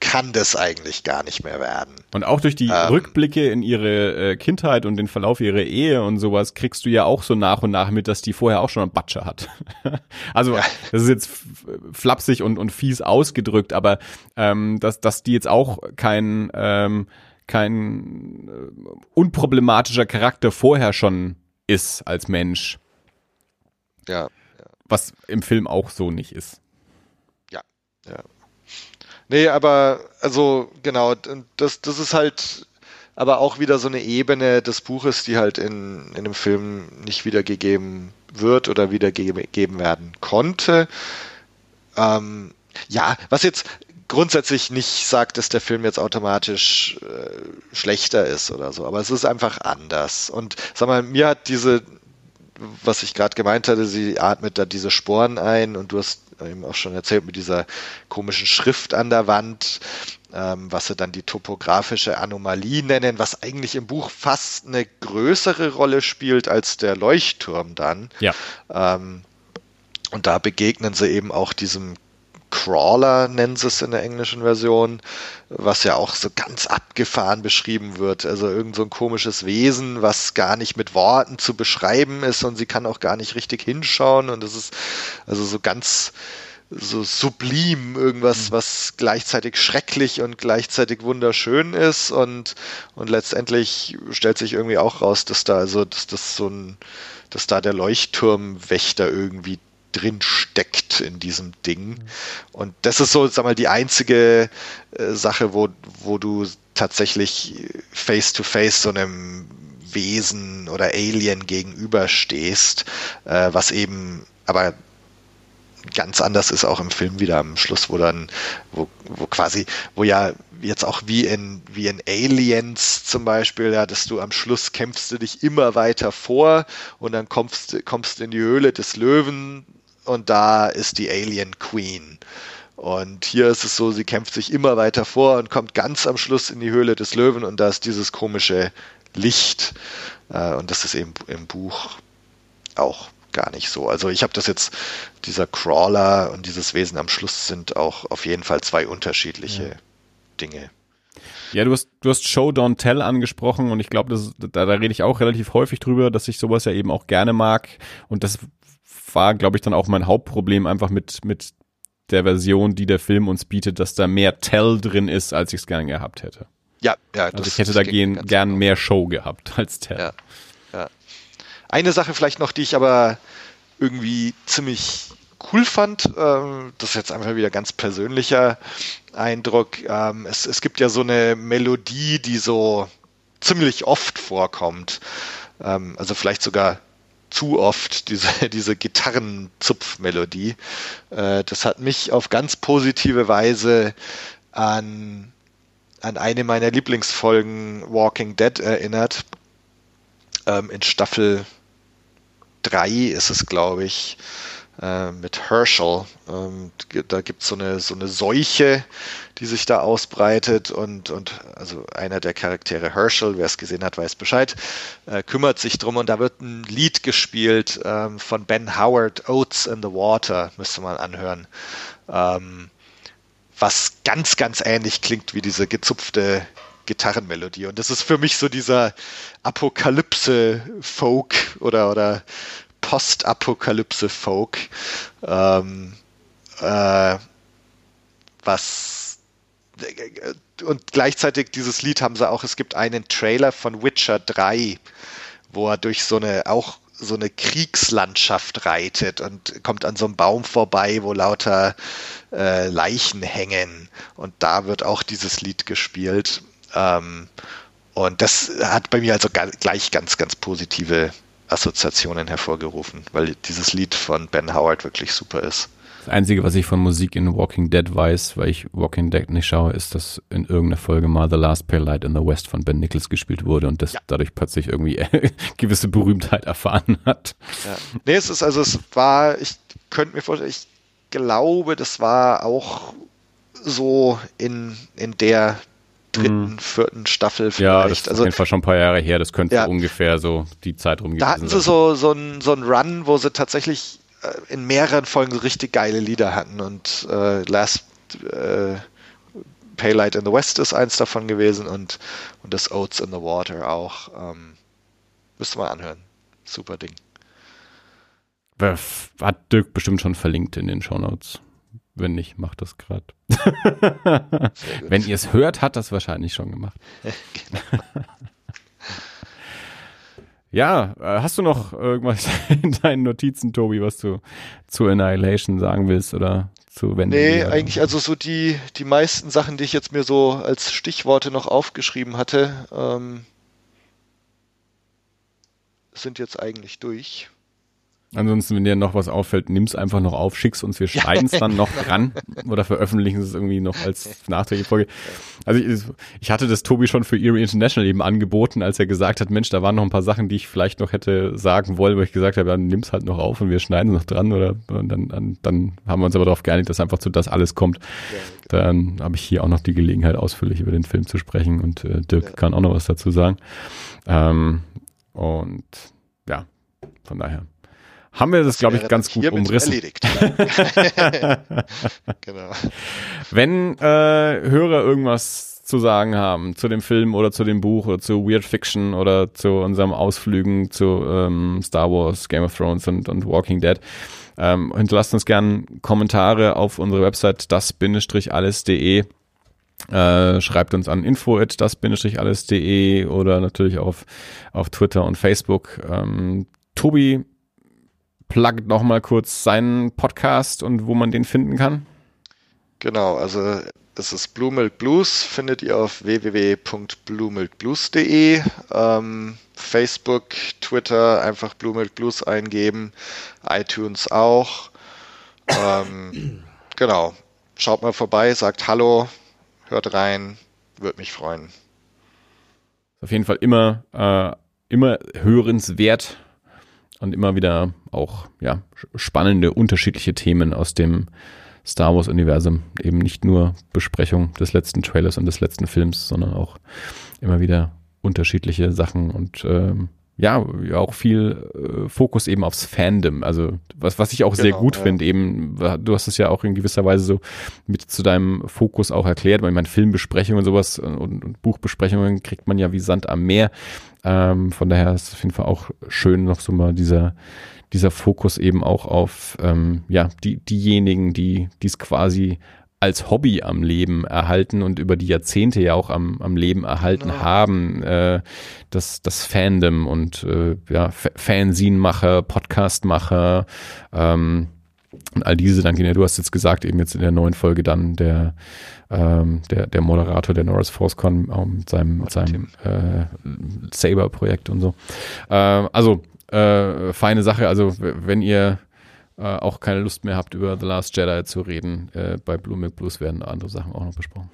kann das eigentlich gar nicht mehr werden. Und auch durch die ähm, Rückblicke in ihre äh, Kindheit und den Verlauf ihrer Ehe und sowas kriegst du ja auch so nach und nach mit, dass die vorher auch schon einen Batsche hat. also ja. das ist jetzt flapsig und, und fies ausgedrückt, aber ähm, dass, dass die jetzt auch kein ähm, kein äh, unproblematischer Charakter vorher schon ist als Mensch. Ja, ja. Was im Film auch so nicht ist. Ja, ja. Nee, aber also genau, das, das ist halt aber auch wieder so eine Ebene des Buches, die halt in, in dem Film nicht wiedergegeben wird oder wiedergegeben werden konnte. Ähm, ja, was jetzt grundsätzlich nicht sagt, dass der Film jetzt automatisch äh, schlechter ist oder so, aber es ist einfach anders. Und sag mal, mir hat diese, was ich gerade gemeint hatte, sie atmet da diese Sporen ein und du hast eben auch schon erzählt mit dieser komischen Schrift an der Wand, ähm, was sie dann die topografische Anomalie nennen, was eigentlich im Buch fast eine größere Rolle spielt als der Leuchtturm dann. Ja. Ähm, und da begegnen sie eben auch diesem Crawler nennen sie es in der englischen Version, was ja auch so ganz abgefahren beschrieben wird. Also irgend so ein komisches Wesen, was gar nicht mit Worten zu beschreiben ist und sie kann auch gar nicht richtig hinschauen und es ist also so ganz so sublim, irgendwas, mhm. was gleichzeitig schrecklich und gleichzeitig wunderschön ist und, und letztendlich stellt sich irgendwie auch raus, dass da also, dass das so ein, dass da der Leuchtturmwächter irgendwie drin steckt in diesem Ding. Und das ist so, sag mal, die einzige äh, Sache, wo, wo du tatsächlich face to face so einem Wesen oder Alien gegenüberstehst, äh, was eben aber ganz anders ist auch im Film wieder am Schluss, wo dann, wo, wo quasi, wo ja jetzt auch wie in, wie in Aliens zum Beispiel, ja, dass du am Schluss kämpfst du dich immer weiter vor und dann kommst, kommst in die Höhle des Löwen und da ist die Alien Queen. Und hier ist es so, sie kämpft sich immer weiter vor und kommt ganz am Schluss in die Höhle des Löwen und da ist dieses komische Licht. Äh, und das ist eben im Buch auch gar nicht so. Also ich habe das jetzt, dieser Crawler und dieses Wesen am Schluss sind auch auf jeden Fall zwei unterschiedliche ja. Dinge. Ja, du hast, du hast Show Don't Tell angesprochen und ich glaube, da, da rede ich auch relativ häufig drüber, dass ich sowas ja eben auch gerne mag. Und das war, glaube ich, dann auch mein Hauptproblem einfach mit, mit der Version, die der Film uns bietet, dass da mehr Tell drin ist, als ich es gerne gehabt hätte. Ja, ja. Also ich hätte da gehen, gern genau. mehr Show gehabt als Tell. Ja, ja. Eine Sache vielleicht noch, die ich aber irgendwie ziemlich cool fand, ähm, das ist jetzt einfach wieder ganz persönlicher Eindruck. Ähm, es, es gibt ja so eine Melodie, die so ziemlich oft vorkommt. Ähm, also vielleicht sogar zu oft, diese, diese Gitarrenzupfmelodie. Äh, das hat mich auf ganz positive Weise an, an eine meiner Lieblingsfolgen Walking Dead erinnert. Ähm, in Staffel 3 ist es, glaube ich, äh, mit Herschel. Ähm, da gibt so es so eine Seuche, die sich da ausbreitet und, und also einer der Charaktere Herschel, wer es gesehen hat, weiß Bescheid, äh, kümmert sich drum und da wird ein Lied gespielt ähm, von Ben Howard, Oats in the Water, müsste man anhören. Ähm, was ganz, ganz ähnlich klingt wie diese gezupfte Gitarrenmelodie. Und das ist für mich so dieser Apokalypse-Folk oder, oder Postapokalypse-Folk, ähm, äh, was und gleichzeitig dieses Lied haben sie auch, es gibt einen Trailer von Witcher 3, wo er durch so eine auch so eine Kriegslandschaft reitet und kommt an so einem Baum vorbei, wo lauter äh, Leichen hängen. Und da wird auch dieses Lied gespielt. Ähm, und das hat bei mir also gleich ganz, ganz positive Assoziationen hervorgerufen, weil dieses Lied von Ben Howard wirklich super ist. Das Einzige, was ich von Musik in Walking Dead weiß, weil ich Walking Dead nicht schaue, ist, dass in irgendeiner Folge mal The Last Pale Light in the West von Ben Nichols gespielt wurde und das ja. dadurch plötzlich irgendwie gewisse Berühmtheit erfahren hat. Ja. Nee, es ist also, es war, ich könnte mir vorstellen, ich glaube, das war auch so in, in der dritten, mhm. vierten Staffel vielleicht. Ja, das ist also, auf jeden Fall schon ein paar Jahre her. Das könnte ja, ungefähr so die Zeit rum Da hatten sie so, so einen so Run, wo sie tatsächlich äh, in mehreren Folgen so richtig geile Lieder hatten und äh, Last äh, Paylight in the West ist eins davon gewesen und, und das Oats in the Water auch. Ähm, müsste mal anhören. Super Ding. Hat Dirk bestimmt schon verlinkt in den Show Notes. Wenn nicht, macht das gerade. Wenn ihr es hört, hat das wahrscheinlich schon gemacht. genau. Ja, äh, hast du noch irgendwas in deinen Notizen, Tobi, was du zu Annihilation sagen willst oder zu Wendy? Nee, eigentlich also so die, die meisten Sachen, die ich jetzt mir so als Stichworte noch aufgeschrieben hatte, ähm, sind jetzt eigentlich durch. Ansonsten, wenn dir noch was auffällt, nimm's einfach noch auf, schick's uns, wir schneiden es dann noch ran oder veröffentlichen es irgendwie noch als nachträgliche Folge. Also ich, ich, hatte das Tobi schon für Erie International eben angeboten, als er gesagt hat, Mensch, da waren noch ein paar Sachen, die ich vielleicht noch hätte sagen wollen, wo ich gesagt habe, dann nimm's halt noch auf und wir schneiden es noch dran oder und dann, dann, dann haben wir uns aber darauf geeinigt, dass einfach zu das alles kommt. Dann habe ich hier auch noch die Gelegenheit, ausführlich über den Film zu sprechen und äh, Dirk ja. kann auch noch was dazu sagen. Ähm, und ja, von daher haben wir das, das glaube ich, ganz gut umrissen. Erledigt. genau. Wenn äh, Hörer irgendwas zu sagen haben zu dem Film oder zu dem Buch oder zu Weird Fiction oder zu unserem Ausflügen zu ähm, Star Wars, Game of Thrones und, und Walking Dead, ähm, hinterlasst uns gerne Kommentare auf unserer Website das-alles.de. Äh, schreibt uns an info at das-alles.de oder natürlich auf, auf Twitter und Facebook. Ähm, Tobi pluggt noch mal kurz seinen Podcast und wo man den finden kann. Genau, also es ist Blue Milk Blues, findet ihr auf www.bluemilkblues.de. Ähm, Facebook, Twitter, einfach Blue Milk Blues eingeben, iTunes auch. Ähm, genau. Schaut mal vorbei, sagt Hallo, hört rein, würde mich freuen. Auf jeden Fall immer, äh, immer hörenswert und immer wieder auch ja, spannende, unterschiedliche Themen aus dem Star Wars-Universum. Eben nicht nur Besprechung des letzten Trailers und des letzten Films, sondern auch immer wieder unterschiedliche Sachen und ähm, ja, auch viel äh, Fokus eben aufs Fandom. Also was, was ich auch genau, sehr gut ja. finde, eben, du hast es ja auch in gewisser Weise so mit zu deinem Fokus auch erklärt, weil ich meine, Filmbesprechungen und sowas und, und Buchbesprechungen kriegt man ja wie Sand am Meer. Ähm, von daher ist es auf jeden Fall auch schön, noch so mal dieser, dieser Fokus eben auch auf ähm, ja, die, diejenigen, die es quasi als Hobby am Leben erhalten und über die Jahrzehnte ja auch am, am Leben erhalten genau. haben. Äh, das, das Fandom und äh, ja, Fanzinemacher, Podcastmacher ähm, und all diese, dann, du hast jetzt gesagt, eben jetzt in der neuen Folge dann der, ähm, der, der Moderator der Norris ForceCon auch mit seinem, mit seinem äh, Saber-Projekt und so. Äh, also äh, feine Sache. Also wenn ihr äh, auch keine Lust mehr habt, über The Last Jedi zu reden, äh, bei Blue Milk Blues werden andere Sachen auch noch besprochen.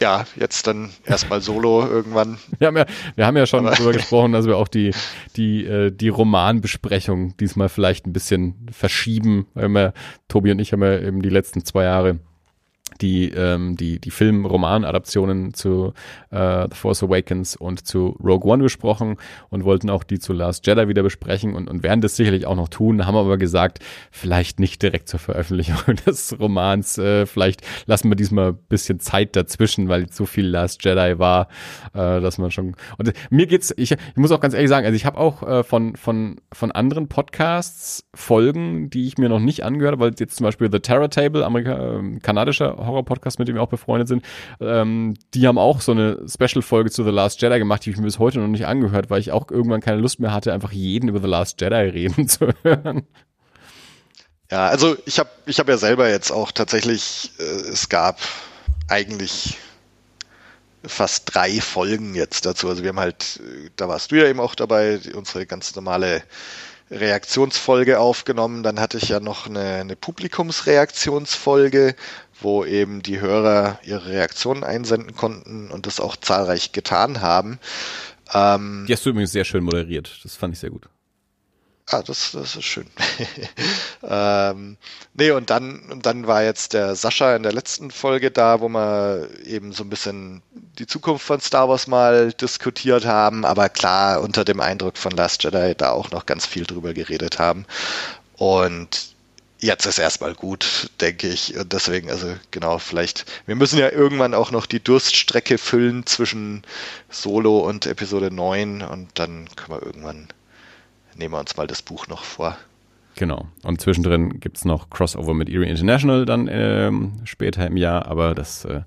Ja, jetzt dann erstmal solo irgendwann. Wir haben ja, wir haben ja schon Aber darüber gesprochen, dass wir auch die, die, äh, die Romanbesprechung diesmal vielleicht ein bisschen verschieben, weil wir, Tobi und ich haben ja eben die letzten zwei Jahre die, ähm, die, die Film-Roman-Adaptionen zu äh, The Force Awakens und zu Rogue One besprochen und wollten auch die zu Last Jedi wieder besprechen und, und werden das sicherlich auch noch tun, haben aber gesagt, vielleicht nicht direkt zur Veröffentlichung des Romans, äh, vielleicht lassen wir diesmal ein bisschen Zeit dazwischen, weil so viel Last Jedi war, äh, dass man schon und mir geht's, ich, ich muss auch ganz ehrlich sagen, also ich habe auch äh, von, von, von anderen Podcasts Folgen, die ich mir noch nicht angehört habe, weil jetzt zum Beispiel The Terror Table, Amerika, äh, kanadischer Horror-Podcast, mit dem wir auch befreundet sind, ähm, die haben auch so eine Special-Folge zu The Last Jedi gemacht, die ich mir bis heute noch nicht angehört, weil ich auch irgendwann keine Lust mehr hatte, einfach jeden über The Last Jedi reden zu hören. Ja, also ich habe ich hab ja selber jetzt auch tatsächlich, äh, es gab eigentlich fast drei Folgen jetzt dazu. Also wir haben halt, da warst du ja eben auch dabei, unsere ganz normale Reaktionsfolge aufgenommen. Dann hatte ich ja noch eine, eine Publikumsreaktionsfolge, wo eben die Hörer ihre Reaktionen einsenden konnten und das auch zahlreich getan haben. Ähm, die hast du übrigens sehr schön moderiert. Das fand ich sehr gut. Ah, das, das ist schön. ähm, nee, und dann, und dann war jetzt der Sascha in der letzten Folge da, wo wir eben so ein bisschen die Zukunft von Star Wars mal diskutiert haben, aber klar unter dem Eindruck von Last Jedi da auch noch ganz viel drüber geredet haben. Und jetzt ist erstmal gut, denke ich. Und deswegen, also genau, vielleicht, wir müssen ja irgendwann auch noch die Durststrecke füllen zwischen Solo und Episode 9 und dann können wir irgendwann, nehmen wir uns mal das Buch noch vor. Genau. Und zwischendrin gibt es noch Crossover mit Erie International dann ähm, später im Jahr, aber das äh,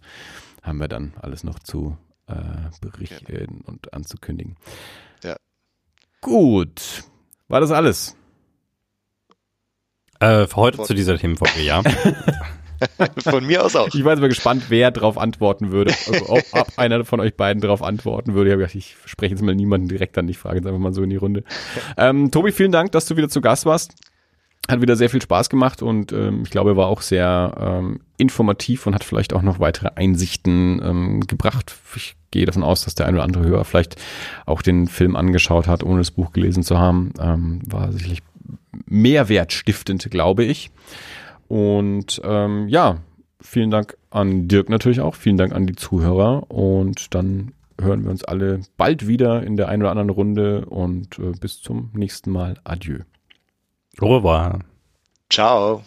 haben wir dann alles noch zu äh, berichten genau. und anzukündigen. Ja. Gut. War das alles? Äh, für heute Von zu dieser Themenfolge, ja. von mir aus auch. Ich war jetzt mal gespannt, wer darauf antworten würde. Also ob, ob einer von euch beiden darauf antworten würde. Ich habe gedacht, ich spreche jetzt mal niemanden direkt an. Ich frage jetzt einfach mal so in die Runde. Ähm, Tobi, vielen Dank, dass du wieder zu Gast warst. Hat wieder sehr viel Spaß gemacht und ähm, ich glaube, war auch sehr ähm, informativ und hat vielleicht auch noch weitere Einsichten ähm, gebracht. Ich gehe davon aus, dass der ein oder andere Hörer vielleicht auch den Film angeschaut hat, ohne das Buch gelesen zu haben. Ähm, war sicherlich mehrwertstiftend, glaube ich. Und ähm, ja, vielen Dank an Dirk natürlich auch, vielen Dank an die Zuhörer und dann hören wir uns alle bald wieder in der einen oder anderen Runde und äh, bis zum nächsten Mal. Adieu. Au revoir. Ciao.